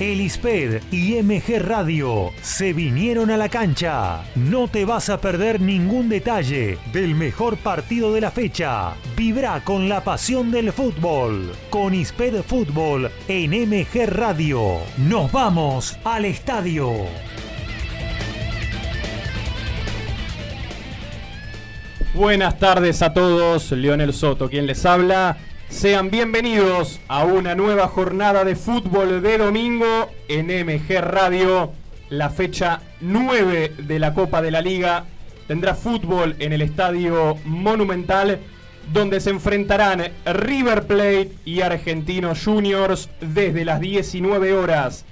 El ISPED y MG Radio se vinieron a la cancha. No te vas a perder ningún detalle del mejor partido de la fecha. Vibra con la pasión del fútbol. Con ISPED Fútbol en MG Radio. Nos vamos al estadio. Buenas tardes a todos, Leonel Soto quien les habla. Sean bienvenidos a una nueva jornada de fútbol de domingo en MG Radio. La fecha 9 de la Copa de la Liga tendrá fútbol en el Estadio Monumental donde se enfrentarán River Plate y Argentinos Juniors desde las 19 horas.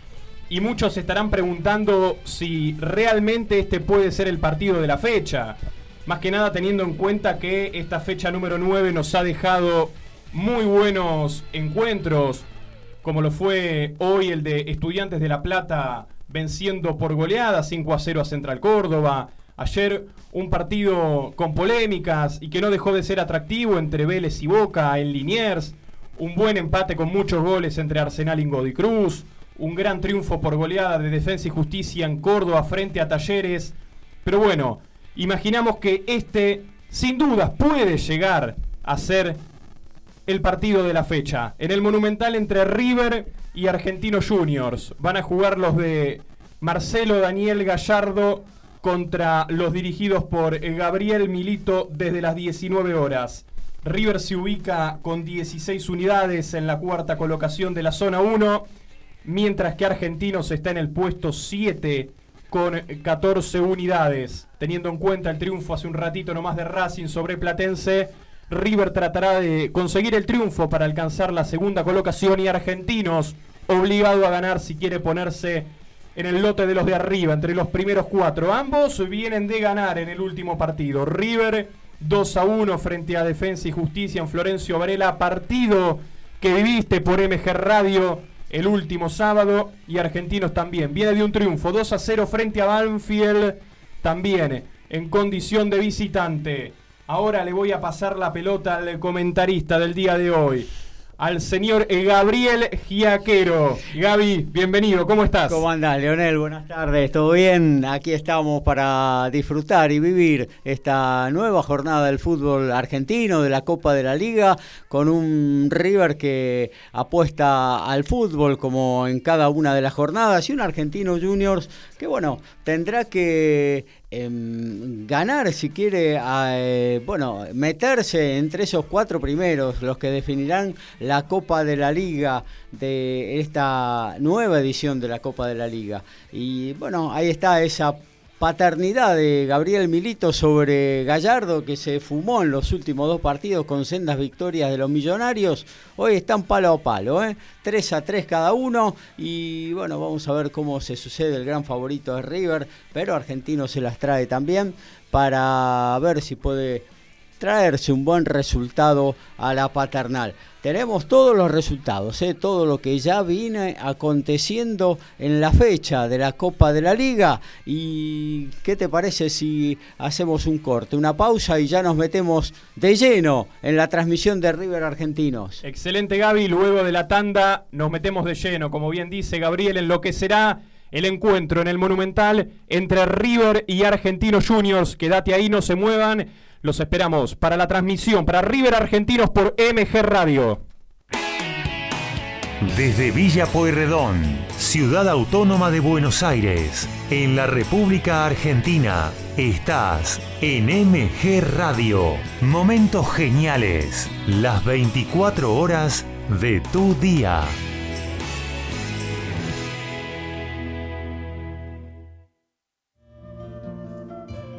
Y muchos estarán preguntando si realmente este puede ser el partido de la fecha. Más que nada teniendo en cuenta que esta fecha número 9 nos ha dejado muy buenos encuentros, como lo fue hoy el de Estudiantes de La Plata venciendo por goleada 5 a 0 a Central Córdoba. Ayer un partido con polémicas y que no dejó de ser atractivo entre Vélez y Boca en Liniers. Un buen empate con muchos goles entre Arsenal y Godoy Cruz. Un gran triunfo por goleada de Defensa y Justicia en Córdoba frente a Talleres. Pero bueno, imaginamos que este sin dudas puede llegar a ser el partido de la fecha. En el Monumental entre River y Argentinos Juniors. Van a jugar los de Marcelo Daniel Gallardo contra los dirigidos por Gabriel Milito desde las 19 horas. River se ubica con 16 unidades en la cuarta colocación de la zona 1, mientras que Argentinos está en el puesto 7 con 14 unidades. Teniendo en cuenta el triunfo hace un ratito nomás de Racing sobre Platense, River tratará de conseguir el triunfo para alcanzar la segunda colocación y Argentinos obligado a ganar si quiere ponerse en el lote de los de arriba, entre los primeros cuatro. Ambos vienen de ganar en el último partido. River 2 a 1 frente a Defensa y Justicia en Florencio Varela, partido que viviste por MG Radio el último sábado y Argentinos también. Viene de un triunfo 2 a 0 frente a Banfield también en condición de visitante. Ahora le voy a pasar la pelota al comentarista del día de hoy, al señor Gabriel Giaquero. Gaby, bienvenido, ¿cómo estás? ¿Cómo andás, Leonel? Buenas tardes, ¿todo bien? Aquí estamos para disfrutar y vivir esta nueva jornada del fútbol argentino, de la Copa de la Liga, con un River que apuesta al fútbol como en cada una de las jornadas y un Argentino Juniors que, bueno, tendrá que em, ganar si quiere, eh, bueno, meterse entre esos cuatro primeros, los que definirán la Copa de la Liga de esta nueva edición de la Copa de la Liga. Y bueno, ahí está esa paternidad de Gabriel Milito sobre Gallardo, que se fumó en los últimos dos partidos con sendas victorias de los millonarios. Hoy están palo a palo, ¿eh? 3 a 3 cada uno. Y bueno, vamos a ver cómo se sucede el gran favorito de River, pero Argentino se las trae también para ver si puede traerse un buen resultado a la paternal. Tenemos todos los resultados, ¿eh? todo lo que ya viene aconteciendo en la fecha de la Copa de la Liga. ¿Y qué te parece si hacemos un corte, una pausa y ya nos metemos de lleno en la transmisión de River Argentinos? Excelente Gaby, luego de la tanda nos metemos de lleno, como bien dice Gabriel, en lo que será el encuentro en el Monumental entre River y Argentinos Juniors. Quédate ahí, no se muevan. Los esperamos para la transmisión para River Argentinos por MG Radio. Desde Villa Pueyrredón, ciudad autónoma de Buenos Aires, en la República Argentina, estás en MG Radio. Momentos geniales, las 24 horas de tu día.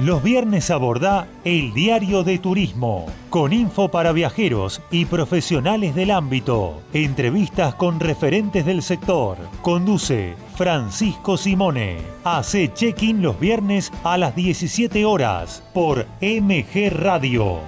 Los viernes aborda El Diario de Turismo, con info para viajeros y profesionales del ámbito. Entrevistas con referentes del sector. Conduce Francisco Simone. Hace check-in los viernes a las 17 horas por MG Radio.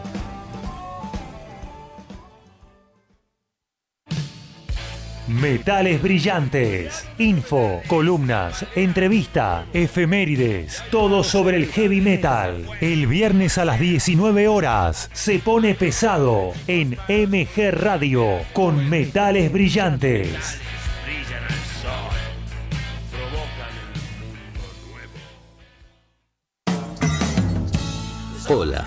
Metales brillantes, info, columnas, entrevista, efemérides, todo sobre el heavy metal. El viernes a las 19 horas se pone pesado en MG Radio con Metales brillantes. Hola,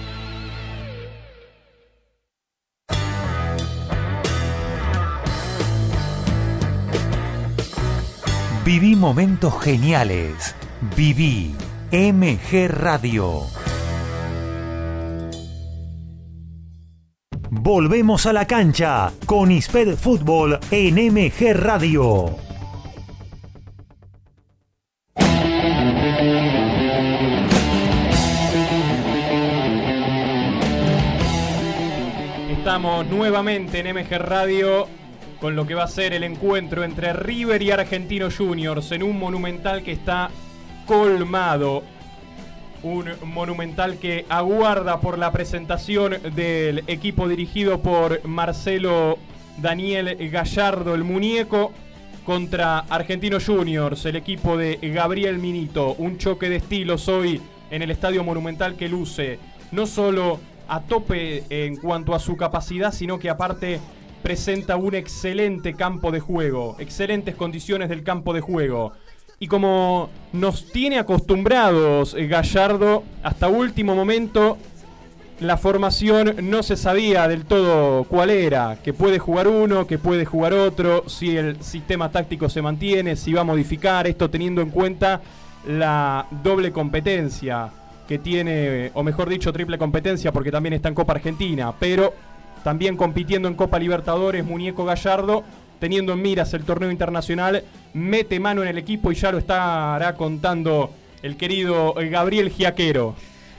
Viví momentos geniales. Viví MG Radio. Volvemos a la cancha con Isped Fútbol en MG Radio. Estamos nuevamente en MG Radio con lo que va a ser el encuentro entre River y Argentino Juniors en un monumental que está colmado. Un monumental que aguarda por la presentación del equipo dirigido por Marcelo Daniel Gallardo, el muñeco, contra Argentino Juniors, el equipo de Gabriel Minito. Un choque de estilos hoy en el Estadio Monumental que luce no solo a tope en cuanto a su capacidad, sino que aparte presenta un excelente campo de juego, excelentes condiciones del campo de juego. Y como nos tiene acostumbrados eh, Gallardo, hasta último momento la formación no se sabía del todo cuál era, que puede jugar uno, que puede jugar otro, si el sistema táctico se mantiene, si va a modificar, esto teniendo en cuenta la doble competencia que tiene, o mejor dicho, triple competencia, porque también está en Copa Argentina, pero también compitiendo en Copa Libertadores, Muñeco Gallardo, teniendo en miras el torneo internacional, mete mano en el equipo y ya lo estará contando el querido Gabriel Giaquero.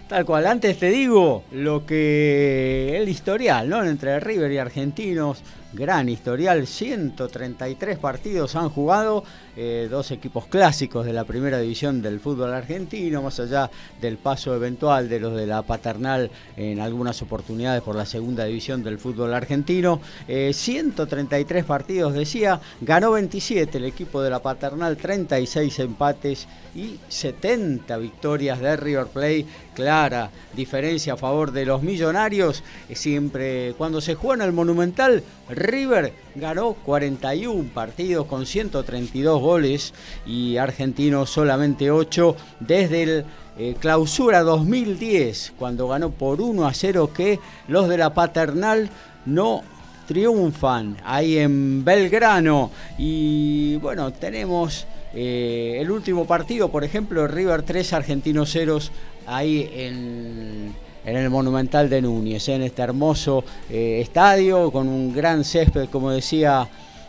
Tal cual, antes te digo lo que el historial, ¿no? Entre River y Argentinos, gran historial, 133 partidos han jugado, eh, dos equipos clásicos de la primera división del fútbol argentino, más allá del paso eventual de los de la paternal en algunas oportunidades por la segunda división del fútbol argentino. 133 eh, partidos, decía, ganó 27 el equipo de la paternal, 36 empates y 70 victorias de River Plate. Clara diferencia a favor de los millonarios. Eh, siempre cuando se juega en el Monumental, River ganó 41 partidos con 132 goles y Argentino solamente 8 desde el eh, clausura 2010, cuando ganó por 1 a 0 que los de la paternal no triunfan ahí en Belgrano. Y bueno, tenemos eh, el último partido, por ejemplo, River 3, Argentino 0 ahí en en el Monumental de Núñez, en este hermoso eh, estadio con un gran césped, como decía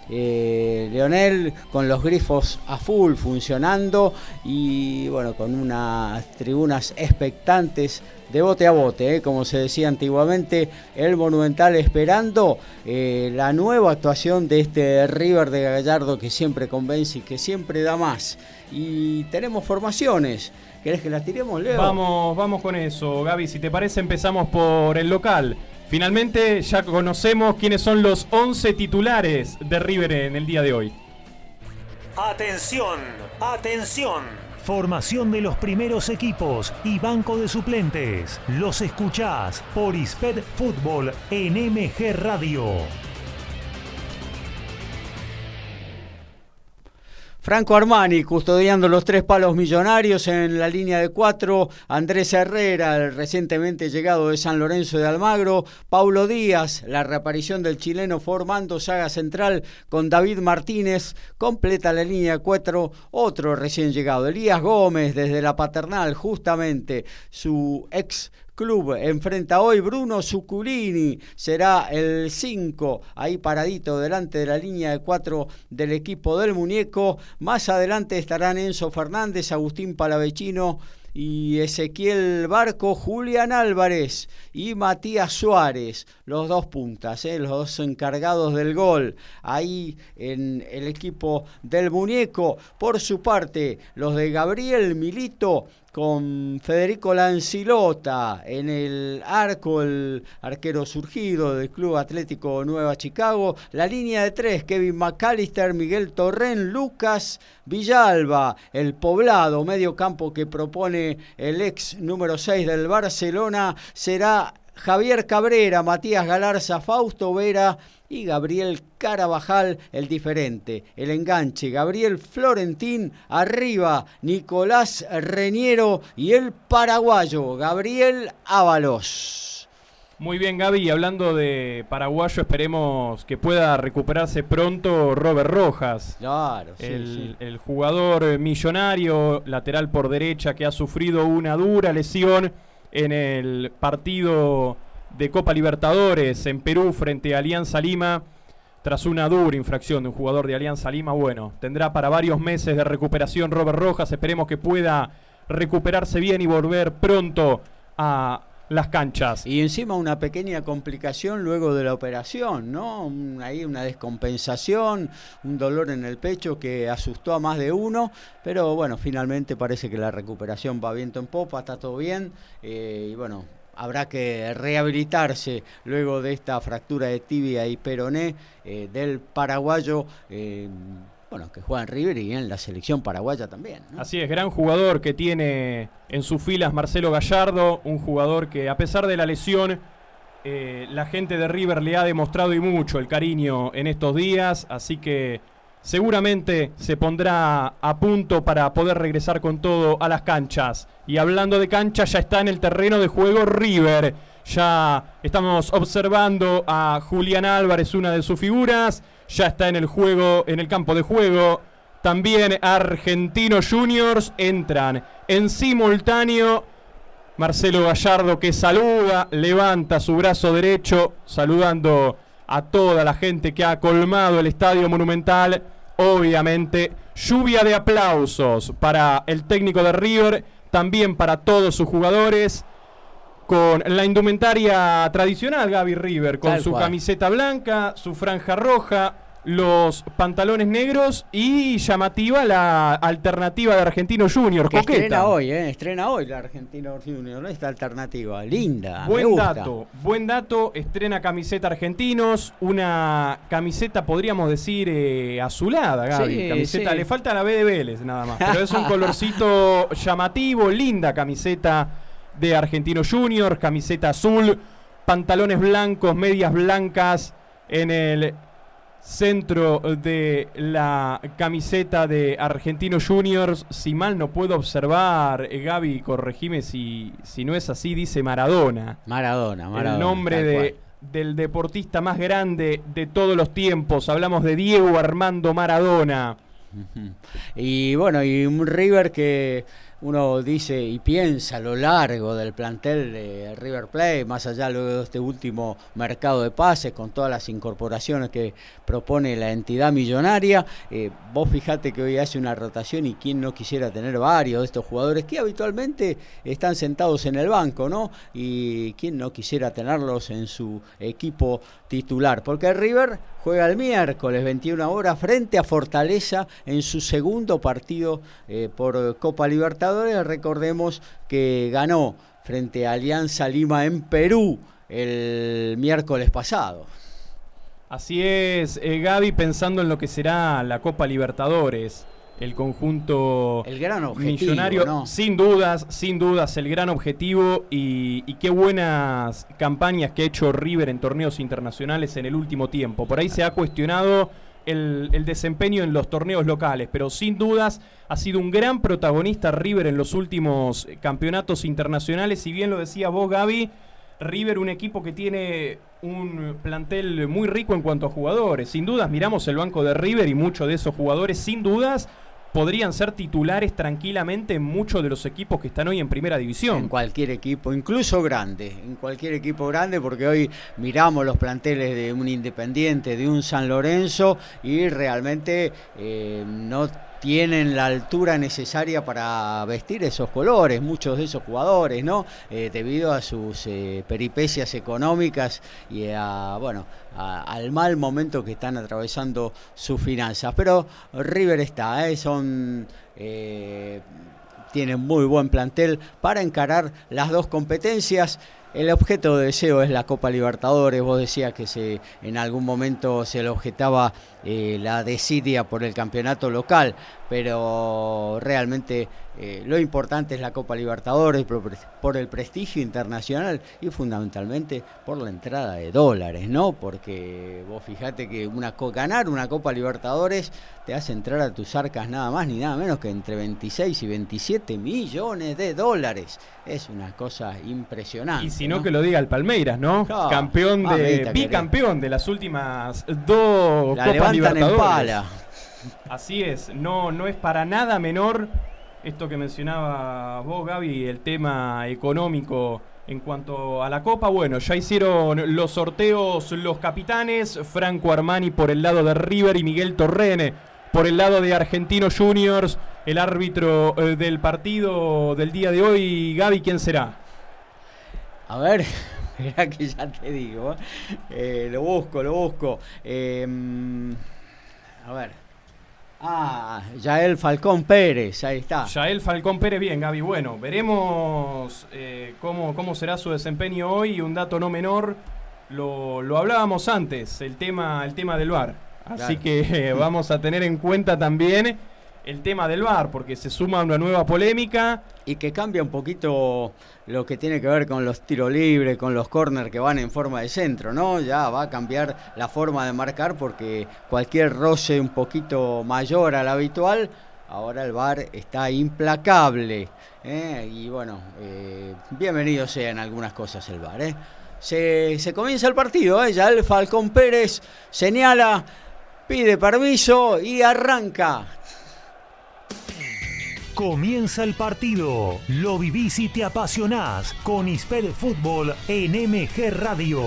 eh, Leonel, con los grifos a full funcionando y bueno, con unas tribunas expectantes de bote a bote, eh, como se decía antiguamente, el Monumental esperando la nueva actuación de este River de Gallardo que siempre convence y que siempre da más. Y tenemos formaciones. ¿Querés que las tiremos, Leo? Vamos, vamos con eso, Gaby. Si te parece, empezamos por el local. Finalmente ya conocemos quiénes son los 11 titulares de River en el día de hoy. Atención, atención. Formación de los primeros equipos y banco de suplentes. Los escuchás por Isped Fútbol en MG Radio. Franco Armani custodiando los tres palos millonarios en la línea de cuatro. Andrés Herrera, el recientemente llegado de San Lorenzo de Almagro. Paulo Díaz, la reaparición del chileno formando saga central con David Martínez. Completa la línea de cuatro, otro recién llegado. Elías Gómez desde la paternal, justamente su ex Club enfrenta hoy Bruno Zuculini, será el 5, ahí paradito delante de la línea de 4 del equipo del muñeco. Más adelante estarán Enzo Fernández, Agustín Palavecino y Ezequiel Barco, Julián Álvarez y Matías Suárez, los dos puntas, ¿eh? los dos encargados del gol, ahí en el equipo del muñeco. Por su parte, los de Gabriel Milito con Federico Lancilota en el arco, el arquero surgido del Club Atlético Nueva Chicago. La línea de tres, Kevin McAllister, Miguel Torren, Lucas Villalba, el poblado medio campo que propone el ex número 6 del Barcelona, será Javier Cabrera, Matías Galarza, Fausto Vera y Gabriel Carabajal, el diferente, el enganche, Gabriel Florentín, arriba, Nicolás Reñero y el paraguayo, Gabriel Ábalos. Muy bien, Gaby. Hablando de paraguayo, esperemos que pueda recuperarse pronto Robert Rojas. Claro, el, el jugador millonario, lateral por derecha, que ha sufrido una dura lesión en el partido de Copa Libertadores en Perú frente a Alianza Lima. Tras una dura infracción de un jugador de Alianza Lima, bueno, tendrá para varios meses de recuperación Robert Rojas. Esperemos que pueda recuperarse bien y volver pronto a las canchas. Y encima una pequeña complicación luego de la operación, ¿no? ahí una descompensación, un dolor en el pecho que asustó a más de uno, pero bueno, finalmente parece que la recuperación va viento en popa, está todo bien, eh, y bueno, habrá que rehabilitarse luego de esta fractura de tibia y peroné eh, del paraguayo. Eh, bueno, que juega en River y en la selección paraguaya también. Así es, gran jugador que tiene en sus filas Marcelo Gallardo, un jugador que a pesar de la lesión, eh, la gente de River le ha demostrado y mucho el cariño en estos días, así que seguramente se pondrá a punto para poder regresar con todo a las canchas. Y hablando de canchas, ya está en el terreno de juego River. Ya estamos observando a Julián Álvarez, una de sus figuras ya está en el juego, en el campo de juego. También Argentinos Juniors entran en simultáneo. Marcelo Gallardo que saluda, levanta su brazo derecho, saludando a toda la gente que ha colmado el estadio monumental. obviamente, lluvia de aplausos para el técnico de River, también para todos sus jugadores con la indumentaria tradicional Gaby River, con Tal su cual. camiseta blanca, su franja roja, los pantalones negros y llamativa la alternativa de Argentino Junior, Que coqueta. estrena hoy, ¿eh? Estrena hoy la Argentino Junior, ¿no? esta alternativa. Linda. Buen me gusta. dato, buen dato, estrena camiseta argentinos, una camiseta podríamos decir eh, azulada, Gaby. Sí, camiseta, sí. le falta la B de Vélez nada más, pero es un colorcito llamativo, linda camiseta de Argentino Junior, camiseta azul, pantalones blancos, medias blancas en el centro de la camiseta de Argentino Juniors. Si mal no puedo observar, eh, Gaby, corregime si, si no es así, dice Maradona. Maradona, Maradona. el nombre de, del deportista más grande de todos los tiempos. Hablamos de Diego Armando Maradona. Y bueno, y un River que uno dice y piensa a lo largo del plantel de River Plate, más allá luego de este último mercado de pases, con todas las incorporaciones que propone la entidad millonaria. eh, vos fijate que hoy hace una rotación y quién no quisiera tener varios de estos jugadores que habitualmente están sentados en el banco, ¿no? Y quién no quisiera tenerlos en su equipo titular, porque River juega el miércoles 21 horas frente a Fortaleza en su segundo partido eh, por Copa Libertadores. Recordemos que ganó frente a Alianza Lima en Perú el miércoles pasado. Así es, eh, Gaby, pensando en lo que será la Copa Libertadores. El conjunto El gran objetivo, millonario, ¿no? sin dudas, sin dudas, el gran objetivo y, y qué buenas campañas que ha hecho River en torneos internacionales en el último tiempo. Por ahí se ha cuestionado el, desempeño en los torneos locales, pero sin dudas ha sido un gran protagonista River en los últimos eh, campeonatos internacionales. Si bien lo decía vos, Gaby, River, un equipo que tiene un plantel muy rico en cuanto a jugadores. Sin dudas, miramos el banco de River y muchos de esos jugadores, sin dudas, podrían ser titulares tranquilamente en muchos de los equipos que están hoy en primera En división. cualquier equipo, incluso grande, en cualquier equipo grande, porque hoy miramos los planteles de un Independiente, de un San Lorenzo, y realmente eh, no tienen la altura necesaria para vestir esos colores, muchos de esos jugadores, ¿no? Eh, debido a sus eh, peripecias económicas y a, bueno, al mal momento que están atravesando sus finanzas. Pero River está, ¿eh? son eh, tiene muy buen plantel para encarar las dos competencias. El objeto de deseo es la Copa Libertadores. Vos decías que se, en algún momento se le objetaba eh, la desidia por el campeonato local, pero realmente eh, lo importante es la Copa Libertadores por, por el prestigio internacional y fundamentalmente por la entrada de dólares, ¿no? Porque vos fijate que una, ganar una Copa Libertadores te hace entrar a tus arcas nada más ni nada menos que entre 26 y 27 millones de dólares. Es una cosa impresionante. Y si no, que lo diga el Palmeiras, ¿no? Campeón de, bicampeón de las últimas dos la Copas levantan en pala. Así es, no, no es para nada menor esto que mencionaba vos, Gaby, el tema económico en cuanto a la Copa. Bueno, ya hicieron los sorteos los capitanes, Franco Armani por el lado de River y Miguel Torrene por el lado de Argentinos Juniors. El árbitro eh, del partido del día de hoy, Gaby, ¿quién será? A ver, mirá que ya te digo. ¿eh? Lo busco, lo busco. Eh, mm, a ver. Ah, Yael Falcón Pérez, ahí está. Yael Falcón Pérez, bien, Gaby. Bueno, veremos eh, cómo, cómo será su desempeño hoy. Y un dato no menor, lo, lo hablábamos antes, el tema, el tema del VAR. Así Claro. que eh, vamos a tener en cuenta también el tema del VAR, porque se suma una nueva polémica. Y que cambia un poquito lo que tiene que ver con los tiros libres, con los corners que van en forma de centro, ¿no? Ya va a cambiar la forma de marcar porque cualquier roce un poquito mayor al habitual, ahora el VAR está implacable. ¿eh? Y bueno, eh, bienvenido sea en algunas cosas el VAR. ¿eh? Se, se comienza el partido, ¿eh? ya el Falcón Pérez señala, pide permiso y arranca. Comienza el partido. Lo vivís y te apasionás con Ispel Fútbol en MG Radio.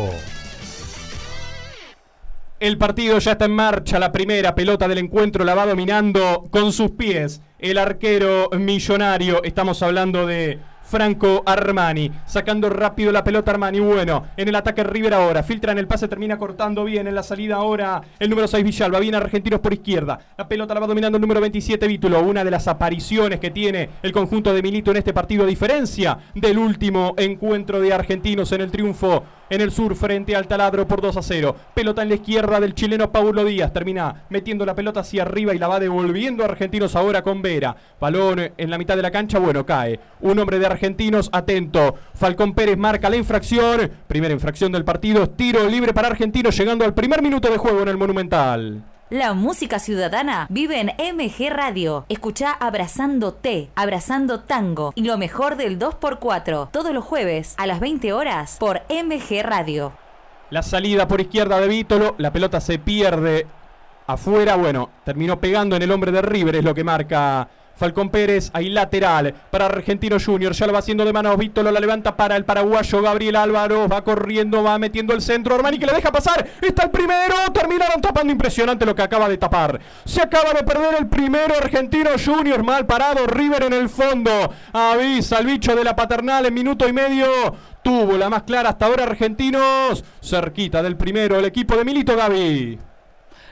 El partido ya está en marcha, la primera pelota del encuentro la va dominando con sus pies el arquero millonario. Estamos hablando de Franco Armani, sacando rápido la pelota Armani. Bueno, en el ataque River ahora, filtra en el pase, termina cortando bien. En la salida ahora el número 6 Villalba, viene Argentinos por izquierda. La pelota la va dominando el número 27 Vítulo, una de las apariciones que tiene el conjunto de Milito en este partido, a diferencia del último encuentro de Argentinos en el triunfo en el sur frente al taladro por 2 a 0. Pelota en la izquierda del chileno Paulo Díaz. Termina metiendo la pelota hacia arriba y la va devolviendo a Argentinos ahora con Vera. Balón en la mitad de la cancha. Bueno, cae. Un hombre de atento. Falcón Pérez marca la infracción. Primera infracción del partido. Tiro libre para Argentinos llegando al primer minuto de juego en el Monumental. La música ciudadana vive en MG Radio. Escucha Abrazando T, Abrazando Tango y lo mejor del 2x4 todos los jueves a las 20 horas por MG Radio. La salida por izquierda de Vítolo, la pelota se pierde afuera, bueno, terminó pegando en el hombre de River, es lo que marca Falcón Pérez, ahí lateral para Argentino Junior. Ya lo va haciendo de manos. Vítolo la levanta para el paraguayo Gabriel Álvaro. Va corriendo, va metiendo el centro. Armani que le deja pasar. Está el primero. Terminaron tapando. Impresionante lo que acaba de tapar. Se acaba de perder el primero. Argentino Junior mal parado. River en el fondo. Avisa al bicho de la paternal en minuto y medio. Tuvo la más clara hasta ahora Argentinos. Cerquita del primero el equipo de Milito Gaby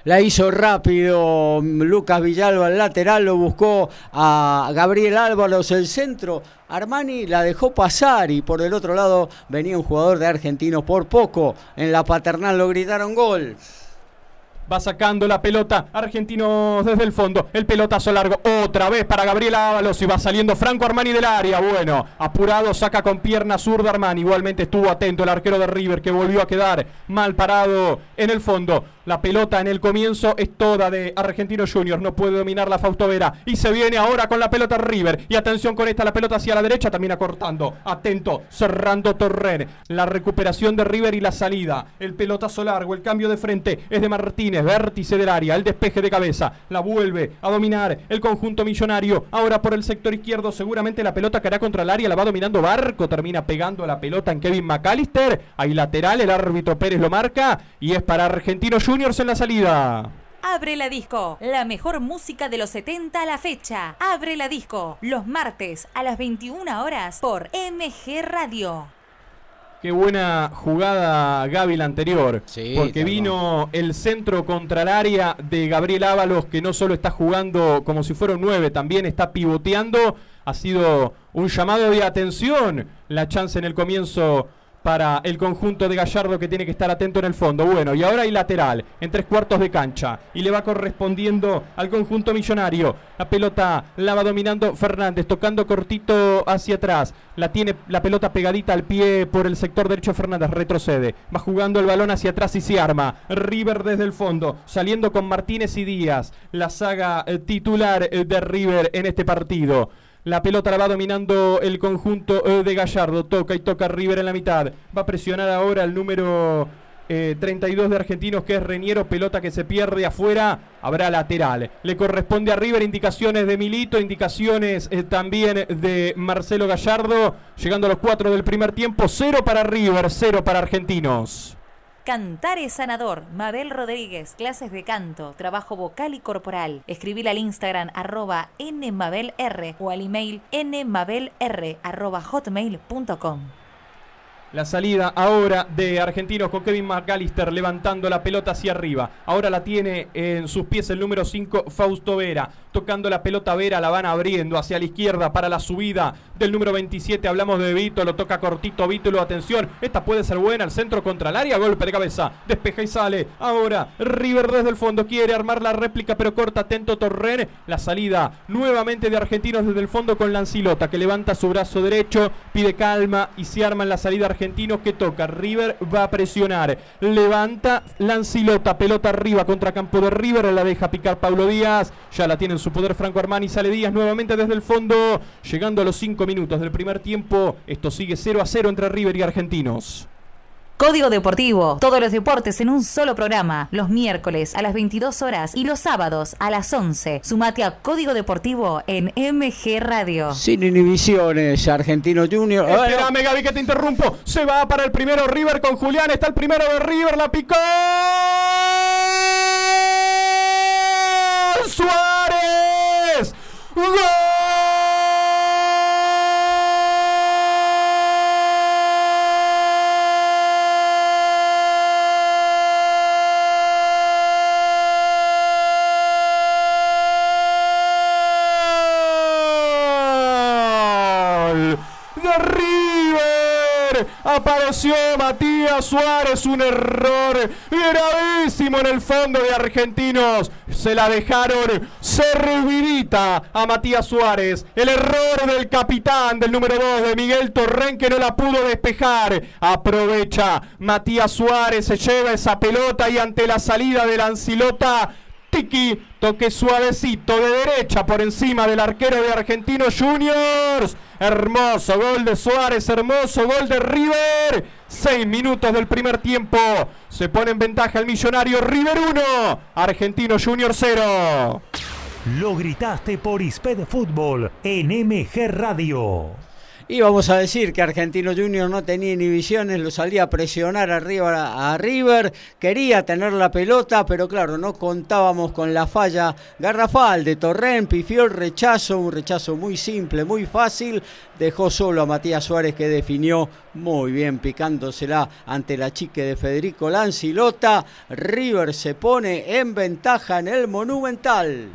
la hizo rápido Lucas Villalba al lateral, lo buscó a Gabriel Álvaros el centro. Armani la dejó pasar y por el otro lado venía un jugador de Argentinos por poco. En la paternal lo gritaron gol. Va sacando la pelota. Argentinos desde el fondo. El pelotazo largo. Otra vez para Gabriel Ábalos. Y va saliendo Franco Armani del área. Bueno, apurado. Saca con pierna zurda Armani. Igualmente estuvo atento el arquero de River que volvió a quedar mal parado en el fondo. La pelota en el comienzo es toda de Argentino Junior. No puede dominar la Fausto Vera. Y se viene ahora con la pelota River. Y atención con esta, la pelota hacia la derecha. También acortando. Atento. Cerrando Torren. La recuperación de River y la salida. El pelotazo largo. El cambio de frente es de Martínez. Vértice del área. El despeje de cabeza. La vuelve a dominar el conjunto millonario. Ahora por el sector izquierdo. Seguramente la pelota caerá contra el área. La va dominando Barco. Termina pegando la pelota en Kevin McAllister. Ahí lateral. El árbitro Pérez lo marca. Y es para Argentino Junior Juniors en la salida. Abre la disco, la mejor música de los 70 a la fecha. Abre la disco, los martes a las 21 horas por MG Radio. Qué buena jugada Gaby la anterior. porque vino el centro contra el área de Gabriel Ábalos, que no solo está jugando como si fuera un 9, también está pivoteando. Ha sido un llamado de atención la chance en el comienzo para el conjunto de Gallardo que tiene que estar atento en el fondo. Bueno, y ahora hay lateral en tres cuartos de cancha y le va correspondiendo al conjunto millonario. La pelota la va dominando Fernández, tocando cortito hacia atrás. La tiene la pelota pegadita al pie por el sector derecho Fernández, retrocede. Va jugando el balón hacia atrás y se arma. River desde el fondo, saliendo con Martínez y Díaz. La saga eh, titular eh, de River en este partido. La pelota la va dominando el conjunto eh, de Gallardo. Toca y toca River en la mitad. Va a presionar ahora el número 32 eh, de Argentinos que es Reñero. Pelota que se pierde afuera. Habrá lateral. Le corresponde a River indicaciones de Milito. Indicaciones eh, también de Marcelo Gallardo. Llegando a los cuatro del primer tiempo. Cero para River, cero para Argentinos. Cantar es sanador. Mabel Rodríguez, clases de canto, trabajo vocal y corporal. Escribir al Instagram arroba nmabelr o al email nmabelr. La salida ahora de Argentinos con Kevin McAllister levantando la pelota hacia arriba. Ahora la tiene en sus pies el número 5 Fausto Vera. Tocando la pelota Vera, la van abriendo hacia la izquierda para la subida del número 27. Hablamos de Vito, lo toca cortito Vítolo. Atención, esta puede ser buena. El centro contra el área, golpe de cabeza. Despeja y sale. Ahora River desde el fondo quiere armar la réplica, pero corta atento Torren. La salida nuevamente de Argentinos desde el fondo con Lancilota que levanta su brazo derecho, pide calma y se arma en la salida argentina Argentinos que toca. River va a presionar. Levanta Lancilota. Pelota arriba contra campo de River. La deja picar Pablo Díaz. Ya la tiene en su poder Franco Armani. Sale Díaz nuevamente desde el fondo. Llegando a los 5 minutos del primer tiempo. Esto sigue 0 a 0 entre River y Argentinos. Código Deportivo. Todos los deportes en un solo programa. Los miércoles a las 22 horas y los sábados a las 11. Sumate a Código Deportivo en MG Radio. Sin inhibiciones, Argentino Junior. Espérame, Gaby, que te interrumpo. Se va para el primero River con Julián. Está el primero de River. La picó. Suárez. ¡Gol! ¡De River! Apareció Matías Suárez, un error gravísimo en el fondo de Argentinos. Se la dejaron servidita a Matías Suárez. El error del capitán del número 2 de Miguel Torren que no la pudo despejar. Aprovecha Matías Suárez, se lleva esa pelota y ante la salida de la Ancilota Tiki, toque suavecito de derecha por encima del arquero de Argentinos Juniors. Hermoso gol de Suárez, hermoso gol de River. Seis minutos del primer tiempo. Se pone en ventaja el millonario River 1, Argentinos Juniors 0. Lo gritaste por Isped Fútbol en MG Radio. Y vamos a decir que Argentino Junior no tenía inhibiciones, lo salía a presionar arriba a River, quería tener la pelota, pero claro, no contábamos con la falla garrafal de Torren, pifió el rechazo, un rechazo muy simple, muy fácil, dejó solo a Matías Suárez que definió muy bien picándosela ante la chique de Federico Lancilota. River se pone en ventaja en el Monumental.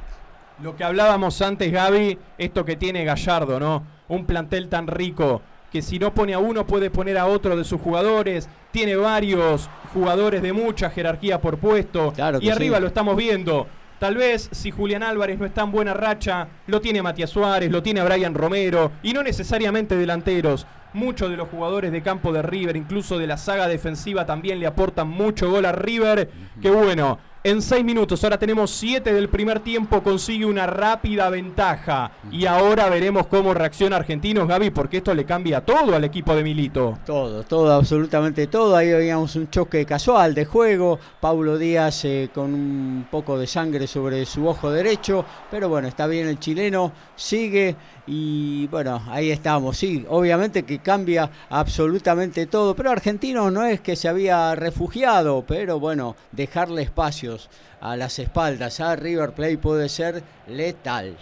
Lo que hablábamos antes, Gaby, esto que tiene Gallardo, ¿no? Un plantel tan rico que si no pone a uno puede poner a otro de sus jugadores. Tiene varios jugadores de mucha jerarquía por puesto. Claro y arriba sí. lo estamos viendo. Tal vez si Julián Álvarez no está en buena racha, lo tiene Matías Suárez, lo tiene Brian Romero, y no necesariamente delanteros. Muchos de los jugadores de campo de River, incluso de la saga defensiva, también le aportan mucho gol a River. Que bueno, en seis minutos, ahora tenemos siete del primer tiempo, consigue una rápida ventaja. Y ahora veremos cómo reacciona Argentinos, Gaby, porque esto le cambia todo al equipo de Milito. Todo, todo, absolutamente todo. Ahí veíamos un choque casual de juego. Paulo Díaz eh, con un poco de sangre sobre su ojo derecho. Pero bueno, está bien el chileno, sigue. Y bueno, ahí estamos. Sí, obviamente que cambia absolutamente todo. Pero Argentino no es que se había refugiado, pero bueno, dejarle espacios a las espaldas a River Plate puede ser letal.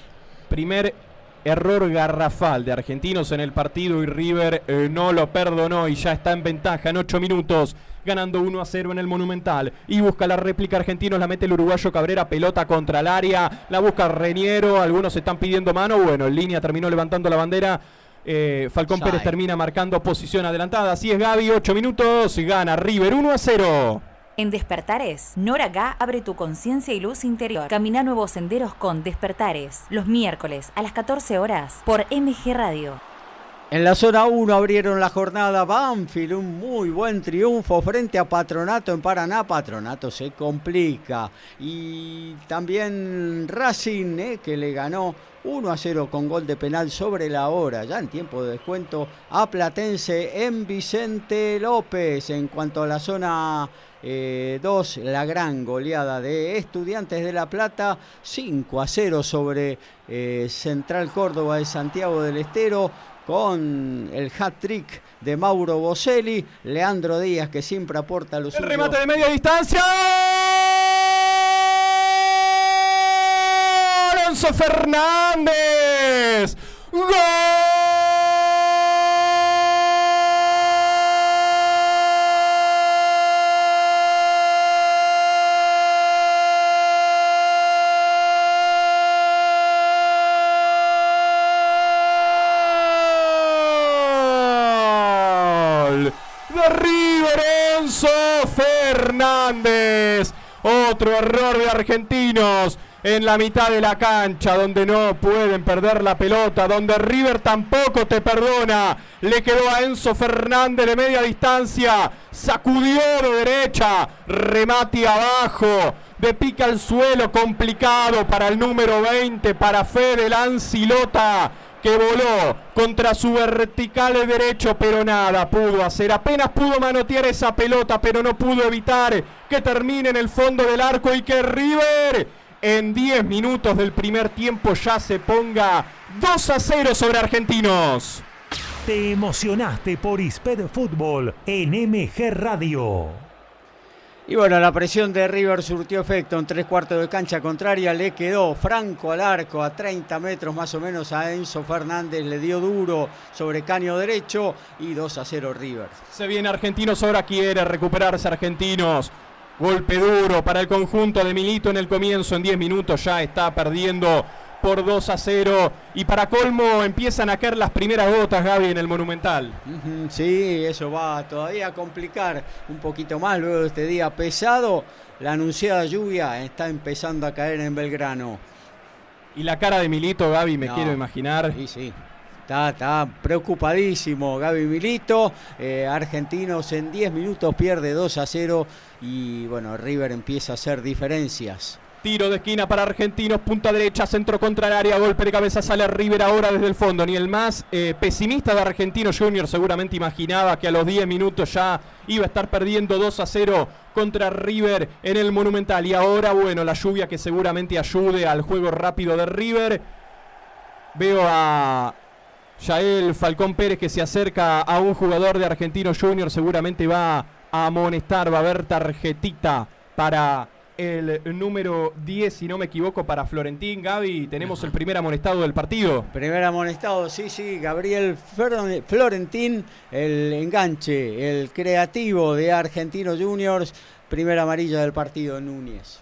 Primer error garrafal de Argentinos en el partido y River eh, no lo perdonó y ya está en ventaja en 8 minutos. Ganando 1 a 0 en el Monumental. Y busca la réplica Argentinos, la mete el uruguayo Cabrera, pelota contra el área. La busca Reñero, algunos están pidiendo mano. Bueno, en línea terminó levantando la bandera. Eh, Falcón. Pérez termina marcando posición adelantada. Así es Gaby, 8 minutos. Gana River 1 a 0. En Despertares, Nora Gá abre tu conciencia y luz interior. Camina nuevos senderos con Despertares. Los miércoles a las 14 horas por MG Radio. En la zona 1 abrieron la jornada Banfield, un muy buen triunfo frente a Patronato en Paraná. Patronato se complica. Y también Racing, eh, que le ganó 1 a 0 con gol de penal sobre la hora, ya en tiempo de descuento, a Platense en Vicente López. En cuanto a la zona 2, la gran goleada de Estudiantes de La Plata, 5 a 0 sobre eh, Central Córdoba de Santiago del Estero con el hat-trick de Mauro Boselli, Leandro Díaz que siempre aporta los El remate de media distancia. Alonso Fernández. Gol Otro error de argentinos en la mitad de la cancha, donde no pueden perder la pelota, donde River tampoco te perdona. Le quedó a Enzo Fernández de media distancia, sacudió de derecha, remate abajo, de pica al suelo, complicado para el número 20, para Fede Lancilota que voló contra su vertical de derecho, pero nada pudo hacer. Apenas pudo manotear esa pelota, pero no pudo evitar que termine en el fondo del arco y que River en 10 minutos del primer tiempo ya se ponga 2 a 0 sobre Argentinos. Te emocionaste por Isped Fútbol en MG Radio. Y bueno, la presión de River surtió efecto en tres cuartos de cancha contraria. Le quedó Franco al arco a 30 metros más o menos a Enzo Fernández. Le dio duro sobre caño derecho y 2 a 0 River. Se viene Argentinos, ahora quiere recuperarse Argentinos. Golpe duro para el conjunto de Milito en el comienzo. En 10 minutos ya está perdiendo por 2 a 0. Y para colmo empiezan a caer las primeras gotas, Gaby, en el Monumental. Sí, eso va todavía a complicar un poquito más luego de este día pesado. La anunciada lluvia está empezando a caer en Belgrano. Y la cara de Milito, Gaby, me No. quiero imaginar. Sí, sí. Está, está preocupadísimo Gaby Milito. Eh, Argentinos en 10 minutos pierde 2 a 0 y bueno, River empieza a hacer diferencias. Tiro de esquina para Argentinos, punta derecha, centro contra el área, golpe de cabeza, sale River ahora desde el fondo. Ni el más eh, pesimista de Argentinos Junior seguramente imaginaba que a los 10 minutos ya iba a estar perdiendo 2 a 0 contra River en el Monumental. Y ahora, bueno, la lluvia que seguramente ayude al juego rápido de River. Veo a Yael Falcón Pérez que se acerca a un jugador de Argentinos Junior, seguramente va a amonestar, va a haber tarjetita para el número 10, si no me equivoco, para Florentín. Gaby, tenemos el primer amonestado del partido. Primer amonestado, sí, sí, Gabriel Florentín, el enganche, el creativo de Argentinos Juniors. Primera amarilla del partido, Núñez.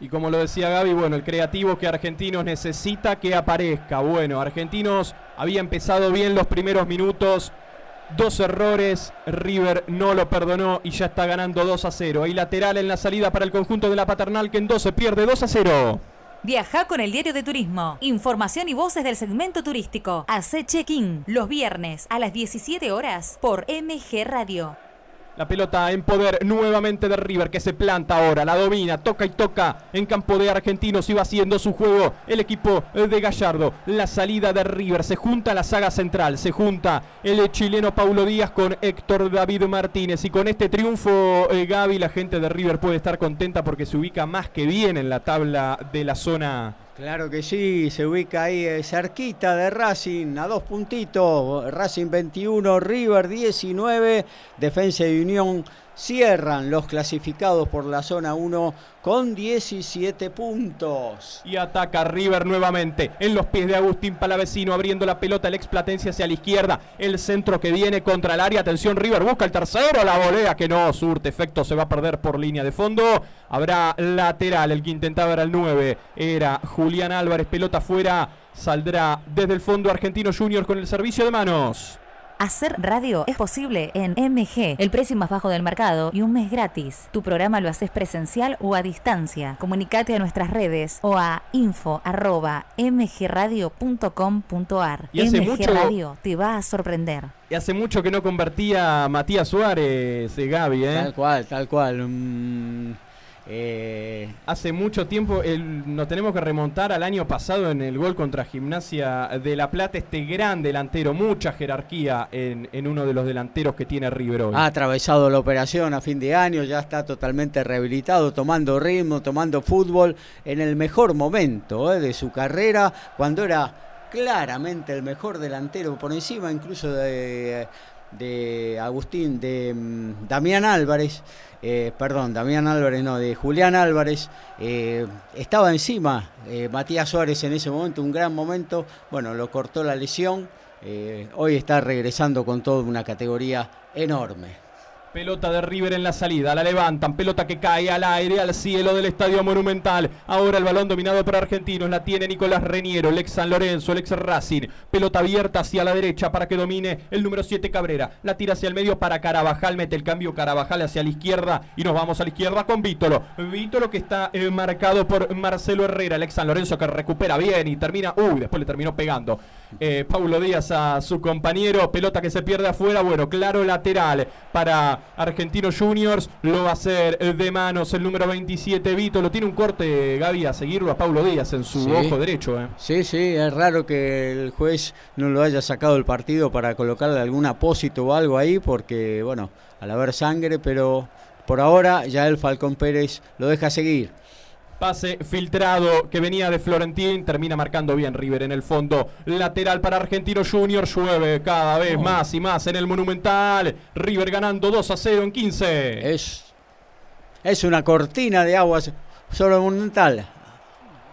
Y como lo decía Gaby, bueno, el creativo que Argentinos necesita que aparezca. Bueno, Argentinos había empezado bien los primeros minutos. Dos errores, River no lo perdonó y ya está ganando 2 a 0. Hay lateral en la salida para el conjunto de la paternal que en 12 pierde 2 a 0. Viaja con el diario de turismo. Información y voces del segmento turístico. Hace check-in los viernes a las 17 horas por MG Radio. La pelota en poder nuevamente de River que se planta ahora, la domina, toca y toca en campo de Argentinos y va haciendo su juego el equipo de Gallardo. La salida de River, se junta la saga central, se junta el chileno Paulo Díaz con Héctor David Martínez y con este triunfo eh, Gaby la gente de River puede estar contenta porque se ubica más que bien en la tabla de la zona. Claro que sí, se ubica ahí eh, cerquita de Racing, a dos puntitos. Racing 21, River 19, Defensa y Unión cierran los clasificados por la zona 1 con 17 puntos. Y ataca River nuevamente en los pies de Agustín Palavecino, abriendo la pelota el explatense hacia la izquierda. El centro que viene contra el área. Atención, River busca el tercero. La volea que no surte efecto, se va a perder por línea de fondo. Habrá lateral. El que intentaba era el 9. Era Julián Álvarez. Pelota fuera. Saldrá desde el fondo Argentino Junior con el servicio de manos. Hacer radio es posible en MG, el precio más bajo del mercado y un mes gratis. Tu programa lo haces presencial o a distancia. Comunicate a nuestras redes o a info.mgradio.com.ar. Y hace MG mucho- Radio te va a sorprender. Y hace mucho que no convertía a Matías Suárez, eh, Gaby, ¿eh? Tal cual, tal cual. mm, eh, Hace mucho tiempo, el- nos tenemos que remontar al año pasado en el gol contra Gimnasia de La Plata, este gran delantero, mucha jerarquía en, en uno de los delanteros que tiene River hoy. ha atravesado la operación a fin de año, ya está totalmente rehabilitado, tomando ritmo, tomando fútbol en el mejor momento eh, de su carrera, cuando era claramente el mejor delantero, por encima incluso de, de Agustín, de mm, Damián Álvarez, eh, perdón, Damián Álvarez no, de Julián Álvarez, eh, estaba encima eh, Matías Suárez en ese momento, un gran momento, bueno, lo cortó la lesión, hoy está regresando con toda una categoría enorme. Pelota de River en la salida, la levantan, pelota que cae al aire, al cielo del Estadio Monumental. Ahora el balón dominado por Argentinos, la tiene Nicolás Reniero, el ex San Lorenzo, el ex Racing. Pelota abierta hacia la derecha para que domine el número 7 Cabrera. La tira hacia el medio para Carabajal, mete el cambio Carabajal hacia la izquierda y nos vamos a la izquierda con Vítolo. Vítolo que está eh, marcado por Marcelo Herrera, el ex San Lorenzo que recupera bien y termina, uy, después le terminó pegando. Eh, Paulo Díaz a su compañero, pelota que se pierde afuera, bueno, claro lateral para Argentinos Juniors, lo va a hacer de manos el número 27 Vito, lo tiene un corte Gaby a seguirlo a Paulo Díaz en su Sí. ojo derecho. eh. Sí, sí, es raro que el juez no lo haya sacado del partido para colocarle algún apósito o algo ahí, porque, bueno, al haber sangre, pero por ahora ya el Falcón Pérez lo deja seguir. Pase filtrado que venía de Florentín, termina marcando bien River en el fondo. Lateral para Argentinos Juniors, llueve cada vez más y más en el Monumental. River ganando 2 a 0 en 15. Es es una cortina de agua sobre monumental.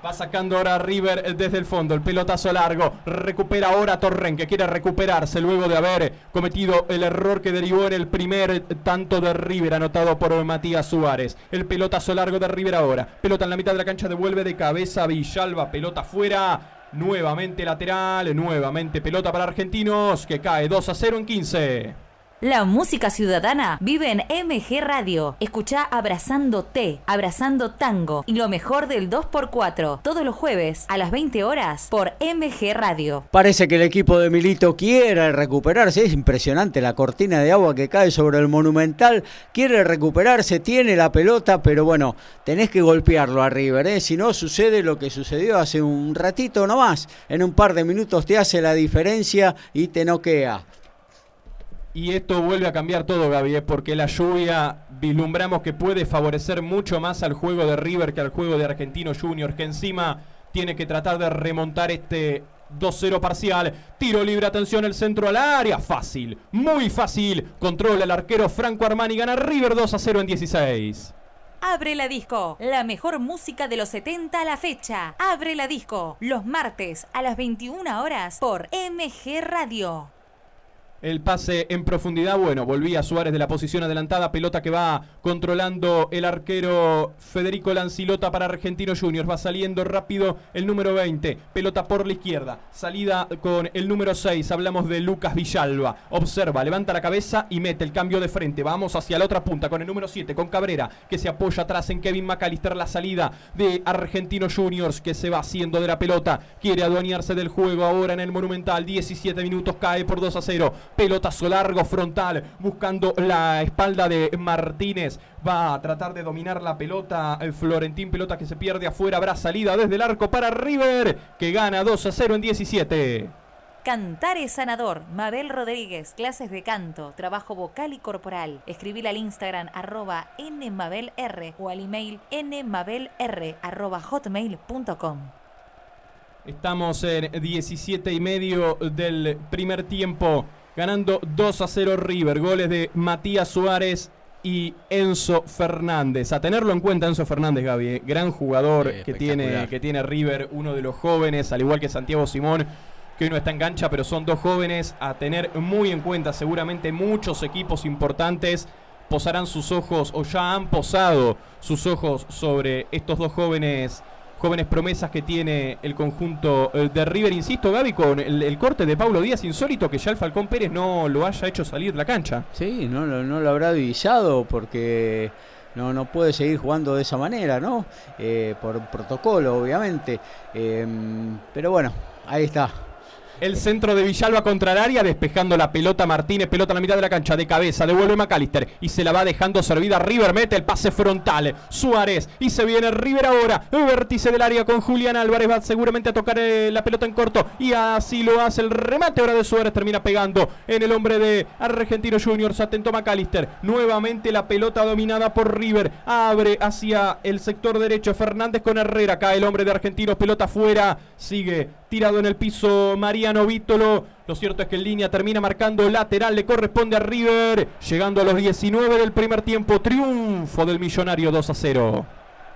Va sacando ahora River desde el fondo. El pelotazo largo. Recupera ahora Torren, que quiere recuperarse luego de haber cometido el error que derivó en el primer tanto de River, anotado por Matías Suárez. El pelotazo largo de River ahora. Pelota en la mitad de la cancha, devuelve de cabeza Villalba. Pelota fuera. Nuevamente lateral. Nuevamente pelota para Argentinos, que cae 2 a 0 en 15. La música ciudadana vive en MG Radio. Escucha Abrazando T, Abrazando Tango y lo mejor del 2x4 todos los jueves a las 20 horas por MG Radio. Parece que el equipo de Milito quiere recuperarse. Es impresionante la cortina de agua que cae sobre el Monumental. Quiere recuperarse, tiene la pelota, pero bueno, tenés que golpearlo a River. ¿eh? Si no, sucede lo que sucedió hace un ratito nomás. En un par de minutos te hace la diferencia y te noquea. Y esto vuelve a cambiar todo, Gaby, porque la lluvia vislumbramos que puede favorecer mucho más al juego de River que al juego de Argentino Junior, que encima tiene que tratar de remontar este 2-0 parcial. Tiro libre, atención, el centro al área. Fácil, muy fácil. Controla el arquero Franco Armani, gana River 2-0 en 16. Abre la disco, la mejor música de los 70 a la fecha. Abre la disco, los martes a las 21 horas por MG Radio. El pase en profundidad, bueno, volvía Suárez de la posición adelantada, pelota que va controlando el arquero Federico Lancilota para Argentino Juniors, va saliendo rápido el número 20, pelota por la izquierda, salida con el número 6, hablamos de Lucas Villalba, observa, levanta la cabeza y mete el cambio de frente, vamos hacia la otra punta con el número 7, con Cabrera, que se apoya atrás en Kevin McAllister, la salida de Argentino Juniors, que se va haciendo de la pelota, quiere adueñarse del juego ahora en el Monumental, 17 minutos, cae por 2 a 0 pelotazo largo frontal, buscando la espalda de Martínez. Va a tratar de dominar la pelota. El Florentín, pelota que se pierde afuera. Habrá salida desde el arco para River, que gana 2 a 0 en 17. Cantar es sanador. Mabel Rodríguez, clases de canto, trabajo vocal y corporal. Escribir al Instagram arroba nmabelr o al email nmabelr arroba hotmail.com. Estamos en 17 y medio del primer tiempo ganando 2 a 0 River. Goles de Matías Suárez y Enzo Fernández. A tenerlo en cuenta Enzo Fernández, Gaby, eh. gran jugador que, tiene, que tiene River, uno de los jóvenes, al igual que Santiago Simón, que hoy no está en cancha, pero son dos jóvenes a tener muy en cuenta. Seguramente muchos equipos importantes posarán sus ojos o ya han posado sus ojos sobre estos dos jóvenes jóvenes promesas que tiene el conjunto eh, de River. Insisto, Gaby, con el, corte de Pablo Díaz, insólito que ya el Falcón Pérez no lo haya hecho salir de la cancha. Sí, no, lo habrá divisado porque no, no puede seguir jugando de esa manera, ¿no? Eh, por protocolo, obviamente. Em, pero bueno, ahí está. El centro de Villalba contra el área, despejando la pelota Martínez, pelota en la mitad de la cancha, de cabeza, devuelve McAllister y se la va dejando servida. River, mete el pase frontal, Suárez y se viene River ahora, vértice del área con Julián Álvarez, va seguramente a tocar eh, la pelota en corto. Y así lo hace el remate ahora de Suárez, termina pegando en el hombre de Argentino Juniors, atento McAllister, nuevamente la pelota dominada por River, abre hacia el sector derecho Fernández con Herrera, cae el hombre de Argentinos, pelota fuera, sigue tirado en el piso Mariano Vítolo. Lo cierto es que en línea termina marcando lateral, le corresponde a River, llegando a los 19 del primer tiempo, triunfo del millonario 2 a 0.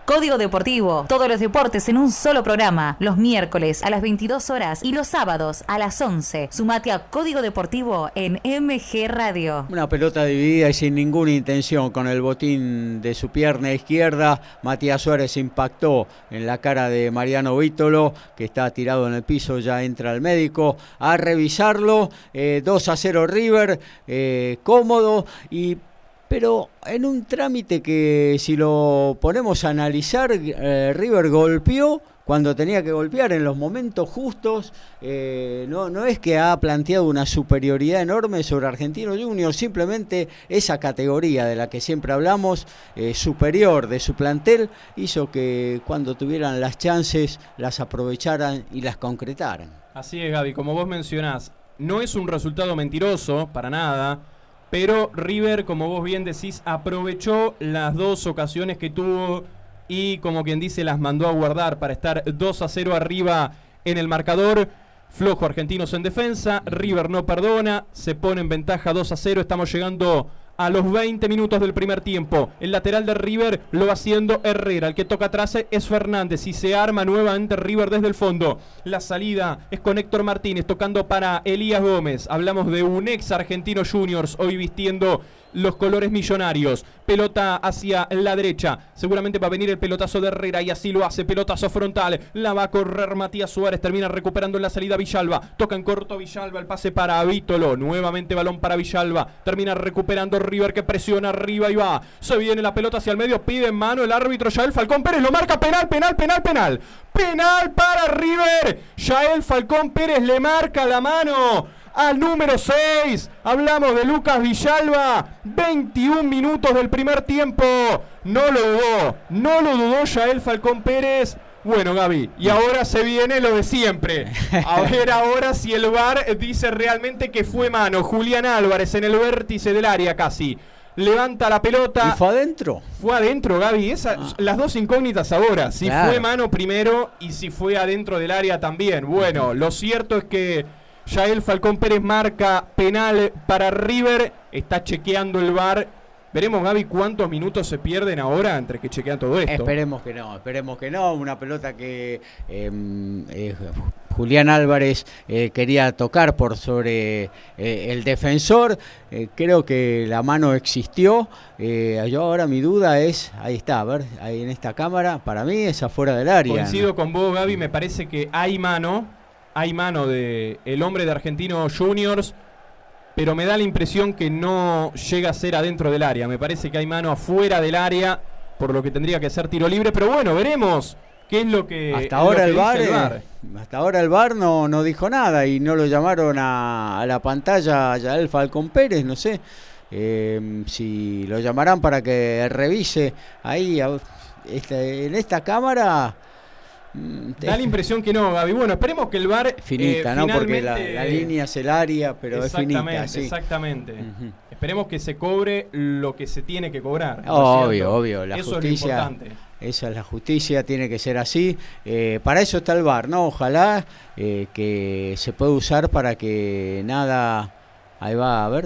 Código Deportivo. Todos los deportes en un solo programa. Los miércoles a las 22 horas y los sábados a las 11. Sumate a Código Deportivo en MG Radio. Una pelota dividida y sin ninguna intención. Con el botín de su pierna izquierda, Matías Suárez impactó en la cara de Mariano Vítolo, que está tirado en el piso. Ya entra el médico a revisarlo. 2 eh, a 0 River. Eh, cómodo y pero en un trámite que si lo ponemos a analizar, eh, River golpeó cuando tenía que golpear en los momentos justos. Eh, no, no es que ha planteado una superioridad enorme sobre Argentino Junior, simplemente esa categoría de la que siempre hablamos, eh, superior de su plantel, hizo que cuando tuvieran las chances las aprovecharan y las concretaran. Así es, Gaby, como vos mencionás, no es un resultado mentiroso, para nada pero River, como vos bien decís, aprovechó las dos ocasiones que tuvo y como quien dice las mandó a guardar para estar 2 a 0 arriba en el marcador. Flojo Argentinos en defensa, River no perdona, se pone en ventaja 2 a 0, estamos llegando a los 20 minutos del primer tiempo. El lateral de River lo va haciendo Herrera. El que toca atrás es Fernández y se arma nuevamente River desde el fondo. La salida es con Héctor Martínez tocando para Elías Gómez. Hablamos de un ex argentino juniors hoy vistiendo los colores millonarios. Pelota hacia la derecha. Seguramente va a venir el pelotazo de Herrera y así lo hace. Pelotazo frontal. La va a correr Matías Suárez. Termina recuperando en la salida Villalba. Toca en corto Villalba. El pase para Vítolo. Nuevamente balón para Villalba. Termina recuperando River que presiona arriba y va. Se viene la pelota hacia el medio. Pide en mano el árbitro Yael Falcón Pérez. Lo marca penal, penal, penal, penal. Penal para River. Yael Falcón Pérez le marca la mano al número 6. Hablamos de Lucas Villalba. 21 minutos del primer tiempo. No lo dudó. No lo dudó Yael Falcón Pérez. Bueno, Gaby, y ahora se viene lo de siempre. A ver ahora si el VAR dice realmente que fue mano. Julián Álvarez en el vértice del área casi. Levanta la pelota. ¿Y fue adentro? Fue adentro, Gaby. Esa, Ah. Las dos incógnitas ahora. Si Claro. fue mano primero y si fue adentro del área también. Bueno, lo cierto es que Yael Falcón Pérez marca penal para River. Está chequeando el VAR. Veremos, Gaby, cuántos minutos se pierden ahora entre que chequean todo esto. Esperemos que no, esperemos que no. Una pelota que eh, eh, Julián Álvarez eh, quería tocar por sobre eh, el defensor. Creo que la mano existió. Yo ahora mi duda es, ahí está, a ver, ahí en esta cámara, para mí es afuera del área. Coincido con vos, Gaby. Me parece que hay mano. Hay mano de el hombre de Argentino Juniors. Pero me da la impresión que no llega a ser adentro del área. Me parece que hay mano afuera del área. Por lo que tendría que ser tiro libre. Pero bueno, veremos qué es lo que. Hasta ahora que el el eh, hasta ahora el no, no dijo nada y no lo llamaron a, a la pantalla a Yael Falcón Pérez, no sé eh, si lo llamarán para que revise ahí a- este, en esta cámara. Mm, Da la impresión que no, Gaby. Bueno, esperemos que el VAR. eh, finita, ¿no? Porque la, línea es el área, pero es finita, Exactamente, sí. exactamente. Esperemos que se cobre lo que se tiene que cobrar. ¿no es Obvio, obvio, la Eso es lo importante. Esa es la justicia, tiene que ser así. Eh, para eso está el VAR, ¿no? Ojalá eh, que se pueda usar para que nada. Ahí va, a ver.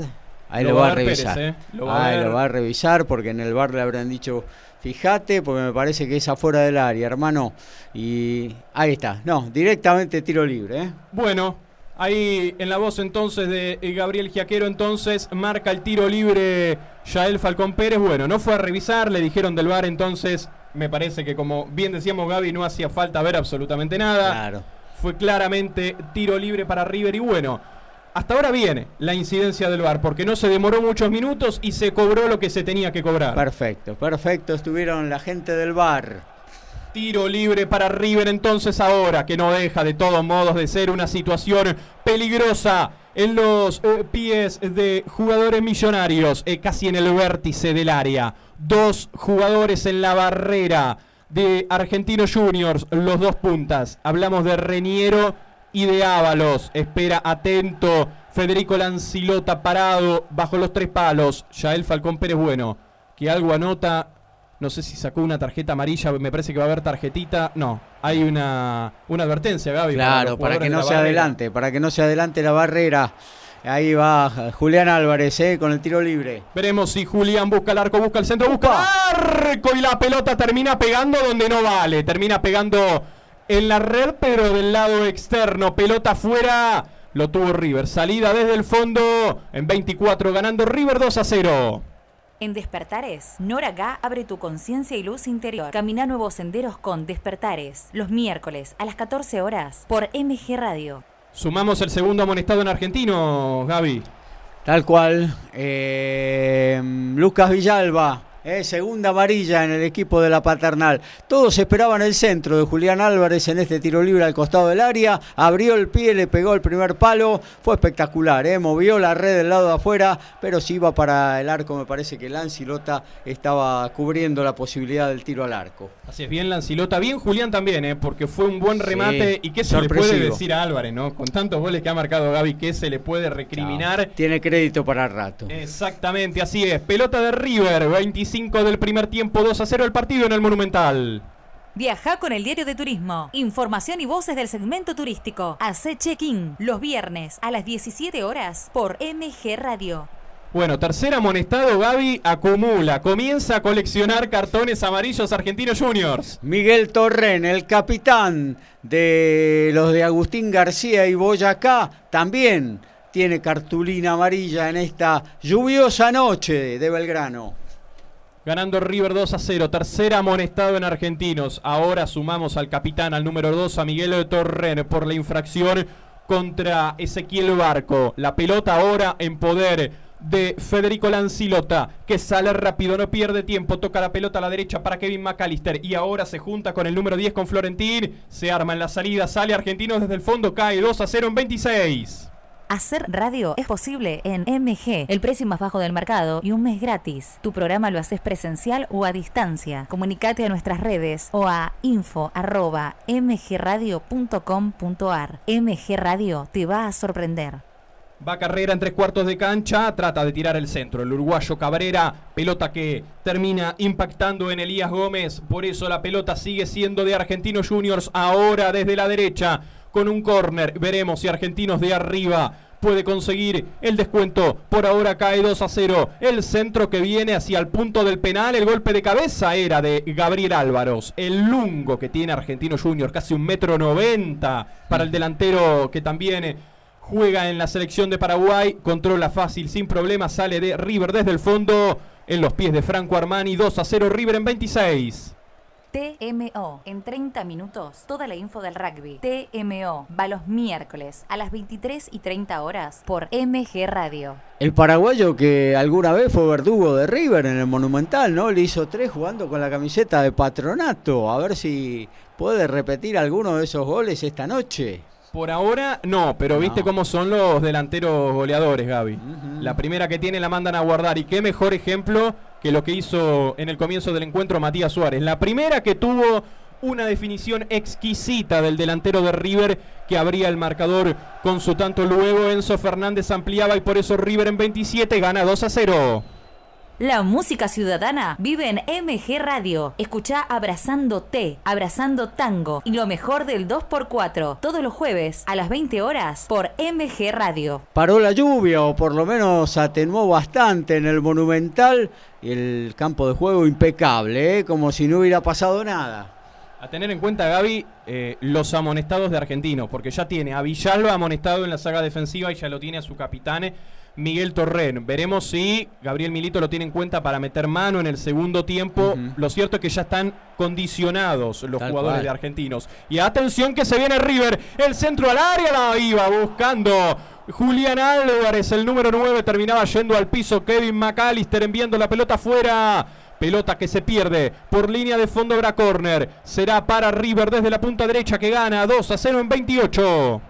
Ahí Lo lo, va a Pérez, revisar. Lo va a Ahí ver. lo va a revisar porque en el VAR le habrán dicho, fíjate, porque me parece que es afuera del área, hermano. Y ahí está. No, directamente tiro libre, ¿eh? Bueno, ahí en la voz entonces de eh, Gabriel Giaquero, entonces marca el tiro libre Yael Falcón Pérez. Bueno, no fue a revisar, le dijeron del bar, entonces me parece que como bien decíamos Gaby, no hacía falta ver absolutamente nada. Claro. Fue claramente tiro libre para River y bueno. Hasta ahora viene la incidencia del VAR porque no se demoró muchos minutos y se cobró lo que se tenía que cobrar. Perfecto, perfecto. Estuvieron la gente del VAR. Tiro libre para River entonces ahora, que no deja de todos modos de ser una situación peligrosa en los eh, pies de jugadores millonarios, eh, casi en el vértice del área. Dos jugadores en la barrera de Argentinos Juniors, los dos puntas. Hablamos de Reniero y de Ábalos. Espera atento Federico Lancilota parado bajo los tres palos. Yael Falcón Pérez Bueno, que algo anota no sé si sacó una tarjeta amarilla, me parece que va a haber tarjetita. No, hay una, una advertencia, Gaby. Claro, para, que no se barrera. adelante, para que no se adelante la barrera. Ahí va Julián Álvarez, ¿eh? con el tiro libre. Veremos si Julián busca el arco, busca el centro, busca el arco y la pelota termina pegando donde no vale. Termina pegando en la red, pero del lado externo. Pelota afuera. Lo tuvo River. Salida desde el fondo en 24, ganando River 2 a 0. En Despertares, Nora Gá abre tu conciencia y luz interior. Camina nuevos senderos con Despertares, los miércoles a las 14 horas por MG Radio. Sumamos el segundo amonestado en argentino, Gaby. Tal cual. eh, Lucas Villalba, eh, segunda amarilla en el equipo de la paternal. Todos esperaban el centro de Julián Álvarez en este tiro libre al costado del área. Abrió el pie, le pegó el primer palo. Fue espectacular, eh, movió la red del lado de afuera, pero si iba para el arco, me parece que Lancilota estaba cubriendo la posibilidad del tiro al arco. Así es, bien Lancilota, bien Julián también, ¿eh? porque fue un buen Sí, remate. ¿Y qué se le puede decir a Álvarez, no? Con tantos goles que ha marcado Gaby, ¿qué se le puede recriminar? Tiene crédito para rato. Exactamente, así es. Pelota de River, 25 del primer tiempo, 2 a 0 el partido en el Monumental. Viaja con el diario de turismo. Información y voces del segmento turístico. Hace check-in los viernes a las 17 horas por MG Radio. Bueno, tercer amonestado, Gaby acumula, comienza a coleccionar cartones amarillos argentinos juniors. Miguel Torren, el capitán de los de Agustín García y Boyacá, también tiene cartulina amarilla en esta lluviosa noche de Belgrano. Ganando River 2 a 0, tercer amonestado en Argentinos. Ahora sumamos al capitán, al número 2, a Miguel Torren por la infracción contra Ezequiel Barco. La pelota ahora en poder de Federico Lancilota, que sale rápido, no pierde tiempo, toca la pelota a la derecha para Kevin McAllister y ahora se junta con el número 10 con Florentín, se arma en la salida, sale Argentino desde el fondo, cae 2 a 0 en 26. Hacer radio es posible en MG, el precio más bajo del mercado y un mes gratis. Tu programa lo haces presencial o a distancia. Comunicate a nuestras redes o a info.mgradio.com.ar. MG Radio te va a sorprender. Va carrera en tres cuartos de cancha, trata de tirar el centro. El uruguayo Cabrera, pelota que termina impactando en Elías Gómez. Por eso la pelota sigue siendo de Argentinos Juniors ahora desde la derecha con un córner. Veremos si Argentinos de arriba puede conseguir el descuento. Por ahora cae 2 a 0. El centro que viene hacia el punto del penal. El golpe de cabeza era de Gabriel Álvaros. El lungo que tiene Argentinos Juniors, casi un metro noventa para el delantero que también juega en la selección de Paraguay, controla fácil, sin problema, sale de River desde el fondo, en los pies de Franco Armani, 2 a 0 River en 26. TMO, en 30 minutos, toda la info del rugby. TMO, va los miércoles a las 23 y 30 horas por MG Radio. El paraguayo que alguna vez fue verdugo de River en el Monumental, ¿no? Le hizo tres jugando con la camiseta de patronato. A ver si puede repetir alguno de esos goles esta noche. Por ahora no, pero viste cómo son los delanteros goleadores, Gaby. La primera que tiene la mandan a guardar y qué mejor ejemplo que lo que hizo en el comienzo del encuentro Matías Suárez. La primera que tuvo una definición exquisita del delantero de River que abría el marcador con su tanto luego Enzo Fernández ampliaba y por eso River en 27 gana 2 a 0. La música ciudadana vive en MG Radio. Escucha Abrazando T, Abrazando Tango y lo mejor del 2x4 todos los jueves a las 20 horas por MG Radio. Paró la lluvia o por lo menos atenuó bastante en el Monumental y el campo de juego impecable, ¿eh? como si no hubiera pasado nada. A tener en cuenta, Gaby, eh, los amonestados de Argentino, porque ya tiene a Villalba amonestado en la saga defensiva y ya lo tiene a su capitán Miguel Torren. Veremos si Gabriel Milito lo tiene en cuenta para meter mano en el segundo tiempo. Lo cierto es que ya están condicionados los jugadores de argentinos. Y atención que se viene River. El centro al área la iba buscando. Julián Álvarez, el número 9, terminaba yendo al piso. Kevin McAllister enviando la pelota afuera. Pelota que se pierde por línea de fondo habrá corner. Será para River desde la punta derecha que gana 2 a 0 en 28.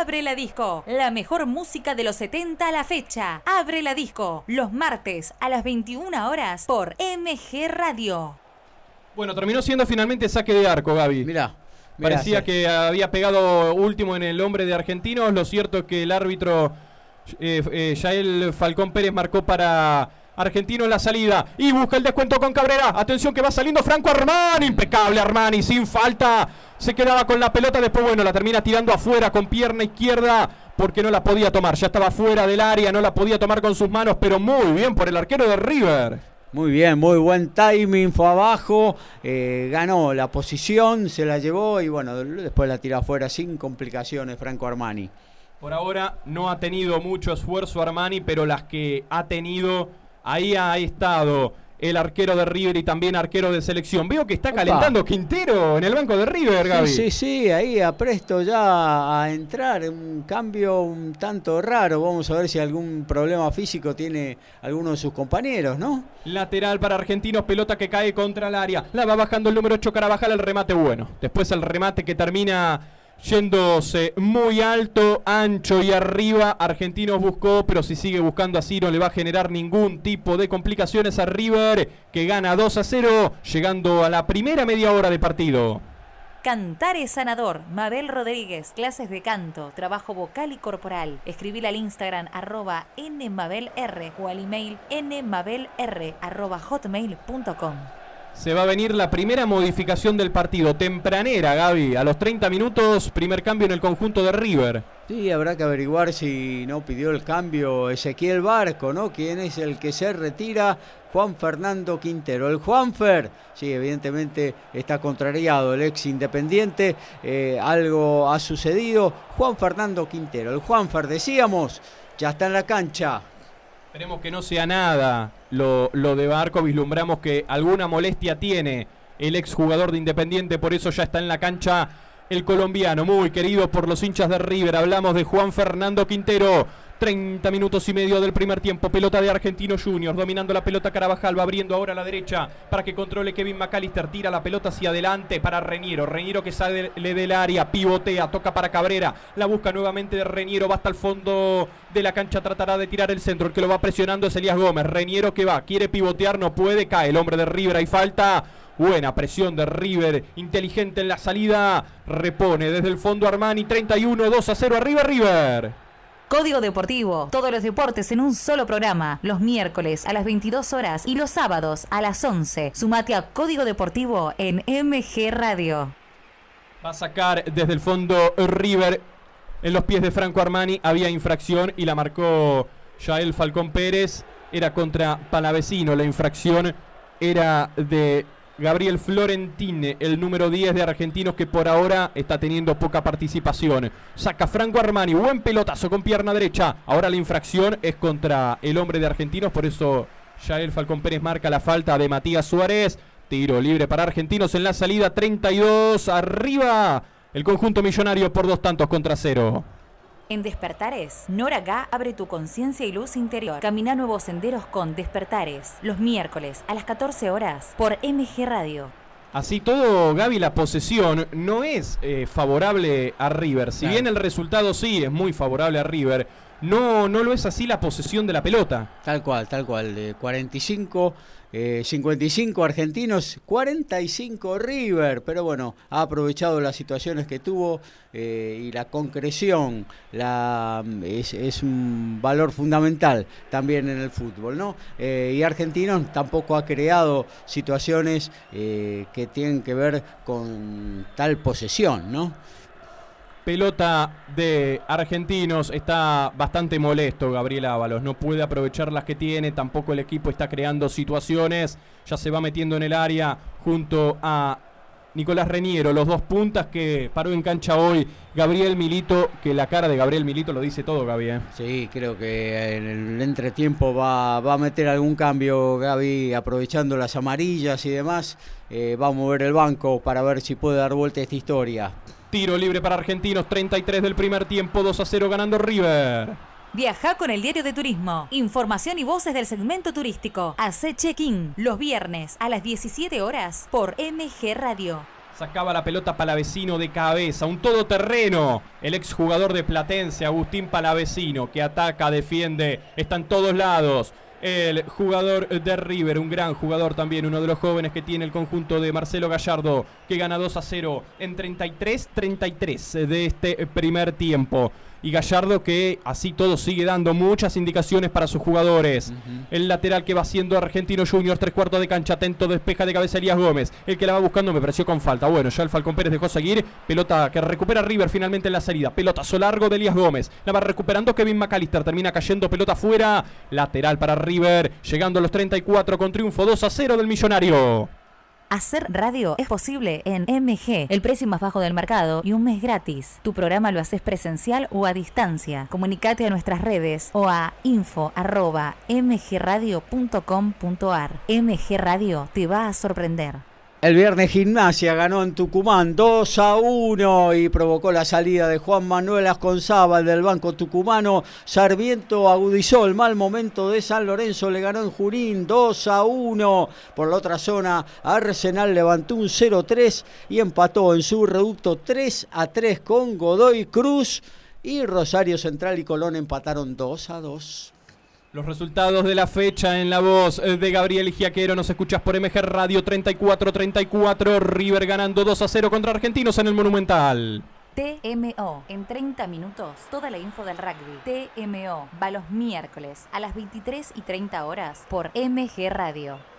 Abre la disco, la mejor música de los 70 a la fecha. Abre la disco, los martes a las 21 horas por MG Radio. Bueno, terminó siendo finalmente saque de arco, Gaby. Mira. Parecía que había pegado último en el hombre de argentinos. Lo cierto es que el árbitro eh, eh, Yael Falcón Pérez marcó para Argentino en la salida y busca el descuento con Cabrera. Atención que va saliendo Franco Armani. Impecable Armani, sin falta. Se quedaba con la pelota. Después, bueno, la termina tirando afuera con pierna izquierda porque no la podía tomar. Ya estaba fuera del área, no la podía tomar con sus manos, pero muy bien por el arquero de River. Muy bien, muy buen timing, fue abajo, eh, ganó la posición, se la llevó y bueno, después la tiró afuera sin complicaciones Franco Armani. Por ahora no ha tenido mucho esfuerzo Armani, pero las que ha tenido, ahí ha estado el arquero de River y también arquero de selección. Veo que está calentando Quintero en el banco de River, Gaby. Sí, sí, sí, ahí apresto ya a entrar. Un cambio un tanto raro. Vamos a ver si algún problema físico tiene alguno de sus compañeros, ¿no? Lateral para Argentinos, pelota que cae contra el área. La va bajando el número 8 Carabajal, el remate bueno. Después el remate que termina yéndose muy alto, ancho y arriba. Argentinos buscó, pero si sigue buscando así no le va a generar ningún tipo de complicaciones a River, que gana 2 a 0, llegando a la primera media hora de partido. Cantar es sanador. Mabel Rodríguez, clases de canto, trabajo vocal y corporal. Escribir al Instagram arroba nmabelr o al email nmabelr arroba hotmail.com. Se va a venir la primera modificación del partido, tempranera, Gaby. A los 30 minutos, primer cambio en el conjunto de River. Sí, habrá que averiguar si no pidió el cambio Ezequiel Barco, ¿no? ¿Quién es el que se retira? Juan Fernando Quintero. El Juanfer, sí, evidentemente está contrariado el ex independiente. eh, algo ha sucedido. Juan Fernando Quintero. El Juanfer, decíamos, ya está en la cancha. Esperemos que no sea nada lo, lo de Barco. Vislumbramos que alguna molestia tiene el exjugador de Independiente, por eso ya está en la cancha el colombiano, muy querido por los hinchas de River. Hablamos de Juan Fernando Quintero. 30 minutos y medio del primer tiempo. Pelota de Argentino Junior. Dominando la pelota Carabajal. Va abriendo ahora a la derecha para que controle Kevin McAllister. Tira la pelota hacia adelante para Reñero. Reñero que sale del área. Pivotea. Toca para Cabrera. La busca nuevamente de Reñero. Va hasta el fondo de la cancha. Tratará de tirar el centro. El que lo va presionando es Elías Gómez. Reñero que va. Quiere pivotear. No puede. Cae el hombre de River. Hay falta. Buena presión de River, inteligente en la salida, repone desde el fondo Armani, 31, 2 a 0, arriba River. Código Deportivo. Todos los deportes en un solo programa. Los miércoles a las 22 horas y los sábados a las 11. Sumate a Código Deportivo en MG Radio. Va a sacar desde el fondo River en los pies de Franco Armani. Había infracción y la marcó Yael Falcón Pérez. Era contra Palavecino. La infracción era de Gabriel Florentine, el número 10 de Argentinos que por ahora está teniendo poca participación. Saca Franco Armani, buen pelotazo con pierna derecha. Ahora la infracción es contra el hombre de Argentinos, por eso Yael Falcón Pérez marca la falta de Matías Suárez. Tiro libre para Argentinos en la salida 32 arriba. El conjunto millonario por dos tantos contra cero. En Despertares, Nora Gá abre tu conciencia y luz interior. Camina nuevos senderos con Despertares. Los miércoles a las 14 horas por MG Radio. Así todo, Gaby, la posesión no es eh, favorable a River. Si Claro. bien el resultado sí es muy favorable a River, no, no lo es así la posesión de la pelota. Tal cual, tal cual. De 45, eh, 55 argentinos, 45 River. Pero bueno, ha aprovechado las situaciones que tuvo eh, y la concreción es un valor fundamental también en el fútbol, ¿no? Eh, y Argentinos tampoco ha creado situaciones eh, que tienen que ver con tal posesión, ¿no? Pelota de Argentinos, está bastante molesto Gabriel Ábalos, no puede aprovechar las que tiene, tampoco el equipo está creando situaciones, ya se va metiendo en el área junto a Nicolás Reñero, los dos puntas que paró en cancha hoy Gabriel Milito, que la cara de Gabriel Milito lo dice todo, Gaby. ¿eh? Sí, creo que en el entretiempo va, va a meter algún cambio Gaby aprovechando las amarillas y demás. Eh, va a mover el banco para ver si puede dar vuelta a esta historia. Tiro libre para Argentinos, 33 del primer tiempo, 2 a 0 ganando River. Viaja con el diario de turismo. Información y voces del segmento turístico. Hace check-in los viernes a las 17 horas por MG Radio. Sacaba la pelota Palavecino de cabeza, un todoterreno. El exjugador de Platense, Agustín Palavecino, que ataca, defiende, está en todos lados. El jugador de River, un gran jugador también, uno de los jóvenes que tiene el conjunto de Marcelo Gallardo, que gana 2 a 0 en 33-33 de este primer tiempo. Y Gallardo que así todo sigue dando muchas indicaciones para sus jugadores. El lateral que va haciendo Argentino Junior, tres cuartos de cancha, atento, despeja de cabeza Elías Gómez. El que la va buscando me pareció con falta. Bueno, ya el Falcón Pérez dejó seguir. Pelota que recupera River finalmente en la salida. Pelotazo largo de Elías Gómez. La va recuperando Kevin McAllister. Termina cayendo pelota fuera. Lateral para River. Llegando a los 34 con triunfo 2 a 0 del Millonario. Hacer radio es posible en MG, el precio más bajo del mercado y un mes gratis. Tu programa lo haces presencial o a distancia. Comunicate a nuestras redes o a info.mgradio.com.ar. MG Radio te va a sorprender. El viernes Gimnasia ganó en Tucumán 2 a 1 y provocó la salida de Juan Manuel Asconzábal del banco tucumano. Sarmiento agudizó el mal momento de San Lorenzo, le ganó en Junín 2 a 1. Por la otra zona, Arsenal levantó un 0-3 y empató en su reducto 3 a 3 con Godoy Cruz. Y Rosario Central y Colón empataron 2 a 2. Los resultados de la fecha en la voz eh, de Gabriel Giaquero. Nos escuchas por MG Radio 34-34. River ganando 2 a 0 contra Argentinos en el Monumental. TMO, en 30 minutos, toda la info del rugby. TMO, va los miércoles a las 23 y 30 horas por MG Radio.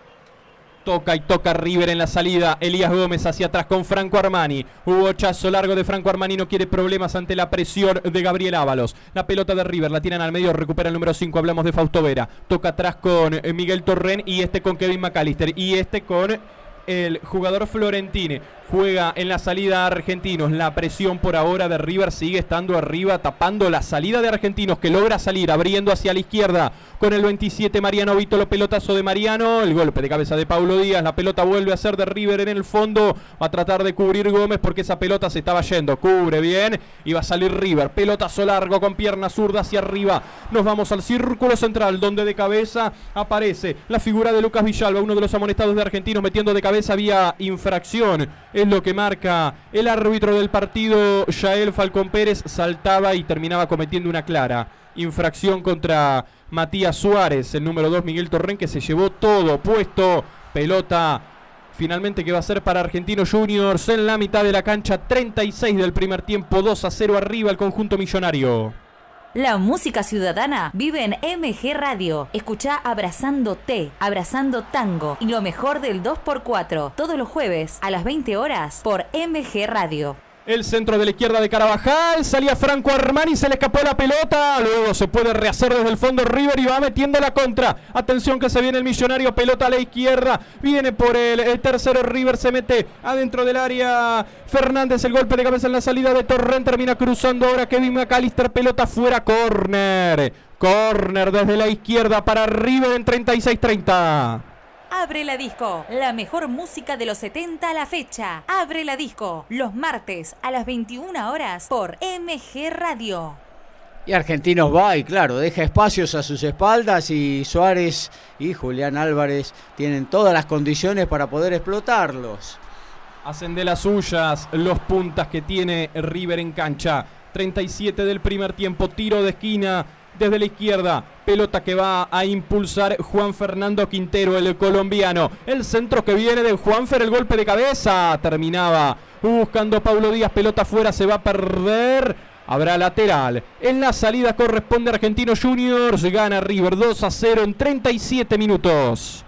Toca y toca River en la salida. Elías Gómez hacia atrás con Franco Armani. Hugo Chazo largo de Franco Armani. No quiere problemas ante la presión de Gabriel Ábalos. La pelota de River la tiran al medio. Recupera el número 5. Hablamos de Fausto Vera. Toca atrás con eh, Miguel Torren y este con Kevin McAllister. Y este con el jugador Florentine juega en la salida Argentinos. La presión por ahora de River sigue estando arriba, tapando la salida de Argentinos que logra salir, abriendo hacia la izquierda. Con el 27 Mariano Vítolo, pelotazo de Mariano, el golpe de cabeza de Paulo Díaz, la pelota vuelve a ser de River en el fondo, va a tratar de cubrir Gómez porque esa pelota se estaba yendo, cubre bien. Y va a salir River, pelotazo largo con pierna zurda hacia arriba, nos vamos al círculo central donde de cabeza aparece la figura de Lucas Villalba, uno de los amonestados de Argentinos metiendo de cabeza vía infracción es lo que marca el árbitro del partido, Yael Falcón Pérez, saltaba y terminaba cometiendo una clara infracción contra Matías Suárez, el número 2 Miguel Torren, que se llevó todo puesto, pelota finalmente que va a ser para Argentinos Juniors en la mitad de la cancha, 36 del primer tiempo, 2 a 0 arriba el conjunto millonario. La música ciudadana vive en MG Radio. Escucha Abrazando T, Abrazando Tango y lo mejor del 2x4 todos los jueves a las 20 horas por MG Radio. El centro de la izquierda de Carabajal. Salía Franco Armani, se le escapó la pelota. Luego se puede rehacer desde el fondo River y va metiendo la contra. Atención que se viene el millonario. Pelota a la izquierda. Viene por el, tercero. River se mete adentro del área. Fernández, el golpe de cabeza en la salida de Torrent. Termina cruzando ahora Kevin McAllister. Pelota fuera. Corner. Corner desde la izquierda para River en 36-30. Abre la disco, la mejor música de los 70 a la fecha. Abre la disco, los martes a las 21 horas por MG Radio. Y Argentinos va y claro, deja espacios a sus espaldas y Suárez y Julián Álvarez tienen todas las condiciones para poder explotarlos. Hacen de las suyas los puntas que tiene River en cancha. 37 del primer tiempo, tiro de esquina desde la izquierda. Pelota que va a impulsar Juan Fernando Quintero, el colombiano. El centro que viene de Juanfer, el golpe de cabeza. Terminaba buscando Paulo Díaz. Pelota fuera, se va a perder. Habrá lateral. En la salida corresponde a Argentinos Juniors. Gana River 2 a 0 en 37 minutos.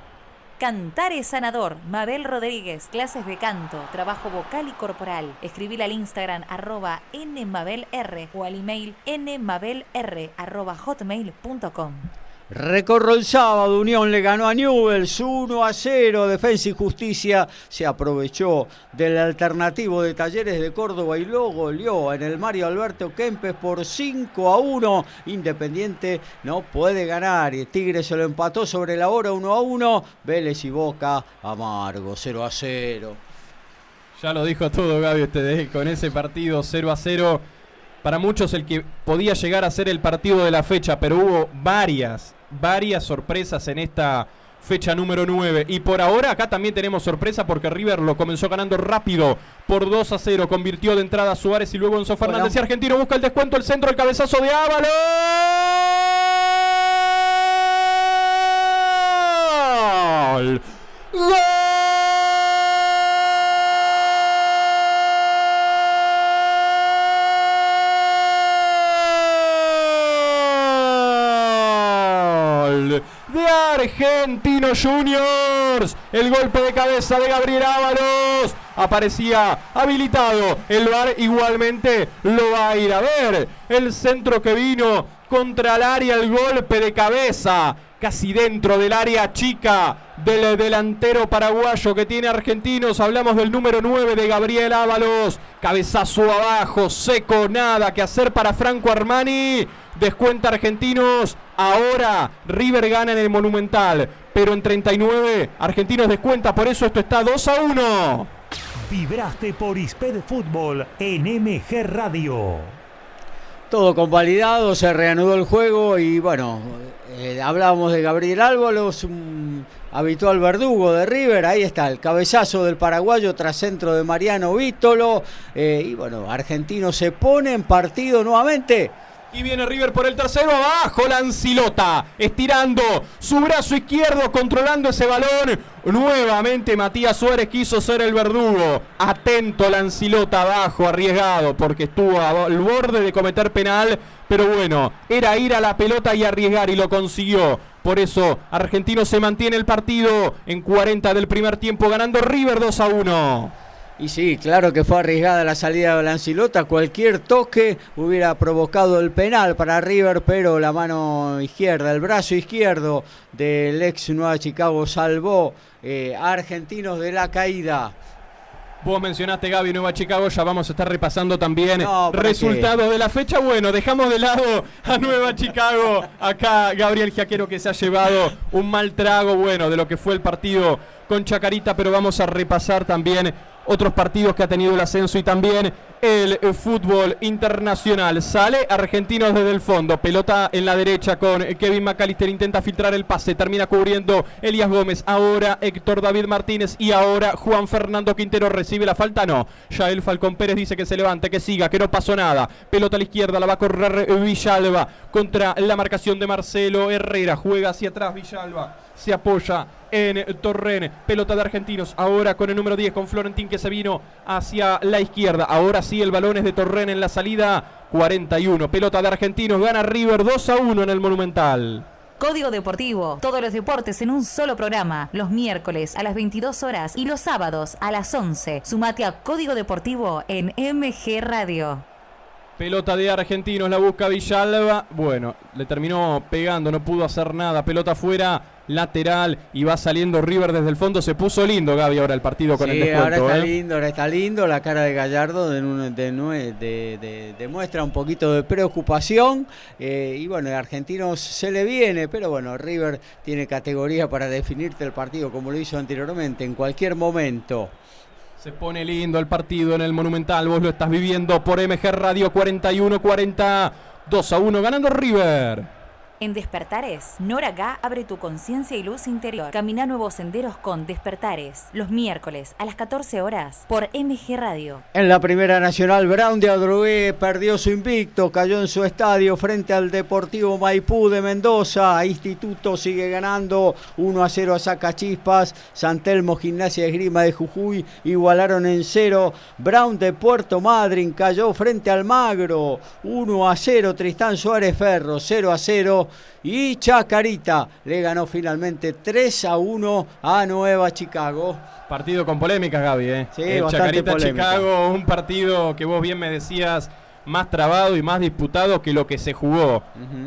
Cantar es sanador. Mabel Rodríguez, clases de canto, trabajo vocal y corporal. Escribir al Instagram arroba nmabelr o al email nmabelr. Recorro el sábado, Unión le ganó a Newells 1 a 0. Defensa y Justicia se aprovechó del alternativo de Talleres de Córdoba y lo goleó en el Mario Alberto Kempes por 5 a 1. Independiente no puede ganar y Tigre se lo empató sobre la hora 1 a 1. Vélez y Boca amargo 0 a 0. Ya lo dijo todo Gaby ustedes con ese partido 0 a 0. Para muchos el que podía llegar a ser el partido de la fecha, pero hubo varias, varias sorpresas en esta fecha número 9. Y por ahora acá también tenemos sorpresa porque River lo comenzó ganando rápido por 2 a 0. Convirtió de entrada a Suárez y luego Enzo Fernández. Y Argentino busca el descuento, el centro, el cabezazo de Ábalos. ¡Gol! Argentino Juniors. El golpe de cabeza de Gabriel Ábalos. Aparecía habilitado. El VAR igualmente lo va a ir a ver. El centro que vino contra el área. El golpe de cabeza. Casi dentro del área chica del delantero paraguayo que tiene argentinos. Hablamos del número 9 de Gabriel Ábalos. Cabezazo abajo, seco, nada que hacer para Franco Armani. Descuenta Argentinos. Ahora River gana en el Monumental. Pero en 39 Argentinos descuenta. Por eso esto está 2 a 1. Vibraste por Isped Fútbol en MG Radio. Todo convalidado, se reanudó el juego y bueno, eh, hablábamos de Gabriel Álvaros, un habitual verdugo de River, ahí está el cabezazo del paraguayo tras centro de Mariano Vítolo eh, y bueno, Argentino se pone en partido nuevamente y viene River por el tercero, abajo Lancilota, estirando su brazo izquierdo, controlando ese balón. Nuevamente Matías Suárez quiso ser el verdugo. Atento Lancilota abajo, arriesgado, porque estuvo al borde de cometer penal. Pero bueno, era ir a la pelota y arriesgar y lo consiguió Por eso Argentino se mantiene el partido en 40 del primer tiempo ganando River 2 a 1. Y sí, claro que fue arriesgada la salida de Lancilota. Cualquier toque hubiera provocado el penal para River, pero la mano izquierda, el brazo izquierdo del ex Nueva Chicago salvó eh, a Argentinos de la caída. Vos mencionaste Gaby Nueva Chicago, ya vamos a estar repasando también No, ¿para resultados de la fecha. Bueno, dejamos de lado a Nueva Chicago. Acá Gabriel Jaquero que se ha llevado un mal trago, bueno, de lo que fue el partido con Chacarita, pero vamos a repasar también otros partidos que ha tenido el ascenso y también el eh, fútbol internacional. Sale Argentinos desde el fondo, pelota en la derecha con Kevin McAllister, intenta filtrar el pase, termina cubriendo Elías Gómez, ahora Héctor David Martínez y ahora Juan Fernando Quintero recibe la falta, no. Ya el Falcón Pérez dice que se levante, que siga, que no pasó nada. Pelota a la izquierda, la va a correr Villalba contra la marcación de Marcelo Herrera, juega hacia atrás Villalba se apoya en Torren. Pelota de argentinos. Ahora con el número 10, con Florentín que se vino hacia la izquierda. Ahora sí, el balón es de Torren en la salida. 41. Pelota de argentinos. Gana River 2 a 1 en el Monumental. Código Deportivo, todos los deportes en un solo programa, los miércoles a las 22 horas y los sábados a las 11. Sumate a Código Deportivo en MG Radio. Pelota de Argentinos, la busca Villalba. Bueno, le terminó pegando, no pudo hacer nada. Pelota afuera, lateral y va saliendo River desde el fondo. Se puso lindo, Gaby, ahora el partido con Sí, el descuento. ahora está ¿eh? lindo, ahora está lindo. La cara de Gallardo demuestra un poquito de preocupación. eh, y bueno, el argentino se le viene, pero bueno, River tiene categoría para definirte el partido como lo hizo anteriormente, en cualquier momento. Se pone lindo el partido en el Monumental. Vos lo estás viviendo por MG Radio 41-40. 2 a 1 ganando River. En Despertares, Nora Gá abre tu conciencia y luz interior. Camina nuevos senderos con Despertares, los miércoles a las 14 horas por MG Radio. En la primera nacional, Brown de Adrogué perdió su invicto, cayó en su estadio frente al Deportivo Maipú de Mendoza. Instituto sigue ganando 1 a 0 a Sacachispas. Santelmo Gimnasia de Esgrima de Jujuy igualaron en 0. Brown de Puerto Madryn cayó frente al Magro 1 a 0. Tristán Suárez Ferro 0 a 0. Y Chacarita le ganó finalmente 3 a 1 a Nueva Chicago. Partido con polémicas, Gaby. ¿eh? Sí, el bastante Chacarita polémica. Chicago, un partido que vos bien me decías más trabado y más disputado que lo que se jugó.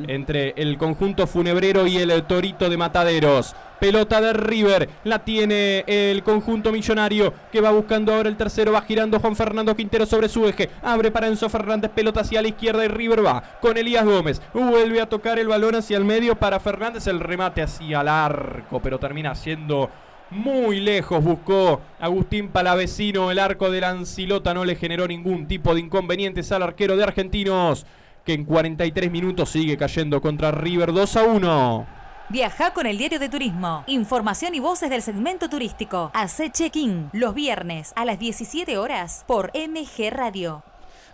Entre el conjunto funebrero y el Torito de Mataderos. Pelota de River, la tiene el conjunto millonario que va buscando ahora el tercero, va girando Juan Fernando Quintero sobre su eje, abre para Enzo Fernández, pelota hacia la izquierda y River va con Elías Gómez, vuelve a tocar el balón hacia el medio para Fernández, el remate hacia el arco, pero termina siendo muy lejos buscó Agustín Palavecino. El arco de la Ancilota no le generó ningún tipo de inconvenientes al arquero de Argentinos, que en 43 minutos sigue cayendo contra River 2 a 1. Viaja con el diario de turismo. Información y voces del segmento turístico. Hace check-in los viernes a las 17 horas por MG Radio.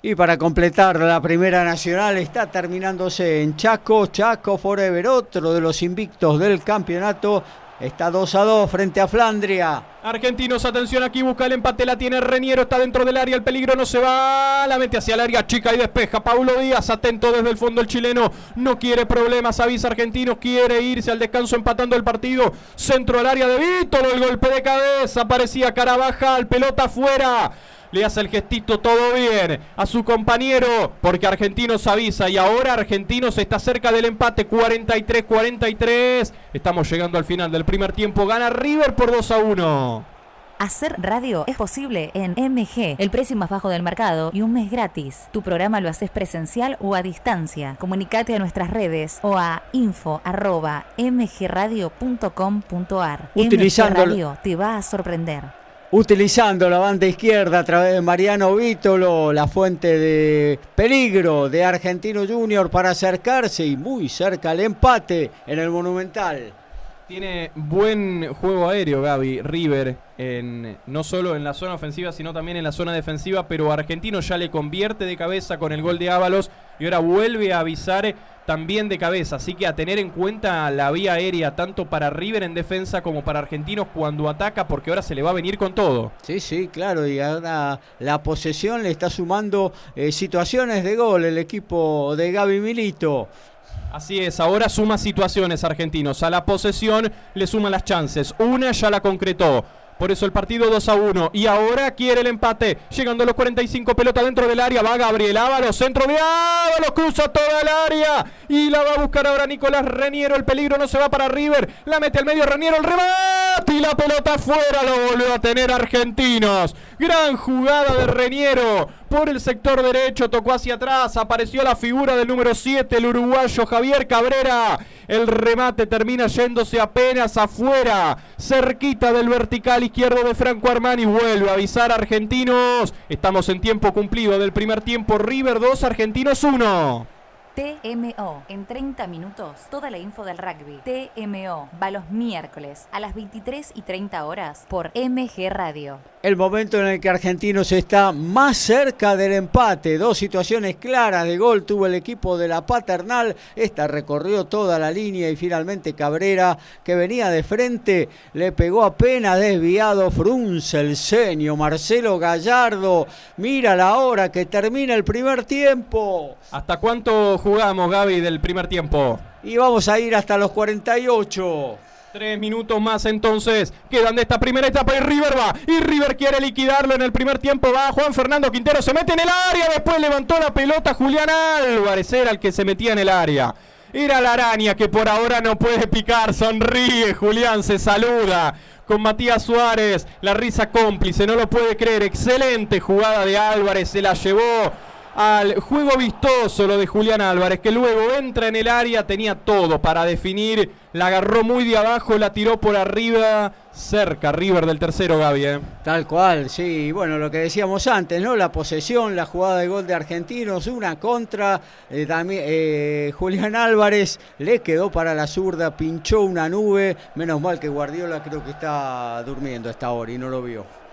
Y para completar la primera nacional está terminándose en Chaco, Chaco Forever, otro de los invictos del campeonato. Está 2 a 2 frente a Flandria. Argentinos, atención aquí, busca el empate, la tiene Reniero, está dentro del área, el peligro no se va, la mete hacia el área chica y despeja. Paulo Díaz, atento desde el fondo el chileno, no quiere problemas, avisa Argentinos, quiere irse al descanso empatando el partido. Centro al área de Vítolo, el golpe de cabeza, aparecía Carabajal, pelota afuera. Le hace el gestito todo bien a su compañero porque Argentinos avisa y ahora Argentinos está cerca del empate 43-43. Estamos llegando al final del primer tiempo. Gana River por 2 a 1. Hacer radio es posible en MG, el precio más bajo del mercado y un mes gratis. Tu programa lo haces presencial o a distancia. Comunicate a nuestras redes o a info@mgradio.com.ar. Utilizando- MG Radio te va a sorprender. Utilizando la banda izquierda a través de Mariano Vítolo, la fuente de peligro de Argentino Junior para acercarse y muy cerca al empate en el Monumental. Tiene buen juego aéreo Gaby River, en, no solo en la zona ofensiva, sino también en la zona defensiva, pero Argentino ya le convierte de cabeza con el gol de Ábalos. y ahora vuelve a avisar también de cabeza. Así que a tener en cuenta la vía aérea tanto para River en defensa como para Argentinos cuando ataca porque ahora se le va a venir con todo. Sí, sí, claro, y ahora la posesión le está sumando eh, situaciones de gol el equipo de Gaby Milito. Así es, ahora suma situaciones argentinos. A la posesión le suma las chances. Una ya la concretó. Por eso el partido 2 a 1. Y ahora quiere el empate. Llegando a los 45, pelota dentro del área. Va Gabriel Ábalos, centro de cruza toda el área. Y la va a buscar ahora Nicolás Reniero. El peligro no se va para River. La mete al medio Reniero, el remate. Y la pelota afuera lo volvió a tener Argentinos. Gran jugada de Reniero. Por el sector derecho tocó hacia atrás. Apareció la figura del número 7, el uruguayo Javier Cabrera. El remate termina yéndose apenas afuera. Cerquita del vertical izquierdo de Franco Armani. Vuelve a avisar a Argentinos. Estamos en tiempo cumplido del primer tiempo. River 2, Argentinos 1. TMO. En 30 minutos, toda la info del rugby. TMO. Va los miércoles a las 23 y 30 horas por MG Radio. El momento en el que Argentinos está más cerca del empate. Dos situaciones claras de gol tuvo el equipo de la Paternal. Esta recorrió toda la línea y finalmente Cabrera, que venía de frente, le pegó apenas desviado. Frunce el ceño. Marcelo Gallardo. Mira la hora que termina el primer tiempo. ¿Hasta cuánto jugamos, Gaby, del primer tiempo? Y vamos a ir hasta los 48. Tres minutos más entonces quedan de esta primera etapa y River va. Y River quiere liquidarlo en el primer tiempo. Va Juan Fernando Quintero, se mete en el área. Después levantó la pelota Julián Álvarez. Era el que se metía en el área. Era la araña que por ahora no puede picar. Sonríe Julián, se saluda con Matías Suárez. La risa cómplice, no lo puede creer. Excelente jugada de Álvarez, se la llevó al juego vistoso lo de Julián Álvarez, que luego entra en el área, tenía todo para definir, la agarró muy de abajo, la tiró por arriba, cerca River del tercero, Gaby. ¿eh? Tal cual, sí, bueno, lo que decíamos antes, ¿no? La posesión, la jugada de gol de Argentinos, una contra, eh, también eh, Julián Álvarez le quedó para la zurda, pinchó una nube, menos mal que Guardiola creo que está durmiendo a esta hora y no lo vio.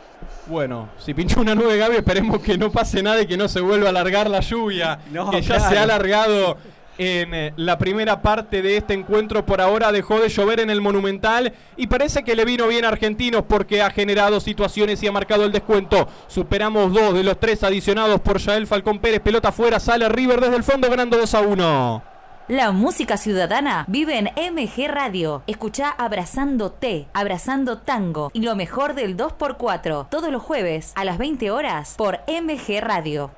Bueno, si pinchó una nube Gaby, esperemos que no pase nada y que no se vuelva a alargar la lluvia, No, que ya claro. se ha alargado en eh, la primera parte de este encuentro. Por ahora dejó de llover en el Monumental y parece que le vino bien a Argentinos porque ha generado situaciones y ha marcado el descuento. Superamos dos de los tres adicionados por Yael Falcón Pérez. Pelota afuera, sale River desde el fondo ganando 2 a 1. La música ciudadana vive en MG Radio. Escucha Abrazando T, Abrazando Tango y lo mejor del 2x4 todos los jueves a las 20 horas por MG Radio.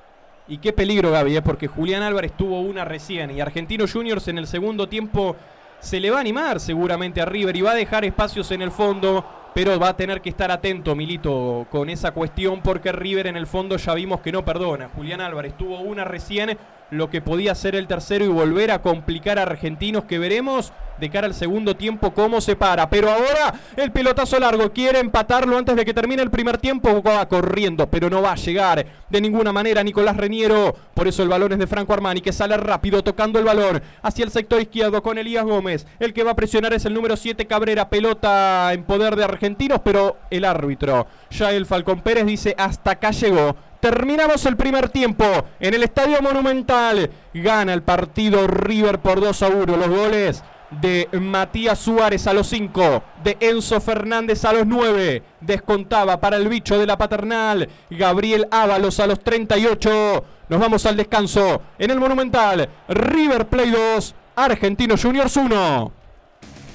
Y qué peligro, Gaby, ¿eh? porque Julián Álvarez tuvo una recién y Argentinos Juniors en el segundo tiempo se le va a animar seguramente a River y va a dejar espacios en el fondo, pero va a tener que estar atento, Milito, con esa cuestión porque River en el fondo ya vimos que no perdona. Julián Álvarez tuvo una recién, lo que podía ser el tercero y volver a complicar a Argentinos que veremos de cara al segundo tiempo cómo se para. Pero ahora el pelotazo largo quiere empatarlo antes de que termine el primer tiempo. Va corriendo, pero no va a llegar de ninguna manera Nicolás Reniero. Por eso el balón es de Franco Armani que sale rápido tocando el balón hacia el sector izquierdo con Elías Gómez. El que va a presionar es el número 7 Cabrera. Pelota en poder de Argentinos, pero el árbitro, ya el Falcón Pérez dice hasta acá llegó. Terminamos el primer tiempo en el Estadio Monumental. Gana el partido River por 2 a 1. Los goles de Matías Suárez a los 5, de Enzo Fernández a los 9, descontaba para el bicho de la paternal, Gabriel Ábalos a los 38. Nos vamos al descanso en el Monumental. River Play 2, Argentinos Juniors 1.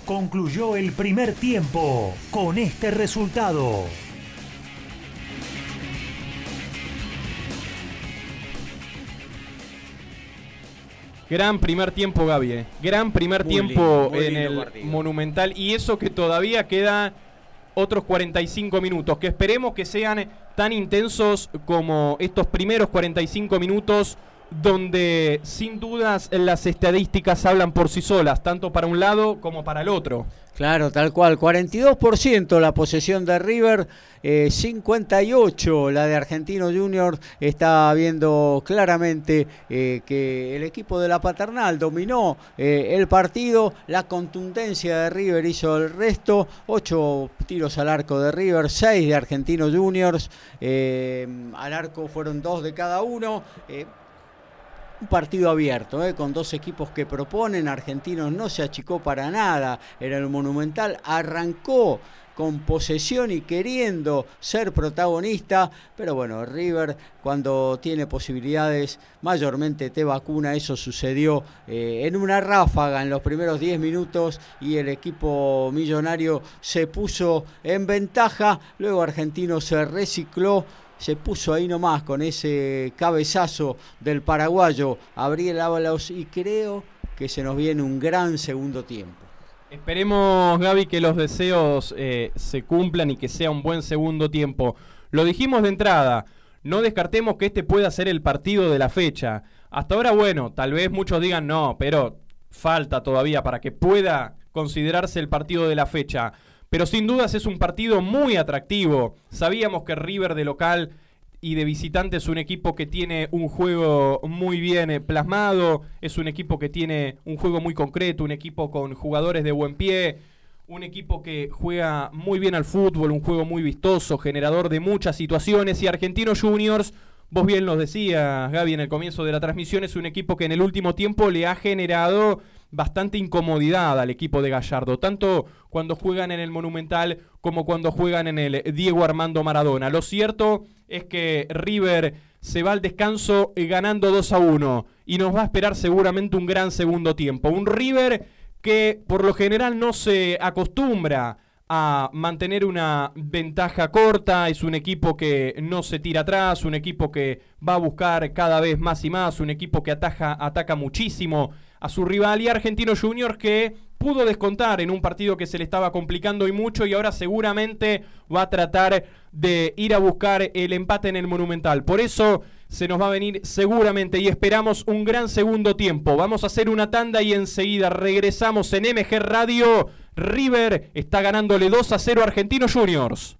Concluyó el primer tiempo con este resultado. Gran primer tiempo, Gaby. eh. Gran primer Muy tiempo lindo, en el partido. Monumental. Y eso que todavía queda otros 45 minutos. Que esperemos que sean tan intensos como estos primeros 45 minutos. Donde sin dudas las estadísticas hablan por sí solas, tanto para un lado como para el otro. Claro, tal cual. 42% la posesión de River, eh, 58% la de Argentino Junior. Está viendo claramente eh, que el equipo de la paternal dominó eh, el partido. La contundencia de River hizo el resto. 8 tiros al arco de River, 6 de Argentino Juniors. Eh, al arco fueron 2 de cada uno. Un partido abierto, ¿eh? con dos equipos que proponen. Argentinos no se achicó para nada. Era el Monumental, arrancó con posesión y queriendo ser protagonista, pero bueno, River cuando tiene posibilidades mayormente te vacuna, eso sucedió eh, en una ráfaga en los primeros 10 minutos y el equipo millonario se puso en ventaja, luego Argentino se recicló se puso ahí nomás con ese cabezazo del paraguayo Gabriel Ábalos y creo que se nos viene un gran segundo tiempo. Esperemos, Gaby, que los deseos eh, se cumplan y que sea un buen segundo tiempo. Lo dijimos de entrada, no descartemos que este pueda ser el partido de la fecha. Hasta ahora, bueno, tal vez muchos digan no, pero falta todavía para que pueda considerarse el partido de la fecha. Pero sin dudas es un partido muy atractivo. Sabíamos que River de local y de visitante es un equipo que tiene un juego muy bien eh, plasmado, es un equipo que tiene un juego muy concreto, un equipo con jugadores de buen pie, un equipo que juega muy bien al fútbol, un juego muy vistoso, generador de muchas situaciones y Argentinos Juniors, vos bien lo decías Gaby en el comienzo de la transmisión, es un equipo que en el último tiempo le ha generado bastante incomodidad al equipo de Gallardo, tanto cuando juegan en el Monumental como cuando juegan en el Diego Armando Maradona. Lo cierto es que River se va al descanso ganando 2 a 1 y nos va a esperar seguramente un gran segundo tiempo. Un River que por lo general no se acostumbra a mantener una ventaja corta, es un equipo que no se tira atrás, un equipo que va a buscar cada vez más y más, un equipo que ataja, ataca muchísimo a su rival y Argentino Juniors que pudo descontar en un partido que se le estaba complicando y mucho y ahora seguramente va a tratar de ir a buscar el empate en el Monumental. Por eso se nos va a venir seguramente y esperamos un gran segundo tiempo. Vamos a hacer una tanda y enseguida regresamos en MG Radio. River está ganándole 2 a 0 a Argentinos Juniors.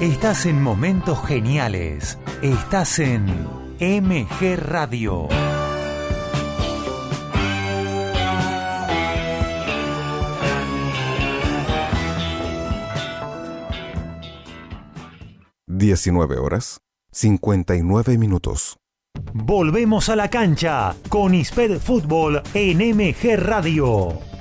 Estás en momentos geniales. Estás en MG Radio. Diecinueve horas, 59 minutos. Volvemos a la cancha con ISPED Fútbol en MG Radio.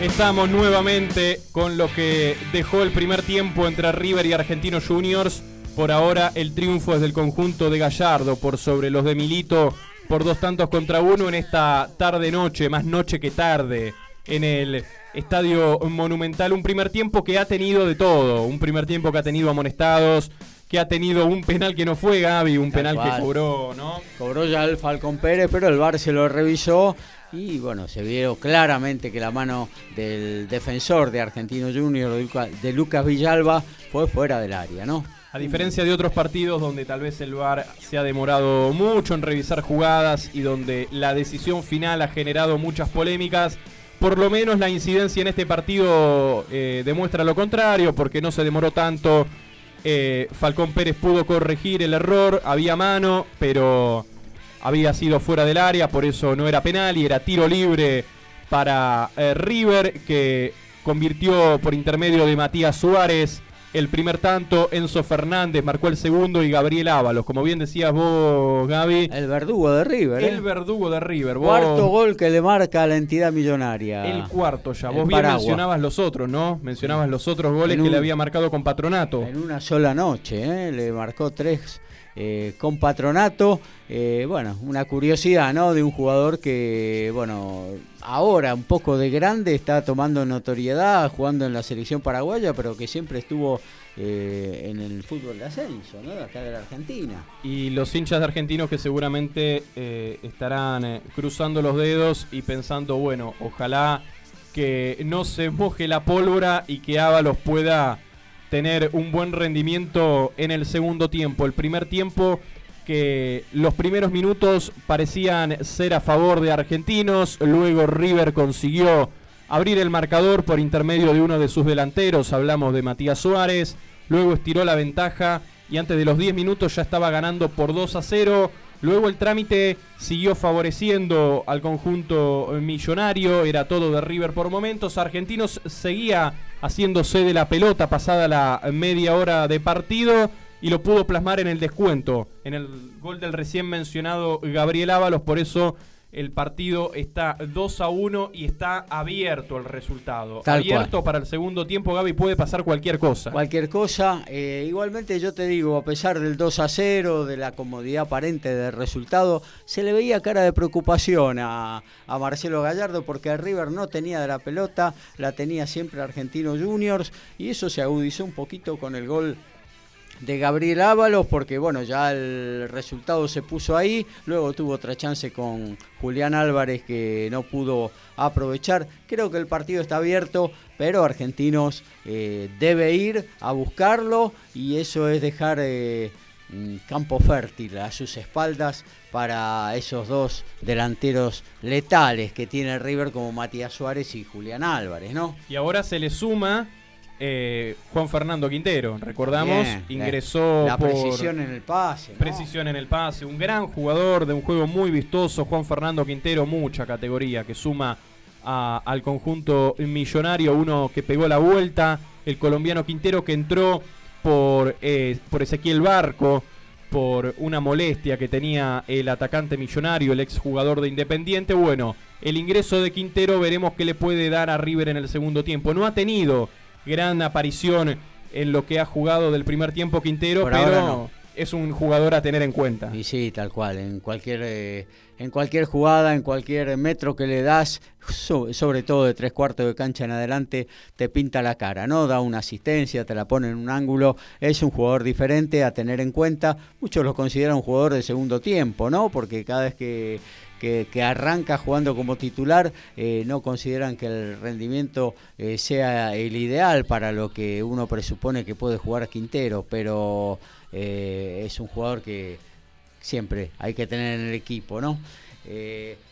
Estamos nuevamente con lo que dejó el primer tiempo entre River y Argentinos Juniors. Por ahora el triunfo es del conjunto de Gallardo por sobre los de Milito por dos tantos contra uno en esta tarde-noche, más noche que tarde, en el Estadio Monumental. Un primer tiempo que ha tenido de todo. Un primer tiempo que ha tenido amonestados, que ha tenido un penal que no fue Gaby, un penal cual. que cobró, ¿no? Cobró ya el Falcón Pérez, pero el VAR se lo revisó y bueno, se vio claramente que la mano del defensor de Argentino Junior, de Luca- de Lucas Villalba, fue fuera del área, ¿no? A diferencia de otros partidos donde tal vez el VAR se ha demorado mucho en revisar jugadas y donde la decisión final ha generado muchas polémicas, por lo menos la incidencia en este partido eh, demuestra lo contrario, porque no se demoró tanto. Eh, Falcón Pérez pudo corregir el error, había mano, pero había sido fuera del área, por eso no era penal y era tiro libre para eh, River, que convirtió por intermedio de Matías Suárez el primer tanto, Enzo Fernández marcó el segundo y Gabriel Ábalos. Como bien decías vos, Gaby, El verdugo de River, ¿eh? el verdugo de River. Vos- Cuarto gol que le marca a la entidad millonaria. El cuarto ya. El Vos bien mencionabas los otros, ¿no? Mencionabas los otros goles que le había marcado con Patronato. En una sola noche, ¿eh? le marcó tres eh, con patronato. Eh, bueno, una curiosidad, ¿no? De un jugador que, bueno, ahora un poco de grande está tomando notoriedad, jugando en la selección paraguaya, pero que siempre estuvo eh, en el fútbol de ascenso, ¿no? Acá de la Argentina. Y los hinchas de argentinos que seguramente estarán cruzando los dedos y pensando, bueno, ojalá que no se moje la pólvora y que Ábalos pueda tener un buen rendimiento en el segundo tiempo. El primer tiempo que los primeros minutos parecían ser a favor de argentinos, luego River consiguió abrir el marcador por intermedio de uno de sus delanteros, hablamos de Matías Suárez, luego estiró la ventaja y antes de los 10 minutos ya estaba ganando por 2 a 0. Luego el trámite siguió favoreciendo al conjunto millonario, era todo de River por momentos. Argentinos seguía haciéndose de la pelota pasada la media hora de partido y lo pudo plasmar en el descuento, en el gol del recién mencionado Gabriel Ábalos, por eso el partido está 2 a 1 y está abierto el resultado. Tal abierto para el segundo tiempo, Gaby, puede pasar cualquier cosa. Cualquier cosa, eh, igualmente yo te digo, a pesar del 2 a 0, de la comodidad aparente del resultado, se le veía cara de preocupación a, a Marcelo Gallardo porque River no tenía de la pelota, la tenía siempre Argentino Juniors y eso se agudizó un poquito con el gol de Gabriel Ábalos, porque bueno, ya el resultado se puso ahí, luego tuvo otra chance con Julián Álvarez que no pudo aprovechar. Creo que el partido está abierto, pero Argentinos eh, debe ir a buscarlo y eso es dejar eh, campo fértil a sus espaldas para esos dos delanteros letales que tiene River como Matías Suárez y Julián Álvarez, ¿no? Y ahora se le suma eh, Juan Fernando Quintero, recordamos, ingresó la, precisión en el pase. Precisión en el pase, un gran jugador de un juego muy vistoso, Juan Fernando Quintero, mucha categoría que suma al conjunto millonario, uno que pegó la vuelta, el colombiano Quintero que entró por, eh, por Ezequiel Barco, por una molestia que tenía el atacante millonario, el exjugador de Independiente. Bueno, el ingreso de Quintero veremos qué le puede dar a River en el segundo tiempo. No ha tenido gran aparición en lo que ha jugado del primer tiempo Quintero, pero es un jugador a tener en cuenta. Y sí, tal cual, en cualquier, eh, en cualquier jugada, en cualquier metro que le das, sobre todo de tres cuartos de cancha en adelante, te pinta la cara, ¿no? Da una asistencia, te la pone en un ángulo, es un jugador diferente a tener en cuenta. Muchos lo consideran un jugador de segundo tiempo, ¿no? Porque cada vez que que, arranca jugando como titular, eh, no consideran que el rendimiento eh, sea el ideal para lo que uno presupone que puede jugar Quintero, pero eh, es un jugador que siempre hay que tener en el equipo, ¿no?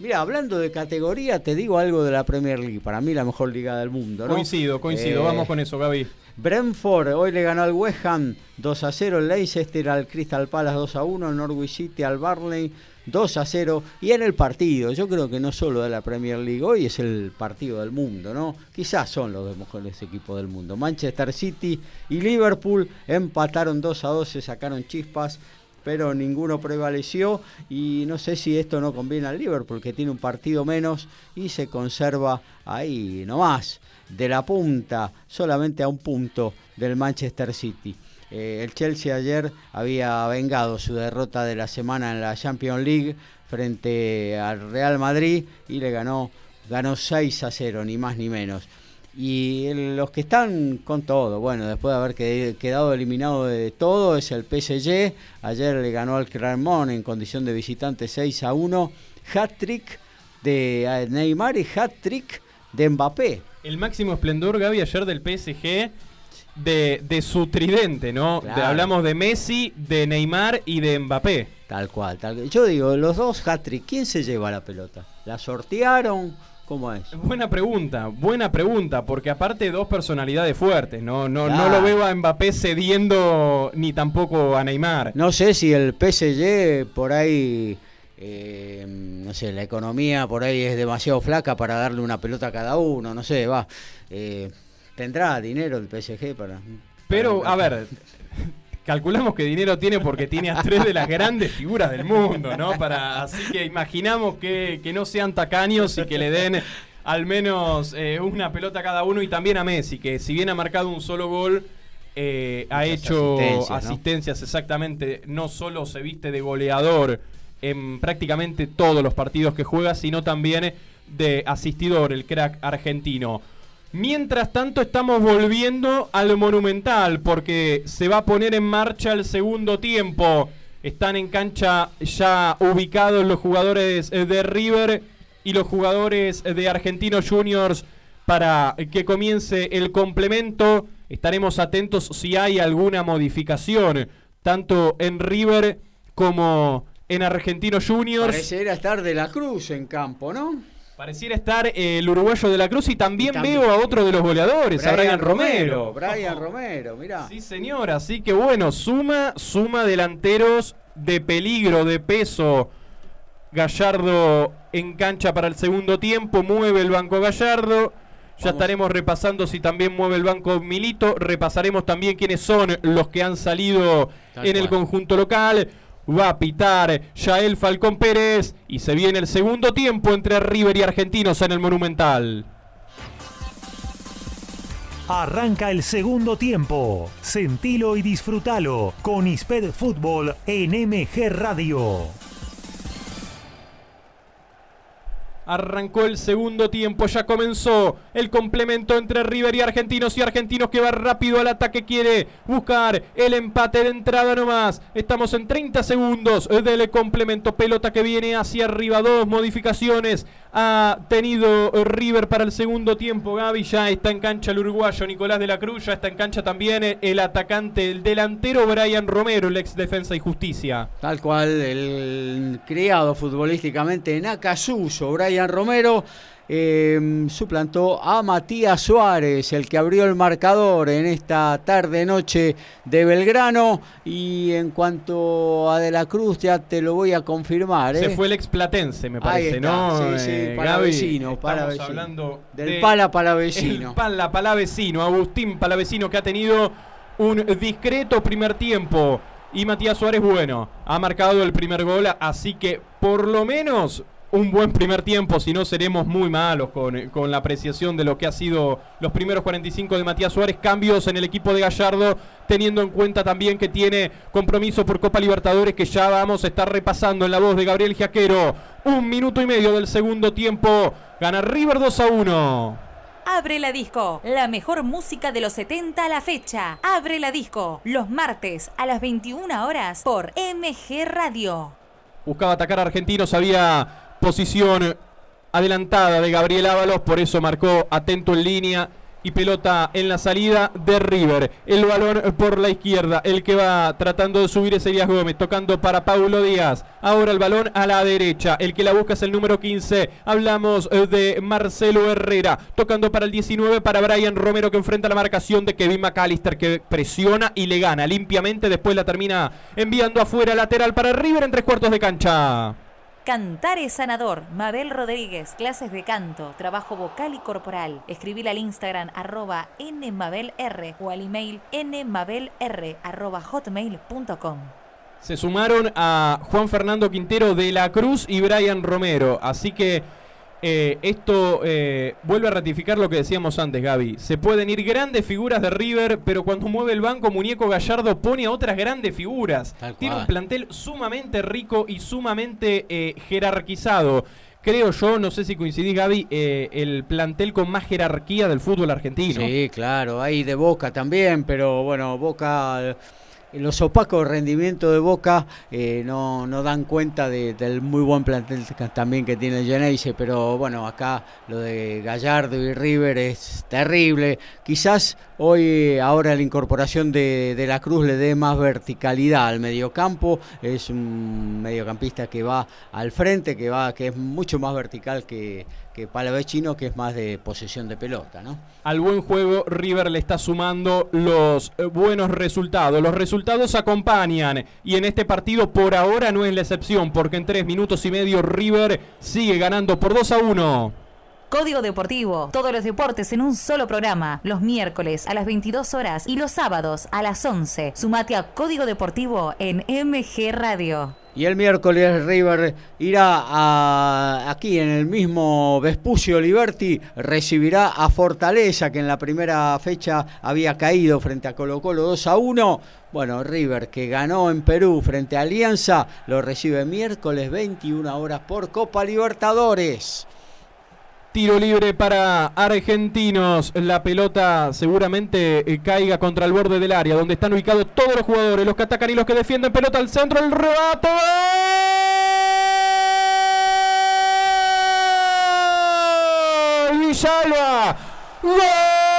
mira, hablando de categoría, te digo algo de la Premier League. Para mí, la mejor liga del mundo. ¿no? Coincido, coincido. Vamos con eso, Gaby. Brentford hoy le ganó al West Ham 2 a 0. El Leicester al Crystal Palace 2 a 1. El Norwich City al Barley 2 a 0. Y en el partido, yo creo que no solo de la Premier League, hoy es el partido del mundo, ¿no? Quizás son los dos mejores equipos del mundo. Manchester City y Liverpool empataron 2 a 2, se sacaron chispas, pero ninguno prevaleció. Y no sé si esto no conviene al Liverpool, que tiene un partido menos y se conserva ahí nomás, de la punta, solamente a un punto del Manchester City. Eh, el Chelsea ayer había vengado su derrota de la semana en la Champions League frente al Real Madrid y le ganó, ganó 6 a 0, ni más ni menos. Y los que están con todo, bueno, después de haber quedado eliminado de todo, es el PSG. Ayer le ganó al Clermont en condición de visitante 6 a 1. Hat-trick de eh, Neymar y hat-trick de Mbappé. El máximo esplendor, Gaby, ayer del PSG de, su tridente, ¿no? hablamos de Messi, de Neymar y de Mbappé. Tal cual, tal Yo digo, los dos hat-trick, ¿quién se lleva la pelota? ¿La sortearon? ¿Cómo es? Buena pregunta, buena pregunta, porque aparte dos personalidades fuertes, no, no, no lo veo a Mbappé cediendo ni tampoco a Neymar. No sé si el PSG por ahí, eh, no sé, la economía por ahí es demasiado flaca para darle una pelota a cada uno, no sé, va. Eh, tendrá dinero el PSG para. Pero, a ver, calculamos que dinero tiene porque tiene a tres de las grandes figuras del mundo, ¿no? Para, así que imaginamos que, no sean tacaños y que le den al menos eh, una pelota a cada uno y también a Messi, que si bien ha marcado un solo gol, eh, ha hecho asistencias, exactamente, no solo se viste de goleador en prácticamente todos los partidos que juega, sino también de asistidor, el crack argentino. Mientras tanto estamos volviendo al Monumental porque se va a poner en marcha el segundo tiempo. Están en cancha ya ubicados los jugadores de River y los jugadores de Argentinos Juniors para que comience el complemento. Estaremos atentos si hay alguna modificación, tanto en River como en Argentinos Juniors. Pareciera estar de la Cruz en campo, ¿no? Pareciera estar eh, el uruguayo de la Cruz y también, veo a otro de los goleadores, a Brian Romero. Brian Romero, mirá. Sí, señor, así que bueno, suma, suma delanteros de peligro, de peso. Gallardo en cancha para el segundo tiempo, mueve el banco Gallardo. Ya estaremos repasando si también mueve el banco Milito. Repasaremos también quiénes son los que han salido en el conjunto local va a pitar Yael Falcón Pérez y se viene el segundo tiempo entre River y Argentinos en el Monumental. Arranca el segundo tiempo. Sentilo y disfrútalo con Isped Fútbol en MG Radio. Arrancó el segundo tiempo, ya comenzó el complemento entre River y Argentinos y Argentinos que va rápido al ataque, quiere buscar el empate de entrada nomás. Estamos en 30 segundos del complemento, pelota que viene hacia arriba, dos modificaciones ha tenido River para el segundo tiempo. Gaby ya está en cancha el uruguayo Nicolás de la Cruz, ya está en cancha también el atacante, el delantero Brian Romero, el ex Defensa y Justicia. Tal cual, el criado futbolísticamente en Acasuso, Brian Romero. eh, suplantó a Matías Suárez, el que abrió el marcador en esta tarde-noche de Belgrano. Y en cuanto a De la Cruz, ya te lo voy a confirmar. Se ¿eh? fue el explatense, me Ahí parece, está, ¿no? sí, sí, Eh, para Gaby? vecino, para Estamos vecino. hablando Del de pala para vecino. El pala palavecino, Agustín Palavecino que ha tenido un discreto primer tiempo. Y Matías Suárez, bueno, ha marcado el primer gol, así que por lo menos un buen primer tiempo, si no seremos muy malos con, con la apreciación de lo que ha sido los primeros 45 de Matías Suárez. Cambios en el equipo de Gallardo, teniendo en cuenta también que tiene compromiso por Copa Libertadores, que ya vamos a estar repasando en la voz de Gabriel Jaquero. Un minuto y medio del segundo tiempo, gana River 2 a 1. Abre la disco, la mejor música de los 70 a la fecha. Abre la disco, los martes a las 21 horas por MG Radio. Buscaba atacar a Argentinos, había posición adelantada de Gabriel Ábalos, por eso marcó atento en línea y pelota en la salida de River. El balón por la izquierda, el que va tratando de subir es Elías Gómez, tocando para Paulo Díaz. Ahora el balón a la derecha, el que la busca es el número 15. Hablamos eh, de Marcelo Herrera, tocando para el 19 para Brian Romero que enfrenta la marcación de Kevin McAllister que presiona y le gana limpiamente. Después la termina enviando afuera lateral para River en tres cuartos de cancha. Cantar es sanador. Mabel Rodríguez, clases de canto, trabajo vocal y corporal. Escribir al Instagram arroba nmabelr o al email nmabelr arroba hotmail.com. Se sumaron a Juan Fernando Quintero de la Cruz y Brian Romero. Así que eh, esto eh, vuelve a ratificar lo que decíamos antes, Gaby. Se pueden ir grandes figuras de River, pero cuando mueve el banco, Muñeco Gallardo pone a otras grandes figuras. Tiene un plantel sumamente rico y sumamente eh, jerarquizado. Creo yo, no sé si coincidís, Gaby, eh, el plantel con más jerarquía del fútbol argentino. Sí, claro, hay de Boca también, pero bueno, Boca, los opacos rendimientos de Boca eh, no, no dan cuenta de- del muy buen plantel también que tiene el Geneise, pero bueno, acá lo de Gallardo y River es terrible. Quizás hoy, ahora la incorporación de, de la Cruz le dé más verticalidad al mediocampo, es un mediocampista que va al frente, que va, que es mucho más vertical que, que Palavecino, que es más de posesión de pelota, ¿no? Al buen juego, River le está sumando los eh, buenos resultados. Los resultados acompañan y en este partido por ahora no es la excepción porque en tres minutos y medio River sigue ganando por 2 a 1. Código Deportivo, todos los deportes en un solo programa, los miércoles a las 22 horas y los sábados a las 11. Sumate a Código Deportivo en MG Radio. Y el miércoles River irá a, aquí en el mismo Vespucio Liberty, recibirá a Fortaleza, que en la primera fecha había caído frente a Colo Colo 2 a 1. Bueno, River que ganó en Perú frente a Alianza, lo recibe miércoles 21 horas por Copa Libertadores. Tiro libre para argentinos. La pelota seguramente eh, caiga contra el borde del área, donde están ubicados todos los jugadores, los que atacan y los que defienden. Pelota al centro, el rebate. ¡Gol! Gol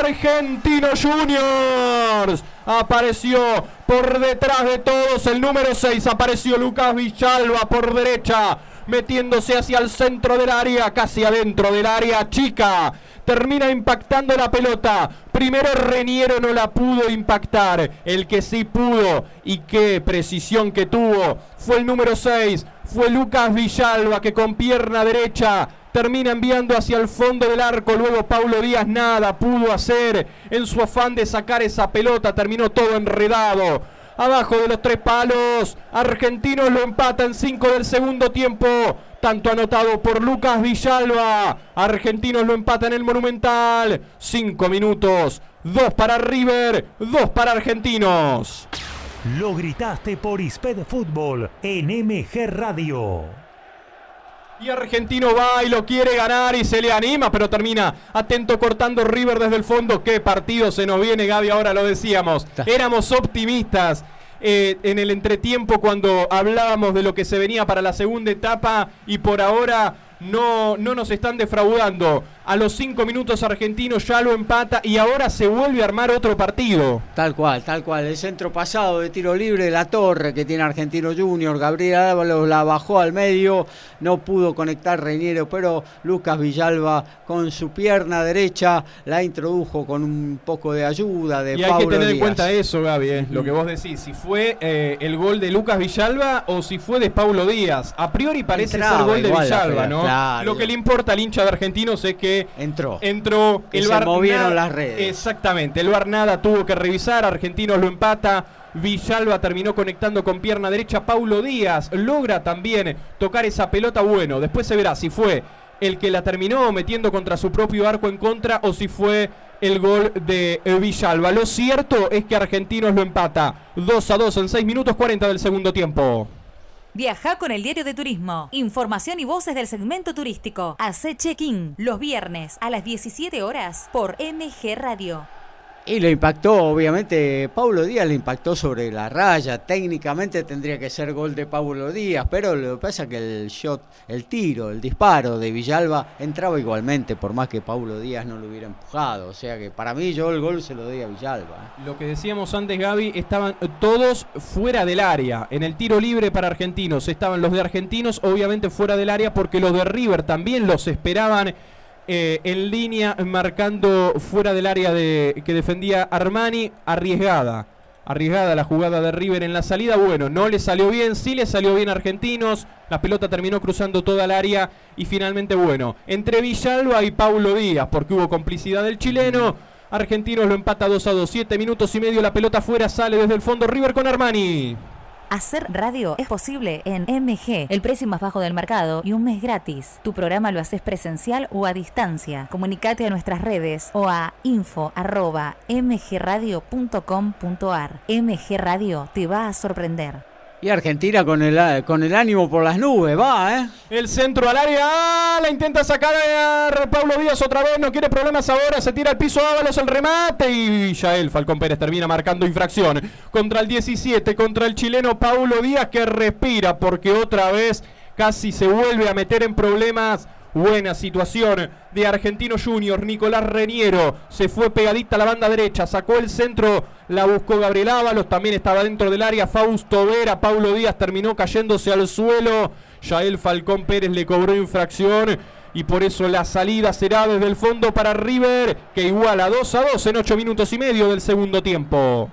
Argentinos Juniors. Apareció por detrás de todos el número 6. Apareció Lucas Villalba por derecha. Metiéndose hacia el centro del área, casi adentro del área chica. Termina impactando la pelota. Primero Reniero no la pudo impactar. El que sí pudo y qué precisión que tuvo fue el número 6. Fue Lucas Villalba que con pierna derecha termina enviando hacia el fondo del arco. Luego Paulo Díaz nada pudo hacer en su afán de sacar esa pelota. Terminó todo enredado. Abajo de los tres palos. Argentinos lo empata en 5 del segundo tiempo. Tanto anotado por Lucas Villalba. Argentinos lo empatan en el Monumental. Cinco minutos. Dos para River, dos para Argentinos. Lo gritaste por Isped Fútbol en MG Radio. Y Argentino va y lo quiere ganar y se le anima, pero termina atento cortando River desde el fondo. Qué partido se nos viene, Gaby, ahora lo decíamos. Éramos optimistas. eh, en el entretiempo cuando hablábamos de lo que se venía para la segunda etapa y por ahora no, no nos están defraudando. A los cinco minutos Argentino ya lo empata y ahora se vuelve a armar otro partido. Tal cual, tal cual. El centro pasado de tiro libre de la torre que tiene Argentino Junior. Gabriel Ábalos la bajó al medio. No pudo conectar Reñero, pero Lucas Villalba con su pierna derecha la introdujo con un poco de ayuda de Y hay Pablo que tener en cuenta eso, Gaby, eh, lo que vos decís. Si fue eh, el gol de Lucas Villalba o si fue de Paulo Díaz. A priori parece Entraba ser gol de igual Villalba, ¿no? claro. Lo que le importa al hincha de Argentinos es que entró. Entró Que el se movieron nada- las redes. Exactamente, el VAR nada tuvo que revisar. Argentinos lo empata. Villalba terminó conectando con pierna derecha. Paulo Díaz logra también tocar esa pelota. Bueno, después se verá si fue el que la terminó metiendo contra su propio arco en contra o si fue el gol de eh, Villalba. Lo cierto es que Argentinos lo empata 2 a 2 en 6 minutos 40 del segundo tiempo. Viaja con el diario de turismo. Información y voces del segmento turístico. Hace check-in los viernes a las 17 horas por MG Radio. Y le impactó, obviamente, Paulo Díaz le impactó sobre la raya. Técnicamente tendría que ser gol de Paulo Díaz, pero lo que pasa es que el shot, el tiro, el disparo de Villalba entraba igualmente, por más que Paulo Díaz no lo hubiera empujado. O sea que para mí yo el gol se lo doy a Villalba. ¿eh? Lo que decíamos antes, Gaby, estaban todos fuera del área. En el tiro libre para argentinos estaban los de argentinos, obviamente fuera del área, porque los de River también los esperaban eh, en línea, marcando fuera del área que defendía Armani, arriesgada. Arriesgada la jugada de River en la salida. Bueno, no le salió bien, sí le salió bien a Argentinos. La pelota terminó cruzando toda el área. Y finalmente, bueno, entre Villalba y Paulo Díaz, porque hubo complicidad del chileno. Argentinos lo empata 2 a 2. 7 minutos y medio. La pelota fuera sale desde el fondo. River con Armani. Hacer radio es posible en MG, el precio más bajo del mercado y un mes gratis. Tu programa lo haces presencial o a distancia. Comunicate a nuestras redes o a info.mgradio.com.ar. MG Radio te va a sorprender. Y Argentina con el, con el ánimo por las nubes, va, ¿eh? El centro al área. ¡Ah! La intenta sacar a Pablo Díaz otra vez. No quiere problemas ahora. Se tira al piso Ábalos el remate. Y Yael Falcón Pérez termina marcando infracción. Contra el 17. Contra el chileno Paulo Díaz que respira. Porque otra vez casi se vuelve a meter en problemas. Buena situación de Argentino Junior. Nicolás Reñero se fue pegadita a la banda derecha. Sacó el centro. La buscó Gabriel Ábalos. También estaba dentro del área. Fausto Vera. Paulo Díaz terminó cayéndose al suelo. Yael Falcón Pérez le cobró infracción. Y por eso la salida será desde el fondo para River. Que iguala 2 a 2 en 8 minutos y medio del segundo tiempo.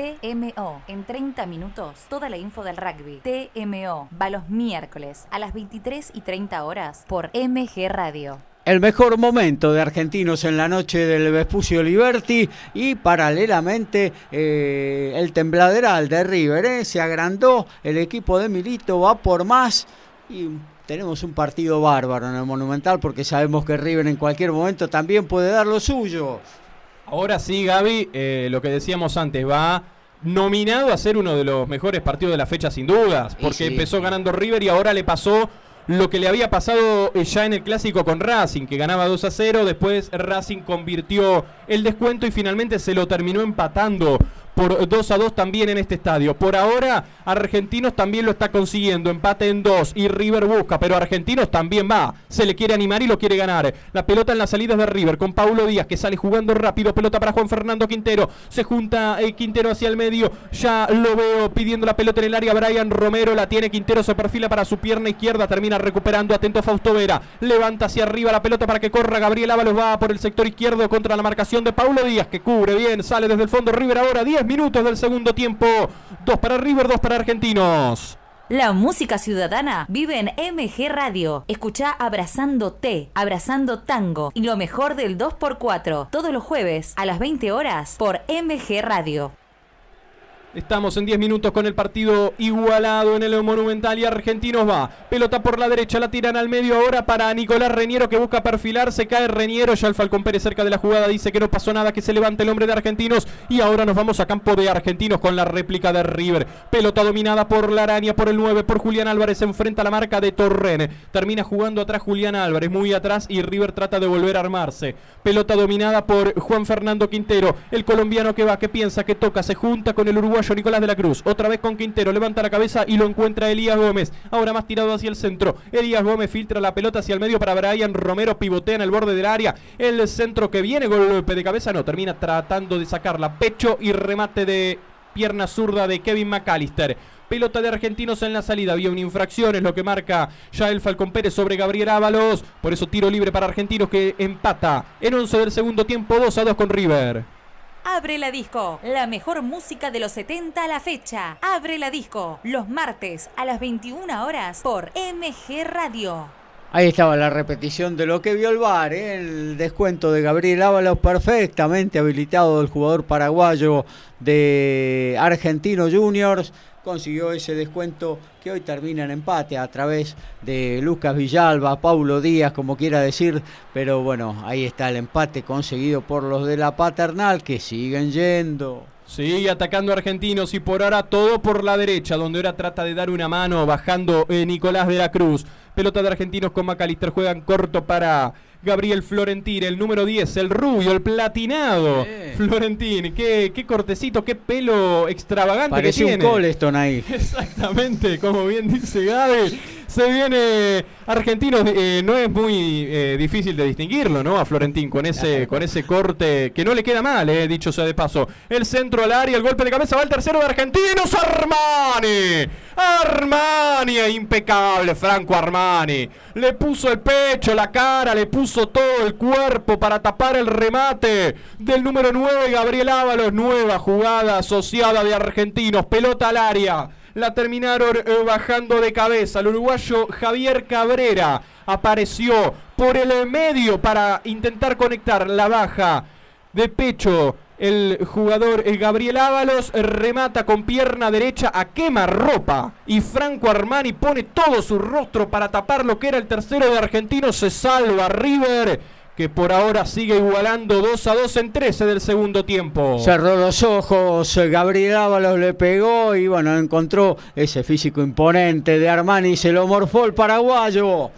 TMO, en 30 minutos, toda la info del rugby. TMO, va los miércoles a las 23 y 30 horas por MG Radio. El mejor momento de argentinos en la noche del Vespucio Liberty y paralelamente eh, el tembladeral de River. ¿eh? Se agrandó, el equipo de Milito va por más y tenemos un partido bárbaro en el Monumental porque sabemos que River en cualquier momento también puede dar lo suyo. Ahora sí, Gaby, eh, lo que decíamos antes, va nominado a ser uno de los mejores partidos de la fecha sin dudas, porque sí. empezó ganando River y ahora le pasó lo que le había pasado eh, ya en el clásico con Racing, que ganaba 2 a 0, después Racing convirtió el descuento y finalmente se lo terminó empatando por 2 a 2 también en este estadio. Por ahora, Argentinos también lo está consiguiendo, empate en 2 y River busca, pero Argentinos también va, se le quiere animar y lo quiere ganar. La pelota en las salidas de River con Paulo Díaz que sale jugando rápido, pelota para Juan Fernando Quintero, se junta eh, Quintero hacia el medio, ya lo veo pidiendo la pelota en el área, Brian Romero la tiene, Quintero se perfila para su pierna izquierda, termina recuperando, atento Fausto Vera, levanta hacia arriba la pelota para que corra, Gabriel Ábalos va por el sector izquierdo contra la marcación de Paulo Díaz que cubre bien, sale desde el fondo. River ahora, 10 minutos del segundo tiempo, dos para River, dos para Argentinos. La música ciudadana vive en MG Radio. Escucha Abrazando T, Abrazando Tango y lo mejor del 2x4 todos los jueves a las 20 horas por MG Radio. Estamos en 10 minutos con el partido igualado en el Monumental y Argentinos va. Pelota por la derecha, la tiran al medio ahora para Nicolás Reñero que busca perfilar. Se cae Reñero, ya el Falcón Pérez cerca de la jugada dice que no pasó nada, que se levante el hombre de Argentinos. Y ahora nos vamos a campo de Argentinos con la réplica de River. Pelota dominada por la araña, por el 9, por Julián Álvarez. Enfrenta a la marca de Torren. Termina jugando atrás Julián Álvarez, muy atrás y River trata de volver a armarse. Pelota dominada por Juan Fernando Quintero, el colombiano que va, que piensa, que toca, se junta con el uruguayo Nicolás de la Cruz. Otra vez con Quintero. Levanta la cabeza y lo encuentra Elías Gómez. Ahora más tirado hacia el centro. Elías Gómez filtra la pelota hacia el medio para Brian Romero. Pivotea en el borde del área. El centro que viene. Golpe de cabeza. No, termina tratando de sacarla. Pecho y remate de pierna zurda de Kevin McAllister. Pelota de argentinos en la salida. Había una infracción, es lo que marca ya el Falcón Pérez sobre Gabriel Ábalos. Por eso tiro libre para argentinos que empata en 11 del segundo tiempo 2 a 2 con River. Abre la disco, la mejor música de los 70 a la fecha. Abre la disco, los martes a las 21 horas por MG Radio. Ahí estaba la repetición de lo que vio el VAR, ¿eh? el descuento de Gabriel Ábalos, perfectamente habilitado el jugador paraguayo de Argentino Juniors consiguió ese descuento que hoy termina en empate a través de Lucas Villalba, Paulo Díaz, como quiera decir, pero bueno, ahí está el empate conseguido por los de la paternal que siguen yendo. Sigue atacando a Argentinos y por ahora todo por la derecha, donde ahora trata de dar una mano bajando eh, Nicolás de la Cruz. Pelota de Argentinos con Macalister, juegan corto para Gabriel Florentín, el número 10, el rubio, el platinado. Florentín, qué, qué, cortecito, qué pelo extravagante Parece que un Coleston ahí. Exactamente, como bien dice Gaby. Se viene Argentinos, eh, no es muy eh, difícil de distinguirlo, ¿no? A Florentín con ese, con ese corte que no le queda mal, eh, dicho sea de paso. El centro al área, el golpe de cabeza va el tercero de Argentinos, Armani. Armani, impecable, Franco Armani. Le puso el pecho, la cara, le puso todo el cuerpo para tapar el remate del número 9, Gabriel Ábalos. Nueva jugada asociada de Argentinos, pelota al área la terminaron eh, bajando de cabeza. El uruguayo Javier Cabrera apareció por el medio para intentar conectar la baja de pecho. El jugador Gabriel Ábalos remata con pierna derecha a quema ropa y Franco Armani pone todo su rostro para tapar lo que era el tercero de argentino. Se salva River que por ahora sigue igualando 2 a 2 en 13 del segundo tiempo. Cerró los ojos, Gabriel Ábalos le pegó y bueno, encontró ese físico imponente de Armani, se lo morfó el paraguayo.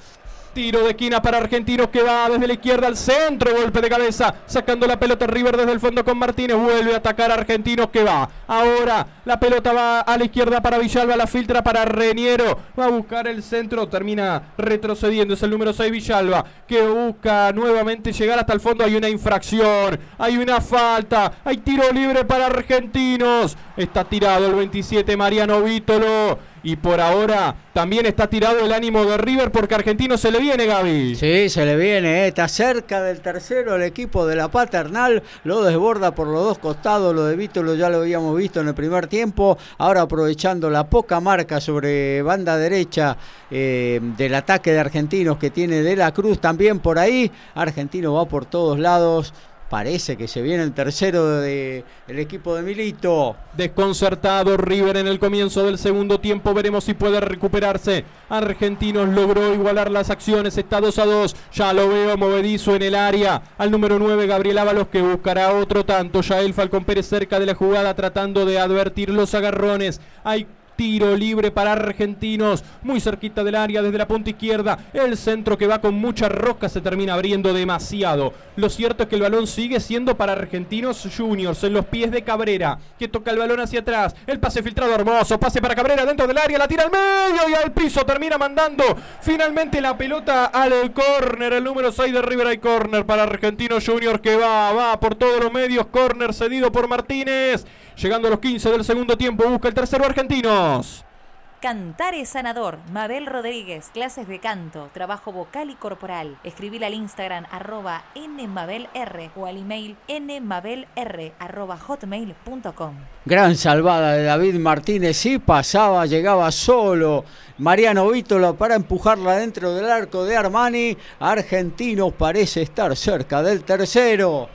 Tiro de esquina para Argentinos que va desde la izquierda al centro. Golpe de cabeza. Sacando la pelota River desde el fondo con Martínez. Vuelve a atacar a Argentinos que va. Ahora la pelota va a la izquierda para Villalba. La filtra para Reniero. Va a buscar el centro. Termina retrocediendo. Es el número 6 Villalba. Que busca nuevamente llegar hasta el fondo. Hay una infracción. Hay una falta. Hay tiro libre para Argentinos. Está tirado el 27 Mariano Vítolo. Y por ahora también está tirado el ánimo de River porque Argentino se le viene, Gaby. Sí, se le viene, eh. está cerca del tercero el equipo de la Paternal, lo desborda por los dos costados, lo de Vítolo ya lo habíamos visto en el primer tiempo, ahora aprovechando la poca marca sobre banda derecha eh, del ataque de Argentinos que tiene De la Cruz también por ahí, Argentino va por todos lados, Parece que se viene el tercero del equipo de Milito. Desconcertado River en el comienzo del segundo tiempo. Veremos si puede recuperarse. Argentinos logró igualar las acciones. Está 2 a 2. Ya lo veo movedizo en el área. Al número 9, Gabriel Ábalos, que buscará otro tanto. Ya el Falcón Pérez cerca de la jugada tratando de advertir los agarrones. Hay Tiro libre para Argentinos, muy cerquita del área desde la punta izquierda. El centro que va con mucha rosca se termina abriendo demasiado. Lo cierto es que el balón sigue siendo para Argentinos Juniors en los pies de Cabrera, que toca el balón hacia atrás. El pase filtrado hermoso, pase para Cabrera dentro del área, la tira al medio y al piso. Termina mandando finalmente la pelota al córner. El número 6 de River hay córner para Argentinos Juniors que va, va por todos los medios. Córner cedido por Martínez. Llegando a los 15 del segundo tiempo, busca el tercero argentinos. Cantar es sanador. Mabel Rodríguez, clases de canto, trabajo vocal y corporal. Escribir al Instagram arroba nmabelr o al email nmabelr arroba hotmail.com. Gran salvada de David Martínez, sí pasaba, llegaba solo. Mariano Vítolo para empujarla dentro del arco de Armani. Argentinos parece estar cerca del tercero.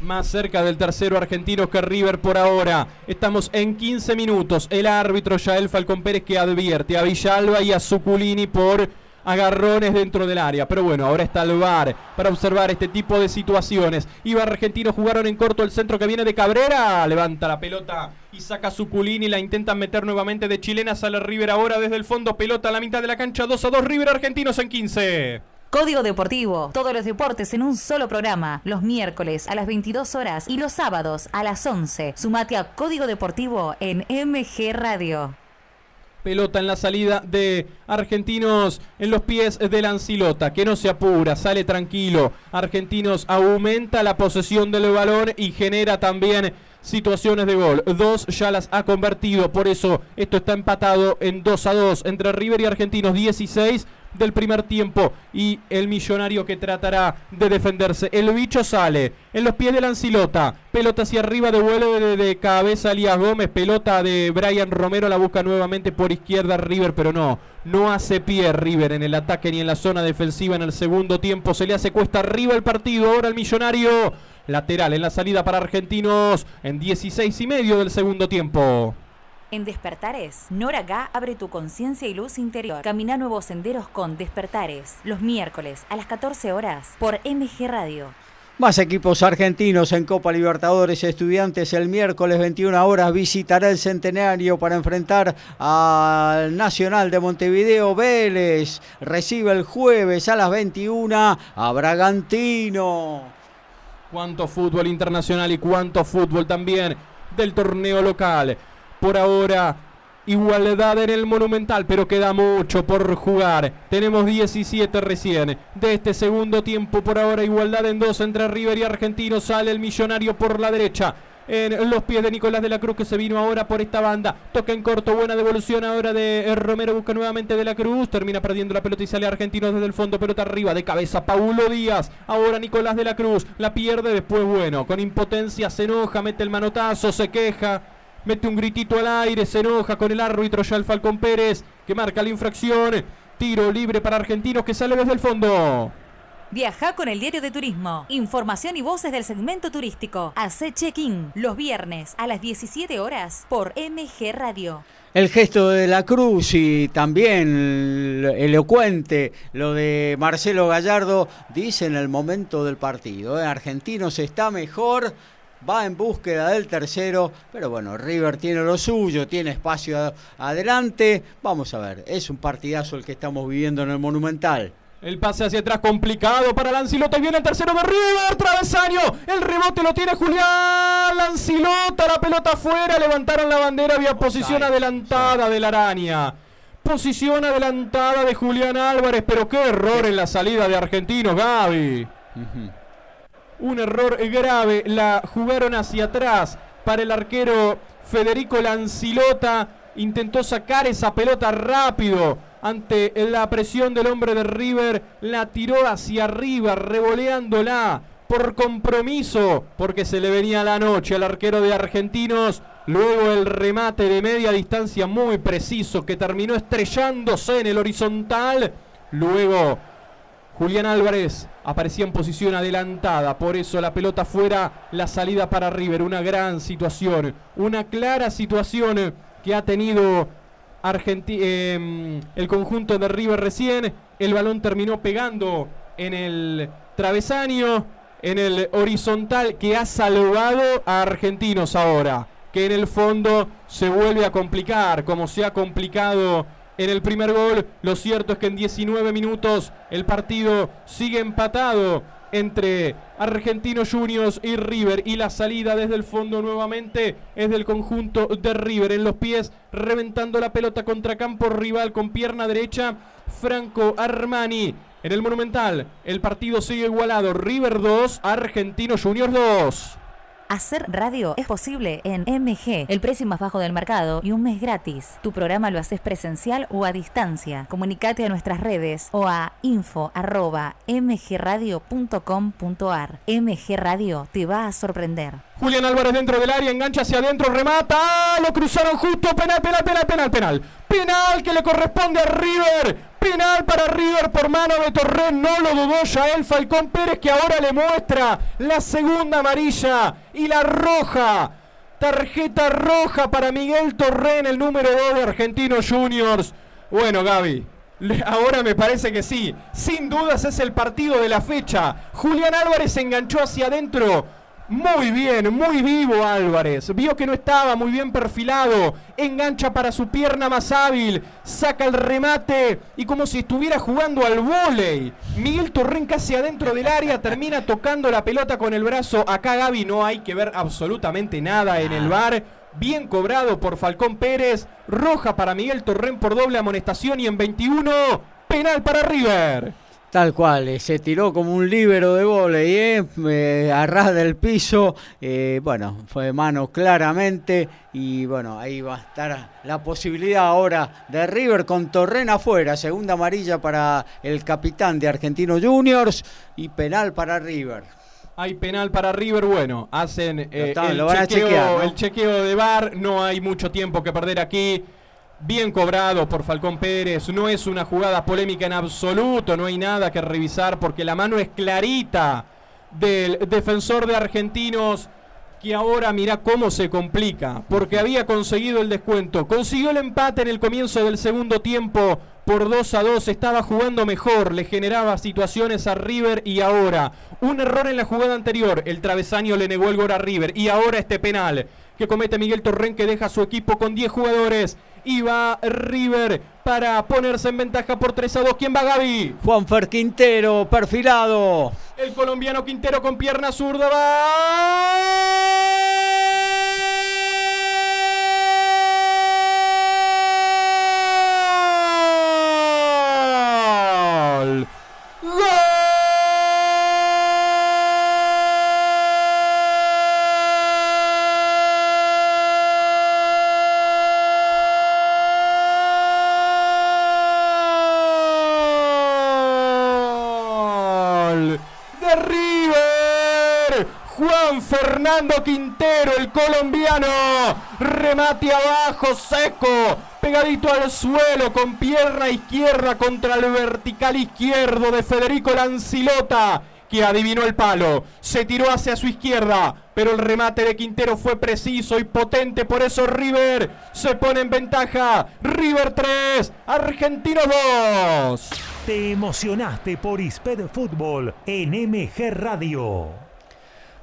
Más cerca del tercero argentino que River por ahora. Estamos en 15 minutos. El árbitro Yael Falcón Pérez que advierte a Villalba y a Zuculini por agarrones dentro del área. Pero bueno, ahora está el VAR para observar este tipo de situaciones. Iba Argentino, jugaron en corto el centro que viene de Cabrera. Levanta la pelota y saca Zuculini. La intentan meter nuevamente de chilena. Sale River ahora desde el fondo. Pelota a la mitad de la cancha. 2 a 2 River Argentinos en 15. Código Deportivo. Todos los deportes en un solo programa. Los miércoles a las 22 horas y los sábados a las 11. Sumate a Código Deportivo en MG Radio. Pelota en la salida de Argentinos en los pies de Lancilota, que no se apura, sale tranquilo. Argentinos aumenta la posesión del balón y genera también situaciones de gol. Dos ya las ha convertido, por eso esto está empatado en 2 a 2 entre River y Argentinos 16 del primer tiempo y el millonario que tratará de defenderse. El bicho sale en los pies de Lancilota. Pelota hacia arriba, devuelve de, cabeza Elías Gómez. Pelota de Brian Romero, la busca nuevamente por izquierda River, pero no. No hace pie River en el ataque ni en la zona defensiva en el segundo tiempo. Se le hace cuesta arriba el partido. Ahora el millonario lateral en la salida para Argentinos en 16 y medio del segundo tiempo. En Despertares, Nora Gá abre tu conciencia y luz interior. Camina nuevos senderos con Despertares, los miércoles a las 14 horas por MG Radio. Más equipos argentinos en Copa Libertadores. Estudiantes el miércoles 21 horas visitará el Centenario para enfrentar al Nacional de Montevideo. Vélez recibe el jueves a las 21 a Bragantino. Cuánto fútbol internacional y cuánto fútbol también del torneo local por ahora igualdad en el Monumental, pero queda mucho por jugar. Tenemos 17 recién. De este segundo tiempo, por ahora igualdad en dos entre River y Argentino. Sale el millonario por la derecha. En los pies de Nicolás de la Cruz que se vino ahora por esta banda. Toca en corto, buena devolución ahora de Romero. Busca nuevamente de la Cruz. Termina perdiendo la pelota y sale Argentino desde el fondo. Pelota arriba, de cabeza. Paulo Díaz. Ahora Nicolás de la Cruz. La pierde después, bueno. Con impotencia se enoja, mete el manotazo, se queja mete un gritito al aire, se enoja con el árbitro ya el Falcón Pérez, que marca la infracción. Tiro libre para Argentinos que sale desde el fondo. Viaja con el diario de turismo. Información y voces del segmento turístico. Hace check-in los viernes a las 17 horas por MG Radio. El gesto de la Cruz y también elocuente lo de Marcelo Gallardo dice en el momento del partido. ¿eh? Argentinos está mejor va en búsqueda del tercero, pero bueno, River tiene lo suyo, tiene espacio adelante. Vamos a ver, es un partidazo el que estamos viviendo en el Monumental. El pase hacia atrás complicado para Lancilota. Viene el tercero de River. Travesaño. El rebote lo tiene Julián. Lancilota. La pelota afuera. Levantaron la bandera. Había posición adelantada de la araña. Posición adelantada de Julián Álvarez. Pero qué error en la salida de Argentinos, Gaby un error grave. La jugaron hacia atrás para el arquero Federico Lancilota. Intentó sacar esa pelota rápido ante la presión del hombre de River. La tiró hacia arriba, revoleándola por compromiso, porque se le venía la noche al arquero de Argentinos. Luego el remate de media distancia muy preciso que terminó estrellándose en el horizontal. Luego Julián Álvarez aparecía en posición adelantada, por eso la pelota fuera, la salida para River, una gran situación, una clara situación que ha tenido em, el conjunto de River recién, el balón terminó pegando en el travesaño, en el horizontal que ha salvado a Argentinos ahora, que en el fondo se vuelve a complicar, como se ha complicado en el primer gol. Lo cierto es que en 19 minutos el partido sigue empatado entre Argentinos Juniors y River y la salida desde el fondo nuevamente es del conjunto de River. En los pies reventando la pelota contra campo rival con pierna derecha Franco Armani. En el Monumental el partido sigue igualado. River 2 Argentinos Juniors 2 Hacer radio es posible en MG, el precio más bajo del mercado y un mes gratis. Tu programa lo haces presencial o a distancia. Comunicate a nuestras redes o a info@mgradio.com.ar. MG Radio te va a sorprender. Julián Álvarez dentro del área, engancha hacia adentro, remata, lo cruzaron justo, penal, penal, penal, penal, penal. Penal que le corresponde a River Penal para River por mano de Torren, no lo dudó ya el Falcón Pérez que ahora le muestra la segunda amarilla y la roja. Tarjeta roja para Miguel Torren, el número 2 de Argentinos Juniors. Bueno, Gaby, ahora me parece que sí. Sin dudas es el partido de la fecha. Julián Álvarez enganchó hacia adentro muy bien, muy vivo Álvarez. Vio que no estaba muy bien perfilado. Engancha para su pierna más hábil. Saca el remate. Y como si estuviera jugando al vóley. Miguel Torren casi adentro del área. Termina tocando la pelota con el brazo. Acá Gaby no hay que ver absolutamente nada en el bar. Bien cobrado por Falcón Pérez. Roja para Miguel Torren por doble amonestación. Y en 21, penal para River. Tal cual, eh, se tiró como un líbero de volei, ¿eh? eh a ras del piso, eh, bueno, fue mano claramente y bueno, ahí va a estar la posibilidad ahora de River con Torrena afuera, segunda amarilla para el capitán de Argentinos Juniors y penal para River. Hay penal para River, bueno, hacen el, chequeo, el chequeo de bar, no hay mucho tiempo que perder aquí. Bien cobrado por Falcón Pérez, no es una jugada polémica en absoluto, no hay nada que revisar porque la mano es clarita del defensor de Argentinos que ahora mira cómo se complica, porque había conseguido el descuento, consiguió el empate en el comienzo del segundo tiempo por 2 a 2, estaba jugando mejor, le generaba situaciones a River y ahora. Un error en la jugada anterior, el travesaño le negó el gol a River. Y ahora este penal que comete Miguel Torren que deja su equipo con 10 jugadores y va River para ponerse en ventaja por 3 a 2. ¿Quién va Gaby? Juanfer Quintero, perfilado. El colombiano Quintero con pierna zurda va. Fernando Quintero, el colombiano. Remate abajo, seco. Pegadito al suelo con pierna izquierda contra el vertical izquierdo de Federico Lancilota que adivinó el palo. Se tiró hacia su izquierda, pero el remate de Quintero fue preciso y potente. Por eso River se pone en ventaja. River 3, Argentino 2. Te emocionaste por Isped Fútbol en MG Radio.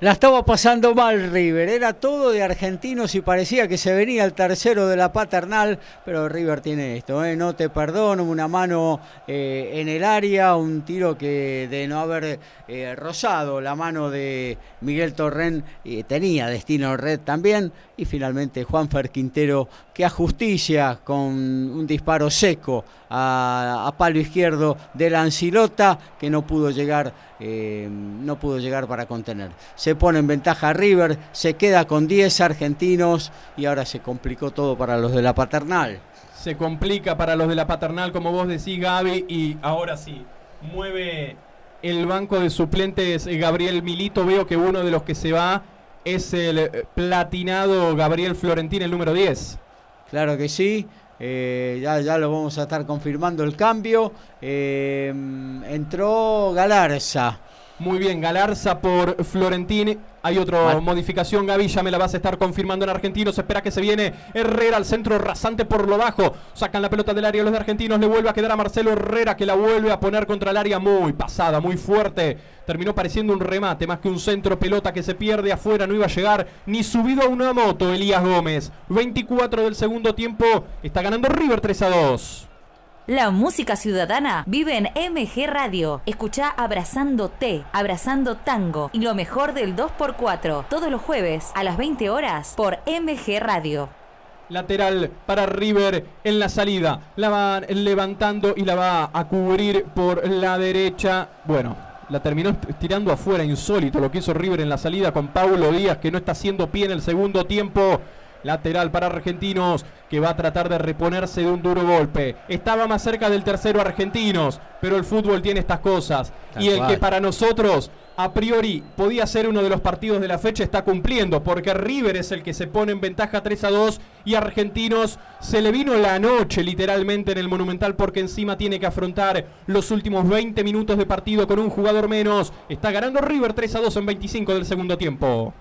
La estaba pasando mal River, era todo de argentinos y parecía que se venía el tercero de la paternal, pero River tiene esto, ¿eh? no te perdono, una mano eh, en el área, un tiro que de no haber eh, rozado la mano de Miguel Torren tenía destino red también, y finalmente Juanfer Quintero que a justicia con un disparo seco a, palo izquierdo de la Ancilota que no pudo llegar eh, no pudo llegar para contener. Se pone en ventaja River, se queda con 10 argentinos y ahora se complicó todo para los de la paternal. Se complica para los de la paternal, como vos decís, Gaby, y ahora sí, mueve el banco de suplentes eh, Gabriel Milito. Veo que uno de los que se va es el eh, platinado Gabriel Florentín, el número 10. Claro que sí. Eh, ya, ya lo vamos a estar confirmando el cambio. Eh, entró Galarza. Muy bien, Galarza por Florentín. Hay otra modificación, Gaby, ya me la vas a estar confirmando en argentino. Se espera que se viene Herrera al centro rasante por lo bajo. Sacan la pelota del área los de argentinos. Le vuelve a quedar a Marcelo Herrera que la vuelve a poner contra el área muy pasada, muy fuerte. Terminó pareciendo un remate, más que un centro pelota que se pierde afuera. No iba a llegar ni subido a una moto Elías Gómez. 24 del segundo tiempo. Está ganando River 3 a 2. La música ciudadana vive en MG Radio. Escucha Abrazando T, Abrazando Tango y lo mejor del 2x4 todos los jueves a las 20 horas por MG Radio. Lateral para River en la salida. La van levantando y la va a cubrir por la derecha. Bueno, la terminó tirando afuera, insólito lo que hizo River en la salida con Paulo Díaz, que no está haciendo pie en el segundo tiempo. Lateral para Argentinos que va a tratar de reponerse de un duro golpe. Estaba más cerca del tercero Argentinos, pero el fútbol tiene estas cosas. y el que para nosotros a priori podía ser uno de los partidos de la fecha, está cumpliendo, porque River es el que se pone en ventaja 3 a 2 y Argentinos se le vino la noche literalmente en el Monumental porque encima tiene que afrontar los últimos 20 minutos de partido con un jugador menos. Está ganando River 3 a 2 en 25 del segundo tiempo.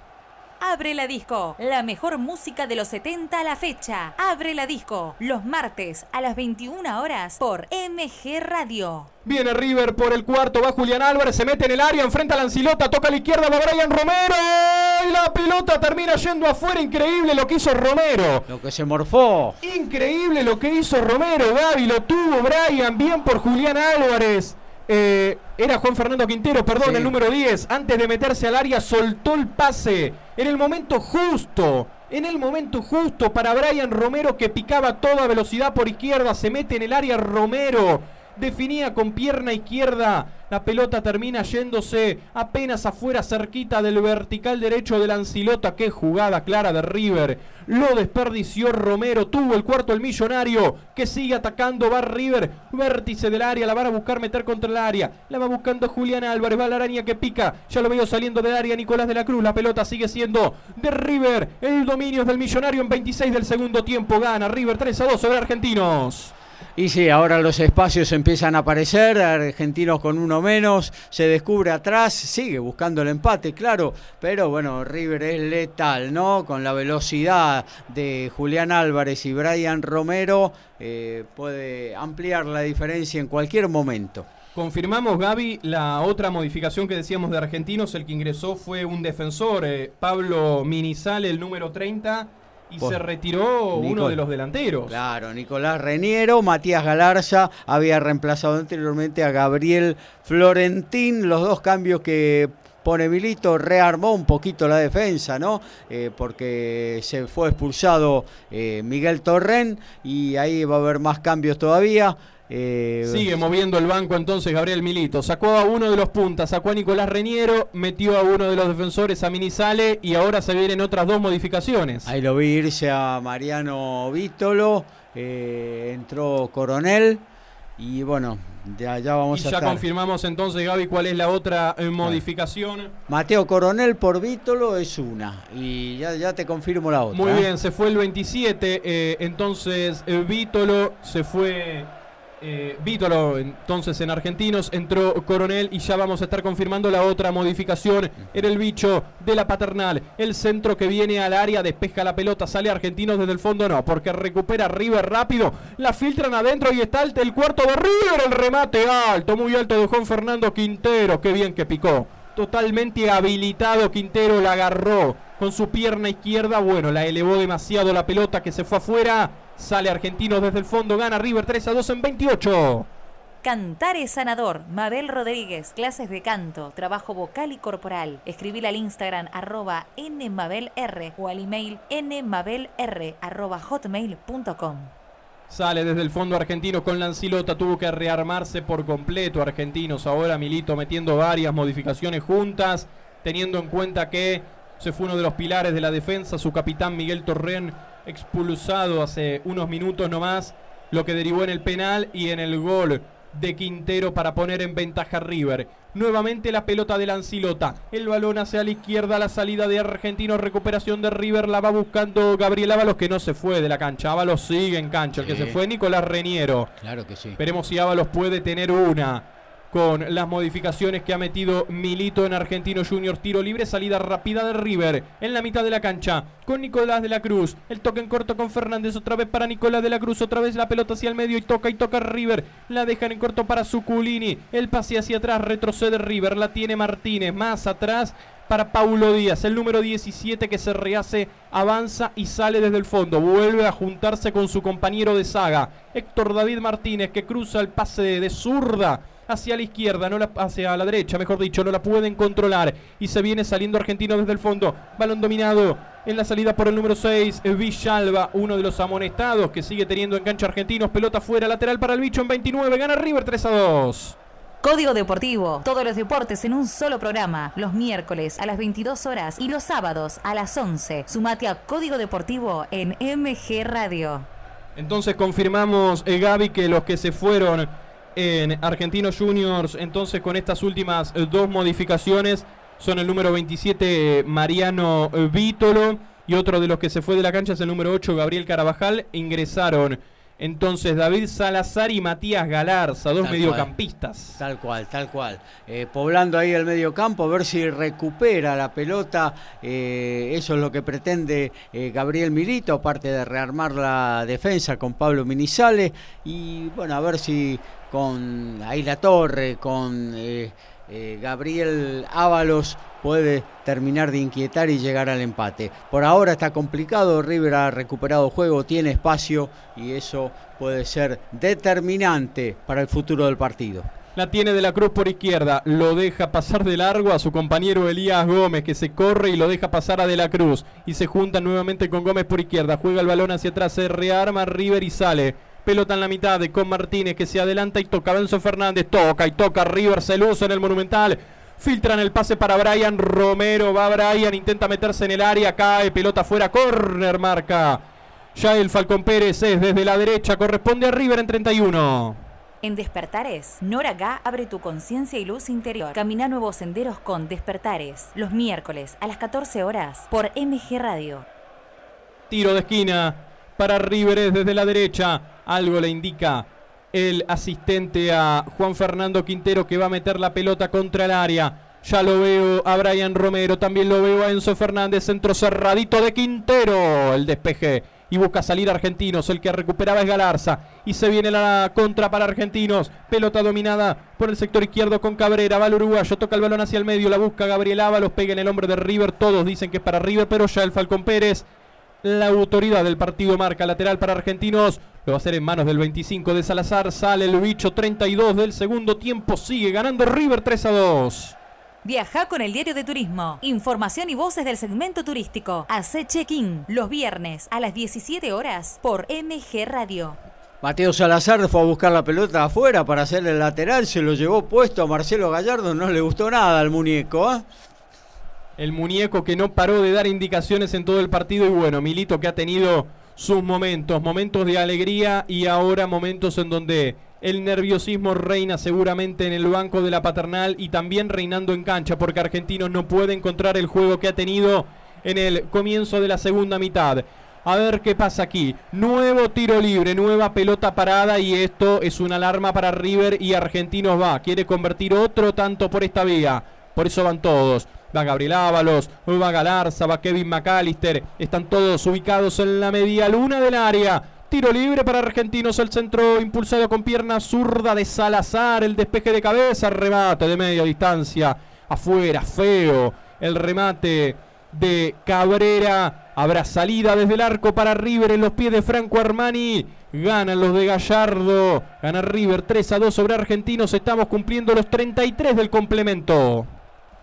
Abre la disco, la mejor música de los 70 a la fecha. Abre la disco, los martes a las 21 horas por MG Radio. Viene River por el cuarto, va Julián Álvarez, se mete en el área, enfrenta a Lancilota, toca a la izquierda, va Brian Romero y la pelota termina yendo afuera. Increíble lo que hizo Romero. Lo que se morfó. Increíble lo que hizo Romero, Gaby, lo tuvo Brian, bien por Julián Álvarez. Eh, era Juan Fernando Quintero, perdón, Sí. el número 10. Antes de meterse al área, soltó el pase en el momento justo. En el momento justo para Brian Romero que picaba a toda velocidad por izquierda. Se mete en el área Romero. Definía con pierna izquierda. La pelota termina yéndose apenas afuera, cerquita del vertical derecho de Lancilota. Qué jugada clara de River. Lo desperdició Romero. Tuvo el cuarto el millonario. Que sigue atacando. Va River. Vértice del área. La van a buscar meter contra el área. La va buscando Julián Álvarez. Va la araña que pica. Ya lo veo saliendo del área Nicolás de la Cruz. La pelota sigue siendo de River. El dominio es del millonario en 26 del segundo tiempo. Gana River 3 a 2 sobre Argentinos. Y sí, ahora los espacios empiezan a aparecer, argentinos con uno menos, se descubre atrás, sigue buscando el empate, claro, pero bueno, River es letal, ¿no? Con la velocidad de Julián Álvarez y Brian Romero, eh, puede ampliar la diferencia en cualquier momento. Confirmamos, Gaby, la otra modificación que decíamos de Argentinos, el que ingresó fue un defensor, eh, Pablo Minizal, el número 30, y Por- se retiró uno de los delanteros. Claro, Nicolás Reniero, Matías Galarza había reemplazado anteriormente a Gabriel Florentín, los dos cambios que pone Milito, rearmó un poquito la defensa, ¿no? Eh, porque se fue expulsado eh, Miguel Torren y ahí va a haber más cambios todavía. Eh, Sigue moviendo el banco entonces Gabriel Milito. Sacó a uno de los puntas, sacó a Nicolás Reniero, metió a uno de los defensores, a Minizale, y ahora se vienen otras dos modificaciones. Ahí lo vi irse a Mariano Vítolo, eh, entró Coronel y bueno, ya Y vamos a ya estar. confirmamos entonces, Gaby, cuál es la otra eh, modificación. Mateo Coronel por Vítolo es una. Y ya, ya te confirmo la otra. Muy ¿eh? bien, se fue el 27, eh, entonces Vítolo se fue. Eh, Vítolo, entonces en Argentinos entró Coronel y ya vamos a estar confirmando la otra modificación. Era el bicho de la paternal. El centro que viene al área, despeja la pelota, sale Argentinos desde el fondo, no, porque recupera River rápido. La filtran adentro y está el, el cuarto de River. El remate alto, muy alto de Juan Fernando Quintero. Qué bien que picó. Totalmente habilitado Quintero la agarró con su pierna izquierda. Bueno, la elevó demasiado la pelota que se fue afuera. Sale Argentinos desde el fondo. Gana River 3 a 2 en 28. Cantar es sanador. Mabel Rodríguez, clases de canto, trabajo vocal y corporal. Escribir al Instagram arroba nmabelr o al email nmabelr arroba hotmail.com. Sale desde el fondo argentino con Lancilota. Tuvo que rearmarse por completo Argentinos. Ahora Milito metiendo varias modificaciones juntas. Teniendo en cuenta que se fue uno de los pilares de la defensa. Su capitán Miguel Torren expulsado hace unos minutos nomás. Lo que derivó en el penal y en el gol de Quintero para poner en ventaja a River. Nuevamente la pelota de Lancilota. El balón hacia la izquierda, la salida de Argentinos, recuperación de River, la va buscando Gabriel Ábalos que no se fue de la cancha. Ábalos sigue en cancha, el que Sí. se fue Nicolás Reniero. Claro que sí. Veremos si Ábalos puede tener una con las modificaciones que ha metido Milito en Argentino Junior. Tiro libre, salida rápida de River en la mitad de la cancha con Nicolás de la Cruz. El toque en corto con Fernández, otra vez para Nicolás de la Cruz, otra vez la pelota hacia el medio y toca y toca River. La dejan en corto para Zuculini. El pase hacia atrás, retrocede River, la tiene Martínez. Más atrás para Paulo Díaz, el número 17 que se rehace, avanza y sale desde el fondo. Vuelve a juntarse con su compañero de saga, Héctor David Martínez, que cruza el pase de zurda hacia la izquierda, no la, hacia la derecha, mejor dicho, no la pueden controlar. Y se viene saliendo argentino desde el fondo. Balón dominado en la salida por el número 6, Villalba, uno de los amonestados que sigue teniendo en cancha argentinos. Pelota fuera, lateral para el bicho en 29, gana River 3 a 2. Código Deportivo. Todos los deportes en un solo programa. Los miércoles a las 22 horas y los sábados a las 11. Sumate a Código Deportivo en MG Radio. Entonces confirmamos, eh, Gaby, que los que se fueron en Argentinos Juniors, entonces con estas últimas eh, dos modificaciones, son el número 27 Mariano Vítolo y otro de los que se fue de la cancha es el número 8 Gabriel Carabajal. Ingresaron entonces David Salazar y Matías Galarza, dos Tal mediocampistas. Tal cual, tal cual. Eh, poblando ahí el medio campo, a ver si recupera la pelota. eh, eso es lo que pretende eh, Gabriel Milito, aparte de rearmar la defensa con Pablo Minizales. Y bueno, a ver si con ahí la torre, con eh, eh, Gabriel Ábalos puede terminar de inquietar y llegar al empate. Por ahora está complicado, River ha recuperado juego, tiene espacio y eso puede ser determinante para el futuro del partido. La tiene de la Cruz por izquierda, lo deja pasar de largo a su compañero Elías Gómez que se corre y lo deja pasar a de la Cruz y se juntan nuevamente con Gómez por izquierda, juega el balón hacia atrás, se rearma River y sale. Pelota en la mitad de con Martínez que se adelanta y toca Benzo Fernández, toca y toca River Celuso en el Monumental. Filtran el pase para Brian Romero, va Brian, intenta meterse en el área, cae, pelota fuera, corner marca. Ya el Falcón Pérez es desde la derecha, corresponde a River en 31. En Despertares, Nora Gá abre tu conciencia y luz interior. Camina nuevos senderos con Despertares. Los miércoles a las 14 horas por MG Radio. Tiro de esquina para River desde la derecha. Algo le indica el asistente a Juan Fernando Quintero que va a meter la pelota contra el área. Ya lo veo a Brian Romero, también lo veo a Enzo Fernández, centro cerradito de Quintero. El despeje y busca salir Argentinos. El que recuperaba es Galarza. Y se viene la contra para Argentinos. Pelota dominada por el sector izquierdo con Cabrera. Va el uruguayo, toca el balón hacia el medio. La busca Gabriel Ábalos, pega en el hombre de River. Todos dicen que es para River, pero ya el Falcón Pérez. La autoridad del partido marca lateral para Argentinos. Lo va a hacer en manos del 25 de Salazar. Sale el bicho 32 del segundo tiempo. Sigue ganando River 3 a 2. Viaja con el diario de turismo. Información y voces del segmento turístico. Hace check-in los viernes a las 17 horas por MG Radio. Mateo Salazar fue a buscar la pelota afuera para hacer el lateral, se lo llevó puesto a Marcelo Gallardo, no le gustó nada al muñeco. ¿eh? El muñeco que no paró de dar indicaciones en todo el partido y bueno, Milito que ha tenido sus momentos, momentos de alegría y ahora momentos en donde el nerviosismo reina seguramente en el banco de la paternal y también reinando en cancha porque Argentinos no puede encontrar el juego que ha tenido en el comienzo de la segunda mitad. A ver qué pasa aquí. Nuevo tiro libre, nueva pelota parada y esto es una alarma para River y Argentinos va. Quiere convertir otro tanto por esta vía. Por eso van todos. Va Gabriel Ábalos, va Galarza, va Kevin McAllister. Están todos ubicados en la media luna del área. Tiro libre para Argentinos, el centro impulsado con pierna zurda de Salazar, el despeje de cabeza, remate de media distancia, afuera, feo, el remate de Cabrera, habrá salida desde el arco para River en los pies de Franco Armani, ganan los de Gallardo, gana River 3 a 2 sobre Argentinos, estamos cumpliendo los 33 del complemento.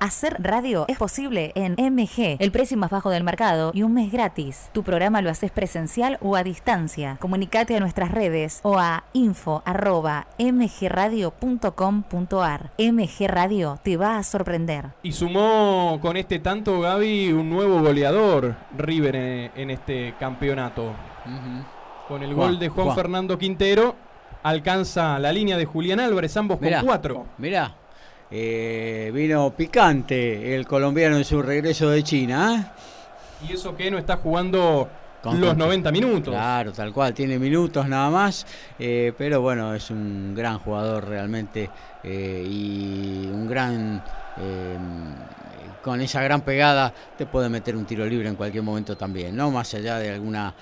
Hacer radio es posible en MG, el precio más bajo del mercado y un mes gratis. Tu programa lo haces presencial o a distancia. Comunicate a nuestras redes o a info.mgradio.com.ar. MG Radio te va a sorprender. Y sumó con este tanto Gaby un nuevo goleador River en, en este campeonato. Con el Juan, gol de Juan, Juan. Fernando Quintero alcanza la línea de Julián Álvarez, ambos Mirá, con cuatro. Mirá, eh, vino picante el colombiano en su regreso de China. ¿eh? Y eso que no está jugando los con- 90 minutos. Claro, tal cual, tiene minutos nada más, eh, pero bueno, es un gran jugador realmente y un gran... con esa gran pegada te puede meter un tiro libre en cualquier momento también, ¿no? Más allá de alguna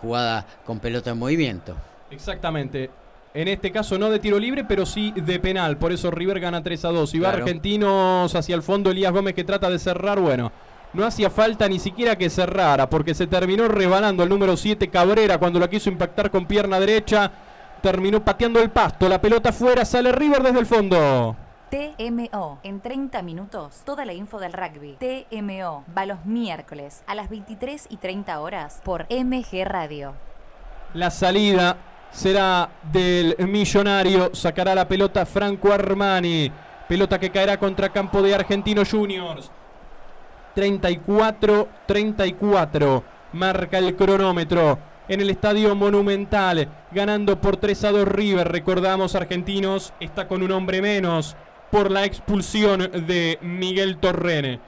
jugada con pelota en movimiento. Exactamente. En este caso no de tiro libre, pero sí de penal. Por eso River gana 3 a 2. Y va Claro. Argentinos hacia el fondo. Elías Gómez que trata de cerrar. Bueno, no hacía falta ni siquiera que cerrara, porque se terminó rebalando el número 7 Cabrera cuando la quiso impactar con pierna derecha. Terminó pateando el pasto. La pelota fuera. Sale River desde el fondo. TMO, en 30 minutos, toda la info del rugby. TMO, va los miércoles a las 23 y 30 horas por MG Radio. La salida será del millonario. Sacará la pelota Franco Armani. Pelota que caerá contra campo de Argentinos Juniors. 34-34. Marca el cronómetro. en el Estadio Monumental, ganando por 3 a 2 River. Recordamos, Argentinos está con un hombre menos por la expulsión de Miguel Torrene.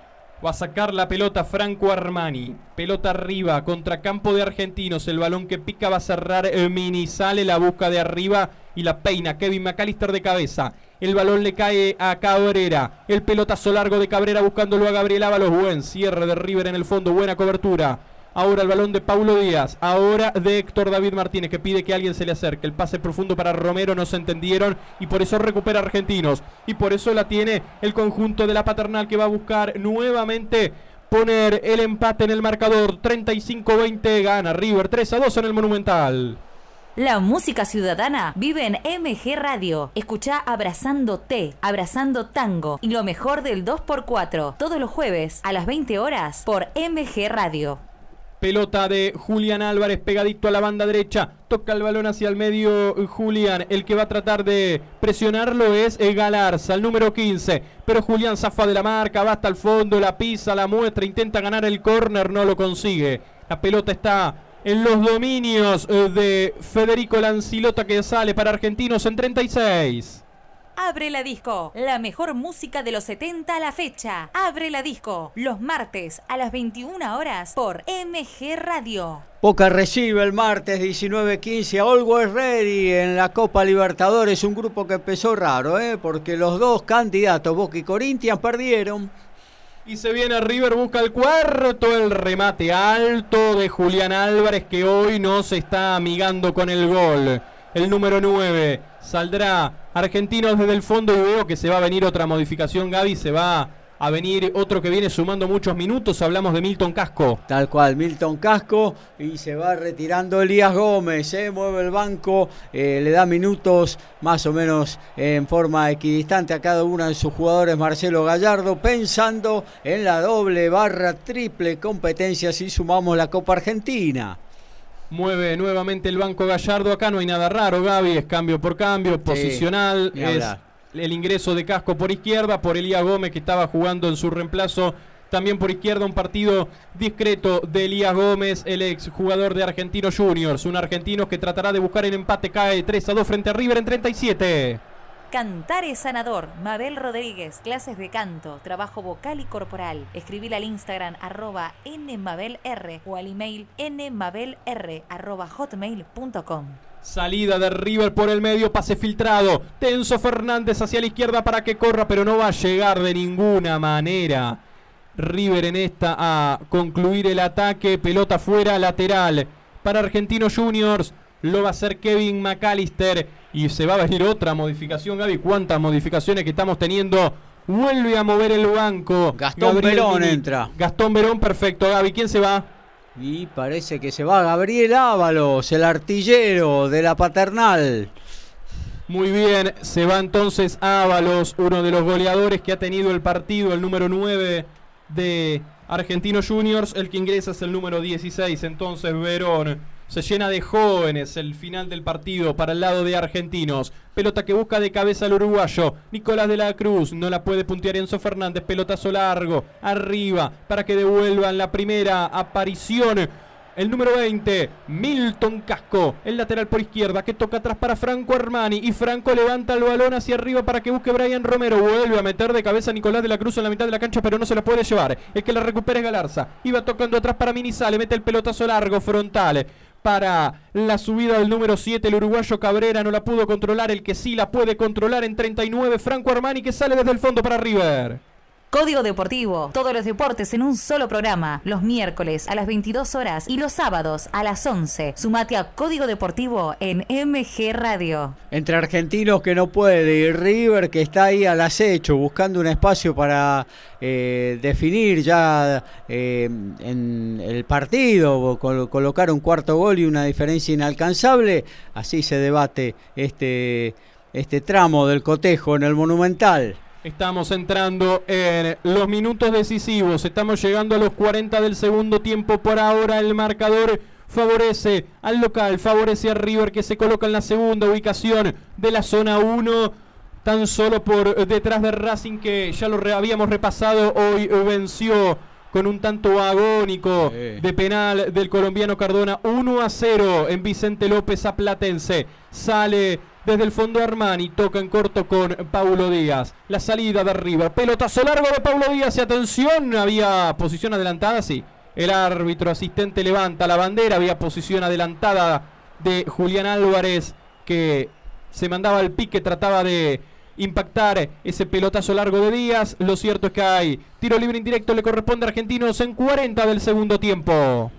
Va a sacar la pelota Franco Armani. Pelota arriba, contra campo de Argentinos. El balón que pica va a cerrar Mini. Sale la busca de arriba y la peina. Kevin McAllister de cabeza. El balón le cae a Cabrera. El pelotazo largo de Cabrera buscándolo a Gabriel Ábalos. Buen cierre de River en el fondo. Buena cobertura. Ahora el balón de Paulo Díaz. Ahora de Héctor David Martínez que pide que alguien se le acerque. El pase profundo para Romero no se entendieron y por eso recupera Argentinos. Y por eso la tiene el conjunto de la paternal que va a buscar nuevamente poner el empate en el marcador. 35-20 gana River 3 a 2 en el Monumental. La música ciudadana vive en MG Radio. Escucha Abrazando T, Abrazando Tango y lo mejor del 2x4 todos los jueves a las 20 horas por MG Radio. Pelota de Julián Álvarez pegadito a la banda derecha. Toca el balón hacia el medio Julián. El que va a tratar de presionarlo es Galarza, el número 15. Pero Julián zafa de la marca, va hasta el fondo, la pisa, la muestra, intenta ganar el córner, no lo consigue. La pelota está en los dominios eh, de Federico Lancilota que sale para Argentinos en 36. Abre la disco, la mejor música de los 70 a la fecha. Abre la disco, los martes a las 21 horas por MG Radio. Boca recibe el martes 19-15 a Always Ready en la Copa Libertadores, un grupo que empezó raro, ¿eh? porque los dos candidatos, Boca y Corinthians, perdieron. Y se viene River, busca el cuarto, el remate alto de Julián Álvarez que hoy no se está amigando con el gol. El número 9 saldrá Argentinos desde el fondo y veo que se va a venir otra modificación, Gaby, se va a venir otro que viene sumando muchos minutos, hablamos de Milton Casco. Tal cual, Milton Casco y se va retirando Elías Gómez, ¿eh? mueve el banco, eh, le da minutos más o menos en forma equidistante a cada uno de sus jugadores, Marcelo Gallardo, pensando en la doble barra triple competencia si sumamos la Copa Argentina. Mueve nuevamente el banco Gallardo. Acá no hay nada raro, Gaby. Es cambio por cambio, posicional. Es el ingreso de casco por izquierda, por Elías Gómez que estaba jugando en su reemplazo. También por izquierda un partido discreto de Elías Gómez, el ex jugador de Argentinos Juniors. Un argentino que tratará de buscar el empate. Cae 3 a 2 frente a River en 37. Cantar es sanador. Mabel Rodríguez, clases de canto, trabajo vocal y corporal. Escribir al Instagram arroba nmabelr o al email nmabelr. Salida de River por el medio, pase filtrado. Tenso Fernández hacia la izquierda para que corra, pero no va a llegar de ninguna manera. River en esta a concluir el ataque. Pelota fuera, lateral. Para Argentinos Juniors lo va a hacer Kevin McAllister y se va a venir otra modificación, Gaby. ¿Cuántas modificaciones que estamos teniendo? Vuelve a mover el banco. Gastón Verón entra. Gastón Verón, perfecto, Gaby. ¿Quién se va? Y parece que se va Gabriel Ábalos, el artillero de la paternal. Muy bien, se va entonces Ábalos, uno de los goleadores que ha tenido el partido, el número 9 de Argentinos Juniors. El que ingresa es el número 16, entonces Verón se llena de jóvenes el final del partido para el lado de argentinos. Pelota que busca de cabeza el uruguayo. Nicolás de la Cruz no la puede puntear Enzo Fernández. Pelotazo largo. Arriba para que devuelvan la primera aparición. El número 20, Milton Casco, el lateral por izquierda, que toca atrás para Franco Armani. Y Franco levanta el balón hacia arriba para que busque Brian Romero. Vuelve a meter de cabeza a Nicolás de la Cruz en la mitad de la cancha, pero no se la puede llevar. El que la recupera es Galarza. Iba tocando atrás para Minizale, mete el pelotazo largo, frontal para la subida del número 7. El uruguayo Cabrera no la pudo controlar. El que sí la puede controlar en 39. Franco Armani que sale desde el fondo para River. Código Deportivo. Todos los deportes en un solo programa. Los miércoles a las 22 horas y los sábados a las 11. Sumate a Código Deportivo en MG Radio. Entre argentinos que no puede y River que está ahí al acecho buscando un espacio para eh, definir ya eh, en el partido, colocar un cuarto gol y una diferencia inalcanzable. Así se debate este, este tramo del cotejo en el Monumental. Estamos entrando en los minutos decisivos. Estamos llegando a los 40 del segundo tiempo. Por ahora el marcador favorece al local, favorece a River que se coloca en la segunda ubicación de la zona 1. Tan solo por detrás de Racing que ya lo habíamos repasado. Hoy venció con un tanto agónico de penal del colombiano Cardona. 1 a 0 en Vicente López a Platense. Sale desde el fondo Armani, toca en corto con Paulo Díaz. La salida de arriba, pelotazo largo de Paulo Díaz y atención, había posición adelantada, sí. El árbitro asistente levanta la bandera, había posición adelantada de Julián Álvarez que se mandaba al pique, trataba de impactar ese pelotazo largo de Díaz. Lo cierto es que hay tiro libre indirecto, le corresponde a Argentinos en 40 del segundo tiempo.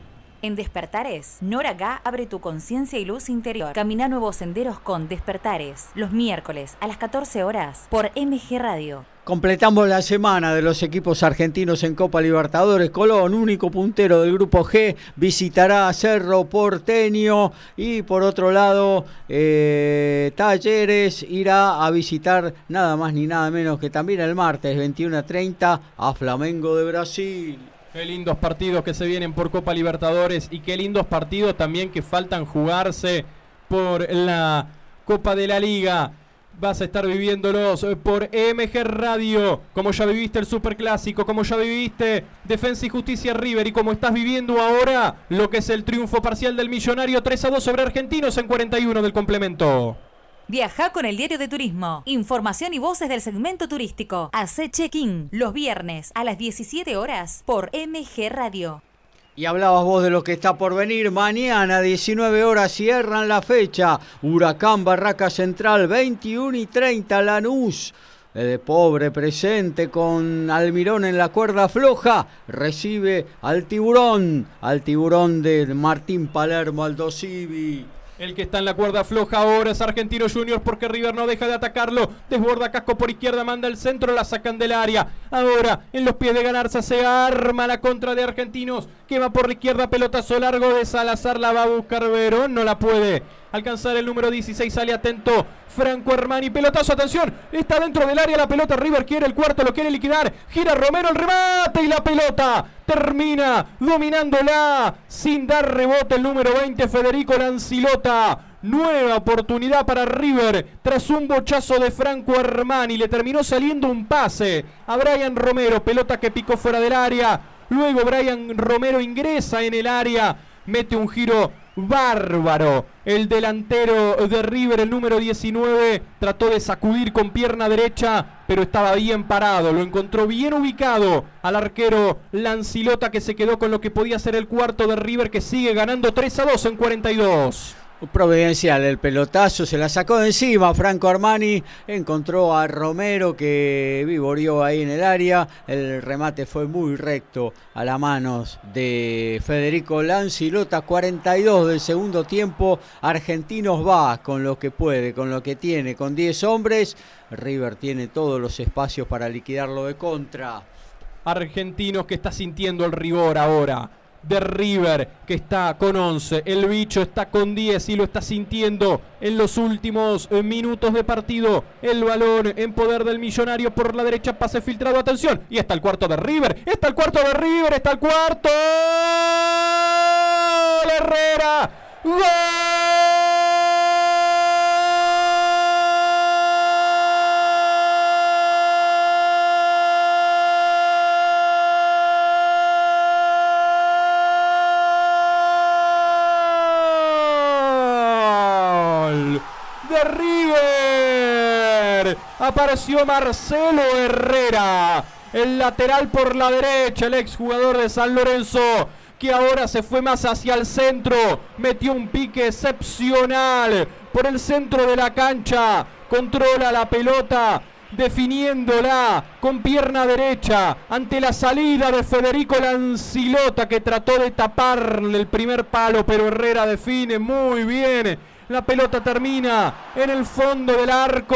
En Despertares, Nora Gá abre tu conciencia y luz interior. Camina nuevos senderos con Despertares, los miércoles a las 14 horas por MG Radio. Completamos la semana de los equipos argentinos en Copa Libertadores. Colón, único puntero del grupo G, visitará Cerro Porteño y por otro lado eh, Talleres irá a visitar nada más ni nada menos que también el martes 21 a 30 a Flamengo de Brasil. Qué lindos partidos que se vienen por Copa Libertadores y qué lindos partidos también que faltan jugarse por la Copa de la Liga. Vas a estar viviéndolos por MG Radio, como ya viviste el Superclásico, como ya viviste Defensa y Justicia River y como estás viviendo ahora lo que es el triunfo parcial del Millonario 3 a 2 sobre Argentinos en 41 del complemento. Viaja con el diario de turismo. Información y voces del segmento turístico. Hace check-in los viernes a las 17 horas por MG Radio. Y hablabas vos de lo que está por venir. Mañana, 19 horas, cierran la fecha. Huracán Barraca Central, 21 y 30, Lanús. De pobre presente con Almirón en la cuerda floja. Recibe al tiburón. Al tiburón de Martín Palermo, Aldo Civi. El que está en la cuerda floja ahora es Argentino Junior porque River no deja de atacarlo. Desborda casco por izquierda, manda el centro, la sacan del área. Ahora en los pies de Ganarza se arma la contra de Argentinos. Que va por la izquierda, pelotazo largo de Salazar. La va a buscar Verón, no la puede alcanzar el número 16. Sale atento Franco Armani. Pelotazo, atención. Está dentro del área la pelota. River quiere el cuarto, lo quiere liquidar. Gira Romero el remate y la pelota termina dominándola sin dar rebote el número 20 Federico Lancilota. Nueva oportunidad para River tras un bochazo de Franco Armani. Le terminó saliendo un pase a Brian Romero. Pelota que picó fuera del área. Luego Brian Romero ingresa en el área. Mete un giro bárbaro. El delantero de River, el número 19, trató de sacudir con pierna derecha, pero estaba bien parado. Lo encontró bien ubicado al arquero Lancilota, que se quedó con lo que podía ser el cuarto de River, que sigue ganando 3 a 2 en 42. Providencial el pelotazo, se la sacó de encima Franco Armani, encontró a Romero que vivoreó ahí en el área, el remate fue muy recto a las manos de Federico Lancilota, 42 del segundo tiempo, Argentinos va con lo que puede, con lo que tiene, con 10 hombres, River tiene todos los espacios para liquidarlo de contra. Argentinos que está sintiendo el rigor ahora de River, que está con 11. El bicho está con 10 y lo está sintiendo en los últimos eh, minutos de partido. El balón en poder del millonario por la derecha, pase filtrado. Atención, y está el cuarto de River. Está el cuarto de River, está el cuarto. Herrera. ¡Gol! Apareció Marcelo Herrera, el lateral por la derecha, el exjugador de San Lorenzo, que ahora se fue más hacia el centro, metió un pique excepcional por el centro de la cancha, controla la pelota, definiéndola con pierna derecha ante la salida de Federico Lancilota que trató de taparle el primer palo, pero Herrera define muy bien la pelota termina en el fondo del arco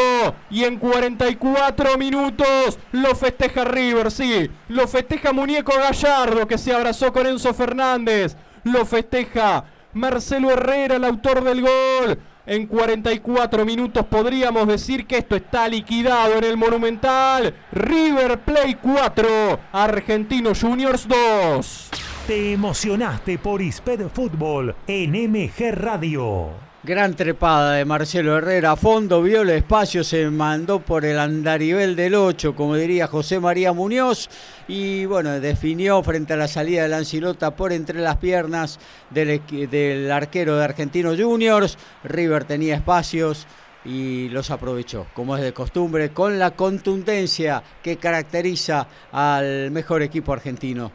y en 44 minutos lo festeja River, sí. Lo festeja Muñeco Gallardo que se abrazó con Enzo Fernández. Lo festeja Marcelo Herrera, el autor del gol. En 44 minutos podríamos decir que esto está liquidado en el Monumental. River Play 4, Argentino Juniors 2. Te emocionaste por Isped Fútbol en MG Radio. Gran trepada de Marcelo Herrera a fondo, vio el espacio, se mandó por el andarivel del 8, como diría José María Muñoz, y bueno, definió frente a la salida de Lancilota por entre las piernas del, del arquero de Argentinos Juniors. River tenía espacios y los aprovechó, como es de costumbre, con la contundencia que caracteriza al mejor equipo argentino.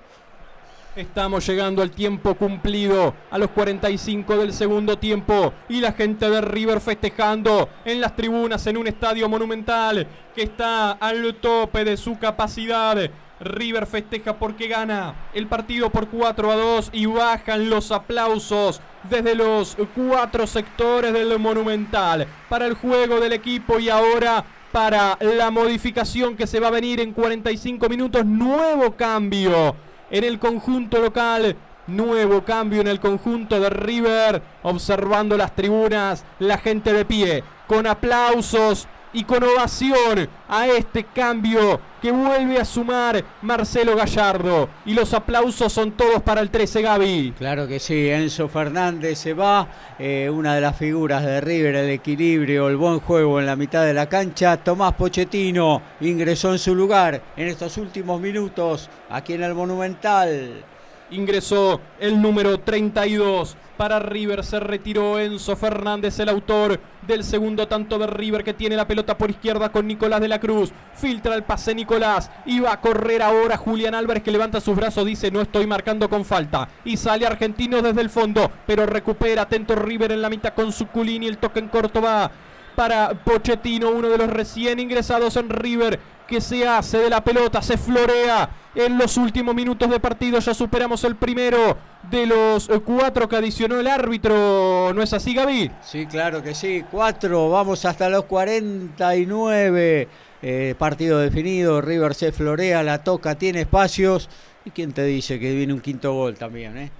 Estamos llegando al tiempo cumplido, a los 45 del segundo tiempo, y la gente de River festejando en las tribunas en un estadio monumental que está al tope de su capacidad. River festeja porque gana el partido por 4 a 2 y bajan los aplausos desde los cuatro sectores del Monumental para el juego del equipo y ahora para la modificación que se va a venir en 45 minutos. Nuevo cambio en el conjunto local. Nuevo cambio en el conjunto de River. Observando las tribunas, la gente de pie, con aplausos y con ovación a este cambio que vuelve a sumar Marcelo Gallardo. Y los aplausos son todos para el 13 Gaby. Claro que sí, Enzo Fernández se va, eh, una de las figuras de River, el equilibrio, el buen juego en la mitad de la cancha. Tomás Pochettino ingresó en su lugar en estos últimos minutos aquí en el Monumental. Ingresó el número 32 para River. Se retiró Enzo Fernández, el autor del segundo tanto de River que tiene la pelota por izquierda con Nicolás de la Cruz. Filtra el pase Nicolás y va a correr ahora Julián Álvarez que levanta sus brazos, dice no estoy marcando con falta. Y sale Argentino desde el fondo, pero recupera atento River en la mitad con su y el toque en corto va para Pochettino, uno de los recién ingresados en River que se hace de la pelota, se florea en los últimos minutos de partido. Ya superamos el primero de los cuatro que adicionó el árbitro. ¿No es así, Gaby? Sí, claro que sí. Cuatro, vamos hasta los 49. Eh, partido definido, River se florea, la toca, tiene espacios. ¿Y quién te dice que viene un quinto gol también? Eh?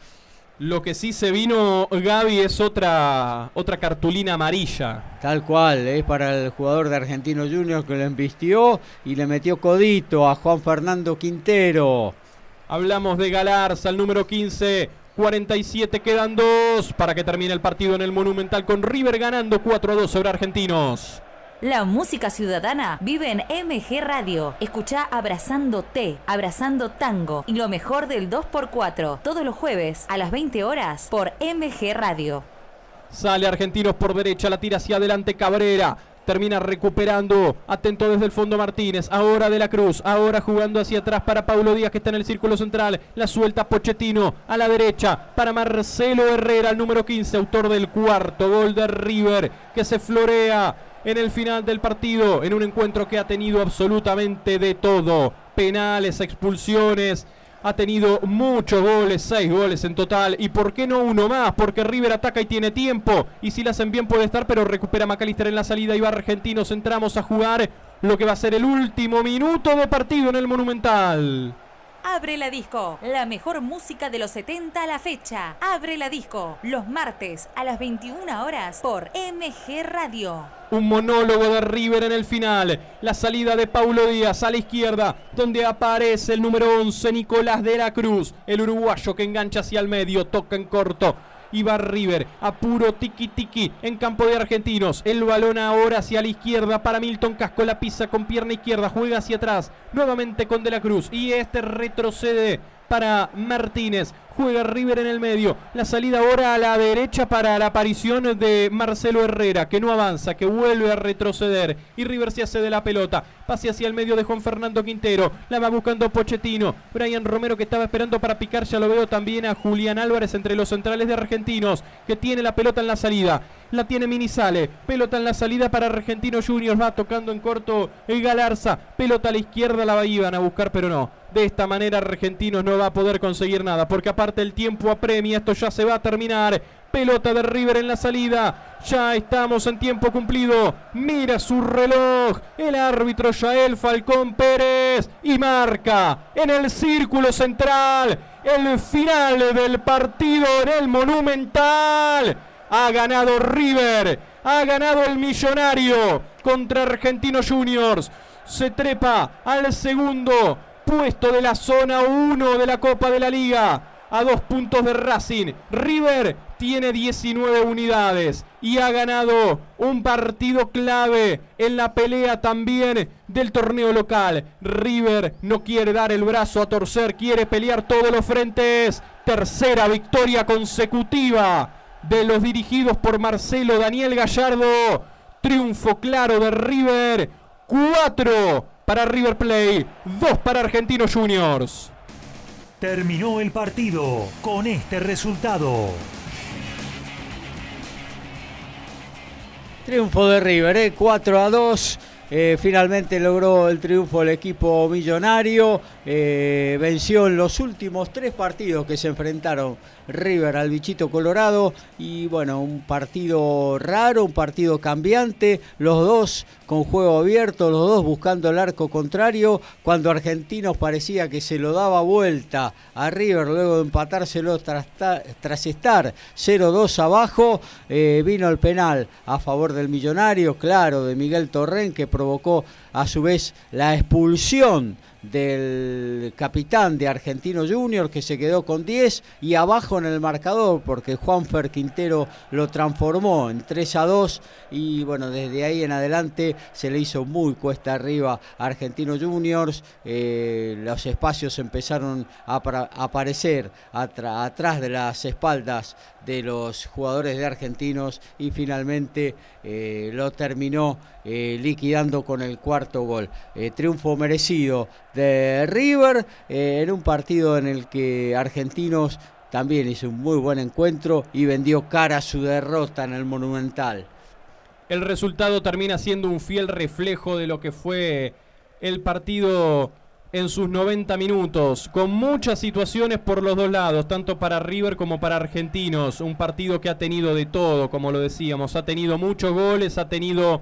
Lo que sí se vino, Gaby, es otra, otra cartulina amarilla. Tal cual, es para el jugador de Argentino Juniors que lo embistió y le metió codito a Juan Fernando Quintero. Hablamos de Galarza, el número 15. 47 quedan dos para que termine el partido en el Monumental con River ganando 4 a 2 sobre Argentinos. La música ciudadana vive en MG Radio. Escucha Abrazando T, Abrazando Tango y lo mejor del 2x4 todos los jueves a las 20 horas por MG Radio. Sale Argentinos por derecha, la tira hacia adelante Cabrera. Termina recuperando. Atento desde el fondo Martínez. Ahora de la Cruz. Ahora jugando hacia atrás para Paulo Díaz que está en el círculo central. La suelta Pochettino a la derecha para Marcelo Herrera, el número 15, autor del cuarto gol de River que se florea en el final del partido, en un encuentro que ha tenido absolutamente de todo. Penales, expulsiones, ha tenido muchos goles, seis goles en total. ¿Y por qué no uno más? Porque River ataca y tiene tiempo. Y si la hacen bien puede estar, pero recupera Macalister en la salida y va Argentinos. Entramos a jugar lo que va a ser el último minuto de partido en el Monumental. Abre la Disco, la mejor música de los 70 a la fecha. Abre la Disco, los martes a las 21 horas por MG Radio. Un monólogo de River en el final. La salida de Paulo Díaz a la izquierda, donde aparece el número 11, Nicolás de la Cruz, el uruguayo que engancha hacia el medio, toca en corto y River a puro tiki tiki en campo de argentinos. El balón ahora hacia la izquierda para Milton Casco. La pisa con pierna izquierda, juega hacia atrás. Nuevamente con De la Cruz y este retrocede para Martínez. Juega River en el medio. La salida ahora a la derecha para la aparición de Marcelo Herrera, que no avanza, que vuelve a retroceder. Y River se hace de la pelota. Pase hacia el medio de Juan Fernando Quintero. La va buscando Pochettino. Brian Romero que estaba esperando para picar. Ya lo veo también a Julián Álvarez entre los centrales de Argentinos, que tiene la pelota en la salida. La tiene Minizale. Pelota en la salida para Argentino Juniors. Va tocando en corto el Galarza. Pelota a la izquierda la iban a buscar, pero no. De esta manera Argentinos no va a poder conseguir nada. Porque aparte el tiempo apremia. Esto ya se va a terminar. Pelota de River en la salida. Ya estamos en tiempo cumplido. Mira su reloj. El árbitro Yael Falcón Pérez. Y marca en el círculo central. El final del partido en el Monumental. Ha ganado River. Ha ganado el Millonario contra Argentinos Juniors. Se trepa al segundo puesto de la zona 1 de la Copa de la Liga. a dos puntos de Racing. River tiene 19 unidades y ha ganado un partido clave en la pelea también del torneo local. River no quiere dar el brazo a torcer, quiere pelear todos los frentes. Tercera victoria consecutiva de los dirigidos por Marcelo Daniel Gallardo. Triunfo claro de River. Cuatro para River Play, dos para Argentinos Juniors. Terminó el partido con este resultado. Triunfo de River, ¿eh? 4 a 2. Eh, finalmente logró el triunfo el equipo millonario. Eh, venció en los últimos tres partidos que se enfrentaron River al bichito colorado. Y bueno, un partido raro, un partido cambiante. Los dos con juego abierto, los dos buscando el arco contrario. Cuando Argentinos parecía que se lo daba vuelta a River luego de empatárselo tras, tras estar 0-2 abajo, eh, vino el penal a favor del millonario, claro, de Miguel Torren, que provocó a su vez la expulsión del capitán de Argentino Junior que se quedó con 10 y abajo en el marcador porque Juanfer Quintero lo transformó en 3 a 2 y bueno, desde ahí en adelante se le hizo muy cuesta arriba a Argentino Juniors, eh, los espacios empezaron a, aparecer atrás de las espaldas de los jugadores de Argentinos y finalmente eh, lo terminó eh, liquidando con el cuarto gol. triunfo merecido de River en un partido en el que Argentinos también hizo un muy buen encuentro y vendió cara a su derrota en el Monumental. El resultado termina siendo un fiel reflejo de lo que fue el partido en sus 90 minutos, con muchas situaciones por los dos lados, tanto para River como para Argentinos. Un partido que ha tenido de todo, como lo decíamos, ha tenido muchos goles, ha tenido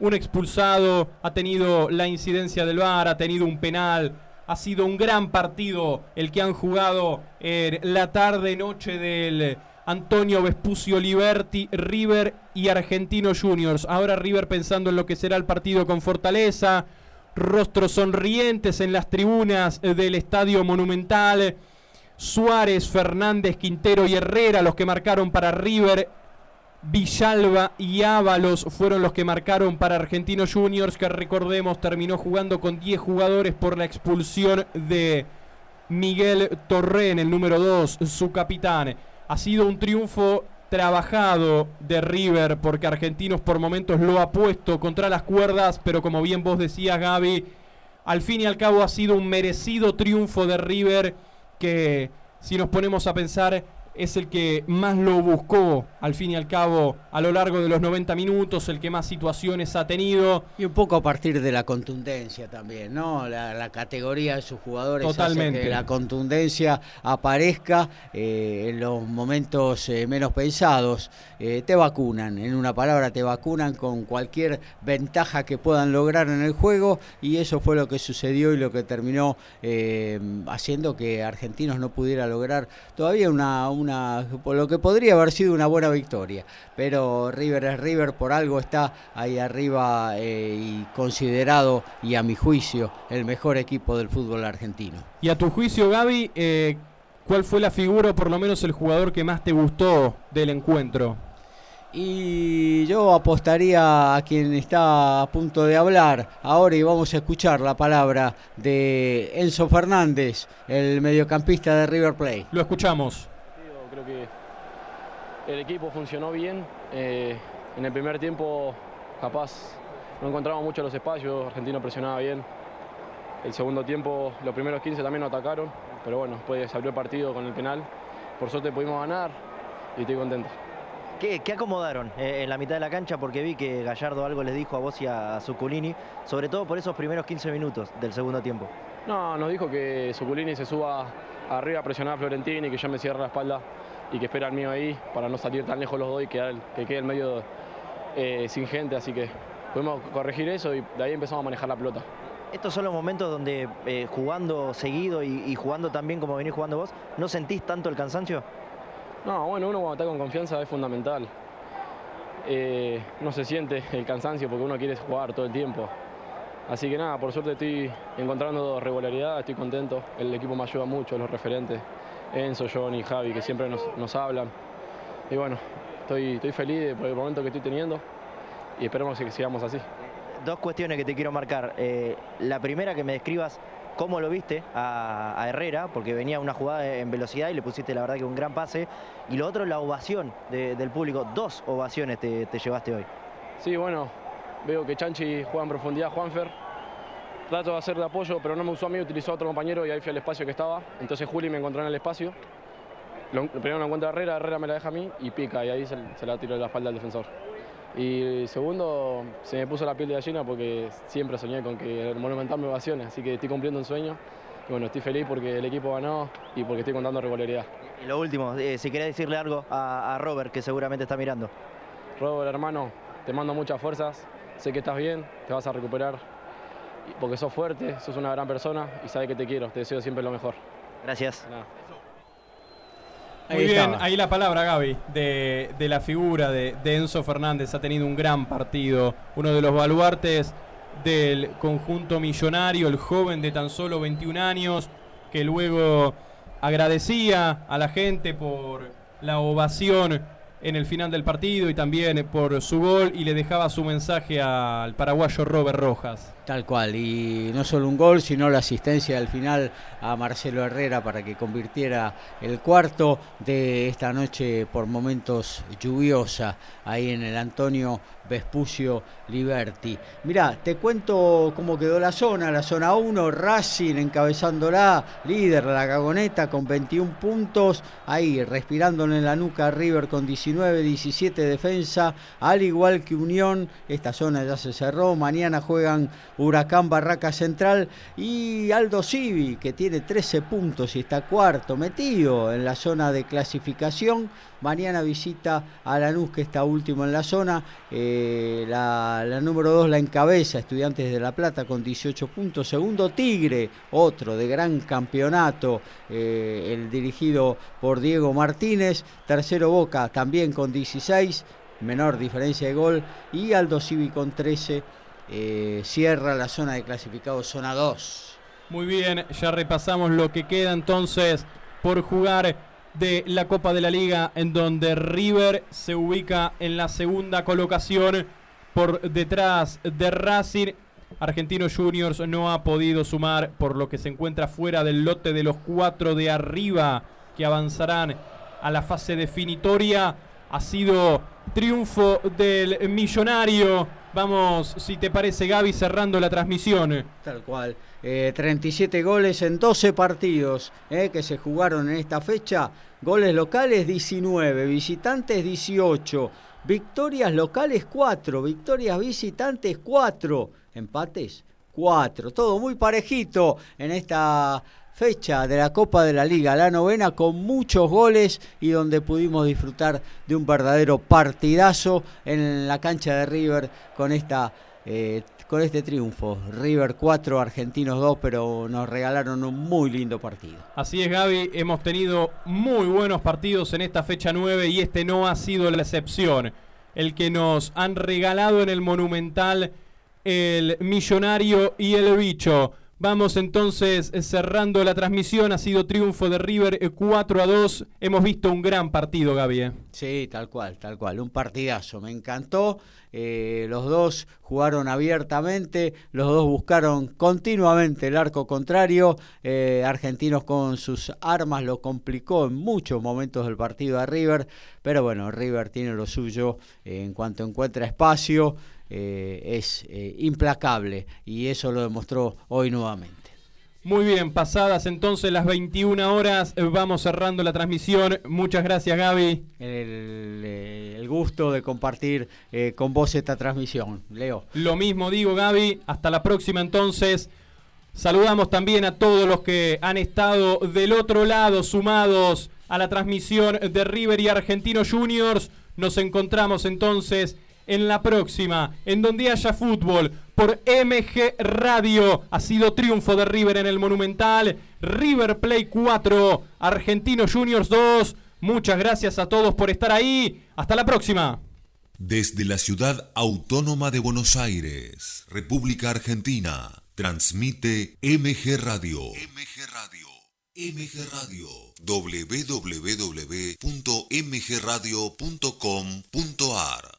un expulsado, ha tenido la incidencia del VAR, ha tenido un penal. Ha sido un gran partido el que han jugado en la tarde-noche del Antonio Vespucio Liberti, River y Argentino Juniors. Ahora River pensando en lo que será el partido con Fortaleza. Rostros sonrientes en las tribunas del Estadio Monumental. Suárez, Fernández, Quintero y Herrera los que marcaron para River Villalba y Ábalos fueron los que marcaron para Argentinos Juniors, que recordemos terminó jugando con 10 jugadores por la expulsión de Miguel Torren, el número 2, su capitán. Ha sido un triunfo trabajado de River, porque Argentinos por momentos lo ha puesto contra las cuerdas, pero como bien vos decías, Gaby, al fin y al cabo ha sido un merecido triunfo de River que, si nos ponemos a pensar, es el que más lo buscó, al fin y al cabo, a lo largo de los 90 minutos, el que más situaciones ha tenido. Y un poco a partir de la contundencia también, ¿no? La, categoría de sus jugadores Totalmente. Hace que la contundencia aparezca eh, en los momentos eh, menos pensados. Eh, te vacunan, en una palabra, te vacunan con cualquier ventaja que puedan lograr en el juego y eso fue lo que sucedió y lo que terminó haciendo que Argentinos no pudiera lograr todavía una por lo que podría haber sido una buena victoria. Pero River es River, por algo está ahí arriba eh, y considerado, y a mi juicio, el mejor equipo del fútbol argentino. Y a tu juicio, Gaby, eh, ¿cuál fue la figura, o por lo menos el jugador que más te gustó del encuentro? Y yo apostaría a quien está a punto de hablar ahora y vamos a escuchar la palabra de Enzo Fernández, el mediocampista de River Plate. Lo escuchamos que el equipo funcionó bien. Eh, en el primer tiempo, capaz, no encontramos mucho los espacios, Argentino presionaba bien. El segundo tiempo, los primeros 15 también nos atacaron, pero bueno, después se abrió el partido con el penal. Por suerte pudimos ganar y estoy contento. ¿Qué, acomodaron eh, en la mitad de la cancha? Porque vi que Gallardo algo les dijo a vos y a Zuculini, sobre todo por esos primeros 15 minutos del segundo tiempo. No, nos dijo que Zuculini se suba arriba a presionar a Florentini y que yo me cierre la espalda y que espera el mío ahí para no salir tan lejos los dos y que, que quede el medio eh, sin gente, así que pudimos corregir eso y de ahí empezamos a manejar la pelota. Estos son los momentos donde eh, jugando seguido y, jugando también como venís jugando vos, ¿no sentís tanto el cansancio? No, bueno, uno cuando está con confianza es fundamental. Eh, no se siente el cansancio porque uno quiere jugar todo el tiempo. Así que nada, por suerte estoy encontrando regularidad, estoy contento, el equipo me ayuda mucho, los referentes, Enzo, Johnny, Javi, que siempre nos, nos hablan. Y bueno, estoy, estoy feliz por el momento que estoy teniendo y esperemos que sigamos así. Dos cuestiones que te quiero marcar. Eh, la primera, que me describas cómo lo viste a, a, Herrera, porque venía una jugada en velocidad y le pusiste la verdad que un gran pase. Y lo otro, la ovación de, del público. Dos ovaciones te, te, llevaste hoy. Sí, bueno, veo que Chanchi juega en profundidad, Juanfer. Trato de hacer de apoyo, pero no me usó a mí, utilizó a otro compañero y ahí fui al espacio que estaba. Entonces Juli me encontró en el espacio. Lo, primero lo encuentra Herrera, Herrera me la deja a mí y pica y ahí se, se la tiro de la espalda al defensor. Y segundo, se me puso la piel de gallina porque siempre soñé con que el Monumental me ovacione, así que estoy cumpliendo un sueño. Y bueno, estoy feliz porque el equipo ganó y porque estoy contando regularidad. Y lo último, eh, si querés decirle algo a, a, Robert, que seguramente está mirando. Robert, hermano, te mando muchas fuerzas, sé que estás bien, te vas a recuperar, porque sos fuerte, sos una gran persona y sabes que te quiero, te deseo siempre lo mejor. Gracias. Nada. Muy bien, ahí la palabra, Gaby, de, de la figura de, de, Enzo Fernández. Ha tenido un gran partido, uno de los baluartes del conjunto millonario, el joven de tan solo 21 años, que luego agradecía a la gente por la ovación en el final del partido y también por su gol y le dejaba su mensaje al paraguayo Robert Rojas. Tal cual, y no solo un gol, sino la asistencia al final a Marcelo Herrera para que convirtiera el cuarto de esta noche por momentos lluviosa ahí en el Antonio Vespucio Liberti. Mirá, te cuento cómo quedó la zona, la zona 1, Racing encabezándola, líder la cagoneta con 21 puntos, ahí respirándole en la nuca River con 19, 17 defensa, al igual que Unión, esta zona ya se cerró, mañana juegan Huracán Barraca Central y Aldo Civi, que tiene 13 puntos y está cuarto, metido en la zona de clasificación. Mañana visita a Lanús, que está último en la zona. Eh, la, la, número 2 la encabeza Estudiantes de La Plata con 18 puntos. Segundo Tigre, otro de gran campeonato, eh, el dirigido por Diego Martínez. Tercero Boca también con 16, menor diferencia de gol. Y Aldo Civi con 13 eh, cierra la zona de clasificados, zona 2. Muy bien, ya repasamos lo que queda entonces por jugar de la Copa de la Liga, en donde River se ubica en la segunda colocación por detrás de Racing. Argentinos Juniors no ha podido sumar, por lo que se encuentra fuera del lote de los cuatro de arriba que avanzarán a la fase definitoria. Ha sido triunfo del millonario Vamos, si te parece, Gaby, cerrando la transmisión. Tal cual. Eh, 37 goles en 12 partidos eh, que se jugaron en esta fecha. Goles locales 19, visitantes 18, victorias locales 4, victorias visitantes 4, empates 4. Todo muy parejito en esta fecha de la Copa de la Liga, la novena con muchos goles y donde pudimos disfrutar de un verdadero partidazo en la cancha de River con esta eh, con este triunfo. River 4, Argentinos 2, pero nos regalaron un muy lindo partido. Así es, Gaby, hemos tenido muy buenos partidos en esta fecha 9 y este no ha sido la excepción. El que nos han regalado en el Monumental el Millonario y el Bicho. Vamos entonces cerrando la transmisión. Ha sido triunfo de River 4 a 2. Hemos visto un gran partido, Gaby. ¿eh? Sí, tal cual, tal cual. Un partidazo. Me encantó. Eh, los dos jugaron abiertamente. Los dos buscaron continuamente el arco contrario. Eh, Argentinos con sus armas lo complicó en muchos momentos del partido a River. Pero bueno, River tiene lo suyo en cuanto encuentra espacio eh, es eh, implacable y eso lo demostró hoy nuevamente. Muy bien, pasadas entonces las 21 horas, eh, vamos cerrando la transmisión. Muchas gracias, Gaby. El, el gusto de compartir eh, con vos esta transmisión, Leo. Lo mismo digo, Gaby. Hasta la próxima entonces. Saludamos también a todos los que han estado del otro lado, sumados a la transmisión de River y Argentinos Juniors. Nos encontramos entonces en la próxima, en donde haya fútbol, por MG Radio. Ha sido triunfo de River en el Monumental. River Play 4, Argentino Juniors 2. Muchas gracias a todos por estar ahí. Hasta la próxima. Desde la ciudad autónoma de Buenos Aires, República Argentina, transmite MG Radio. MG Radio. MG Radio www.mgradio.com.ar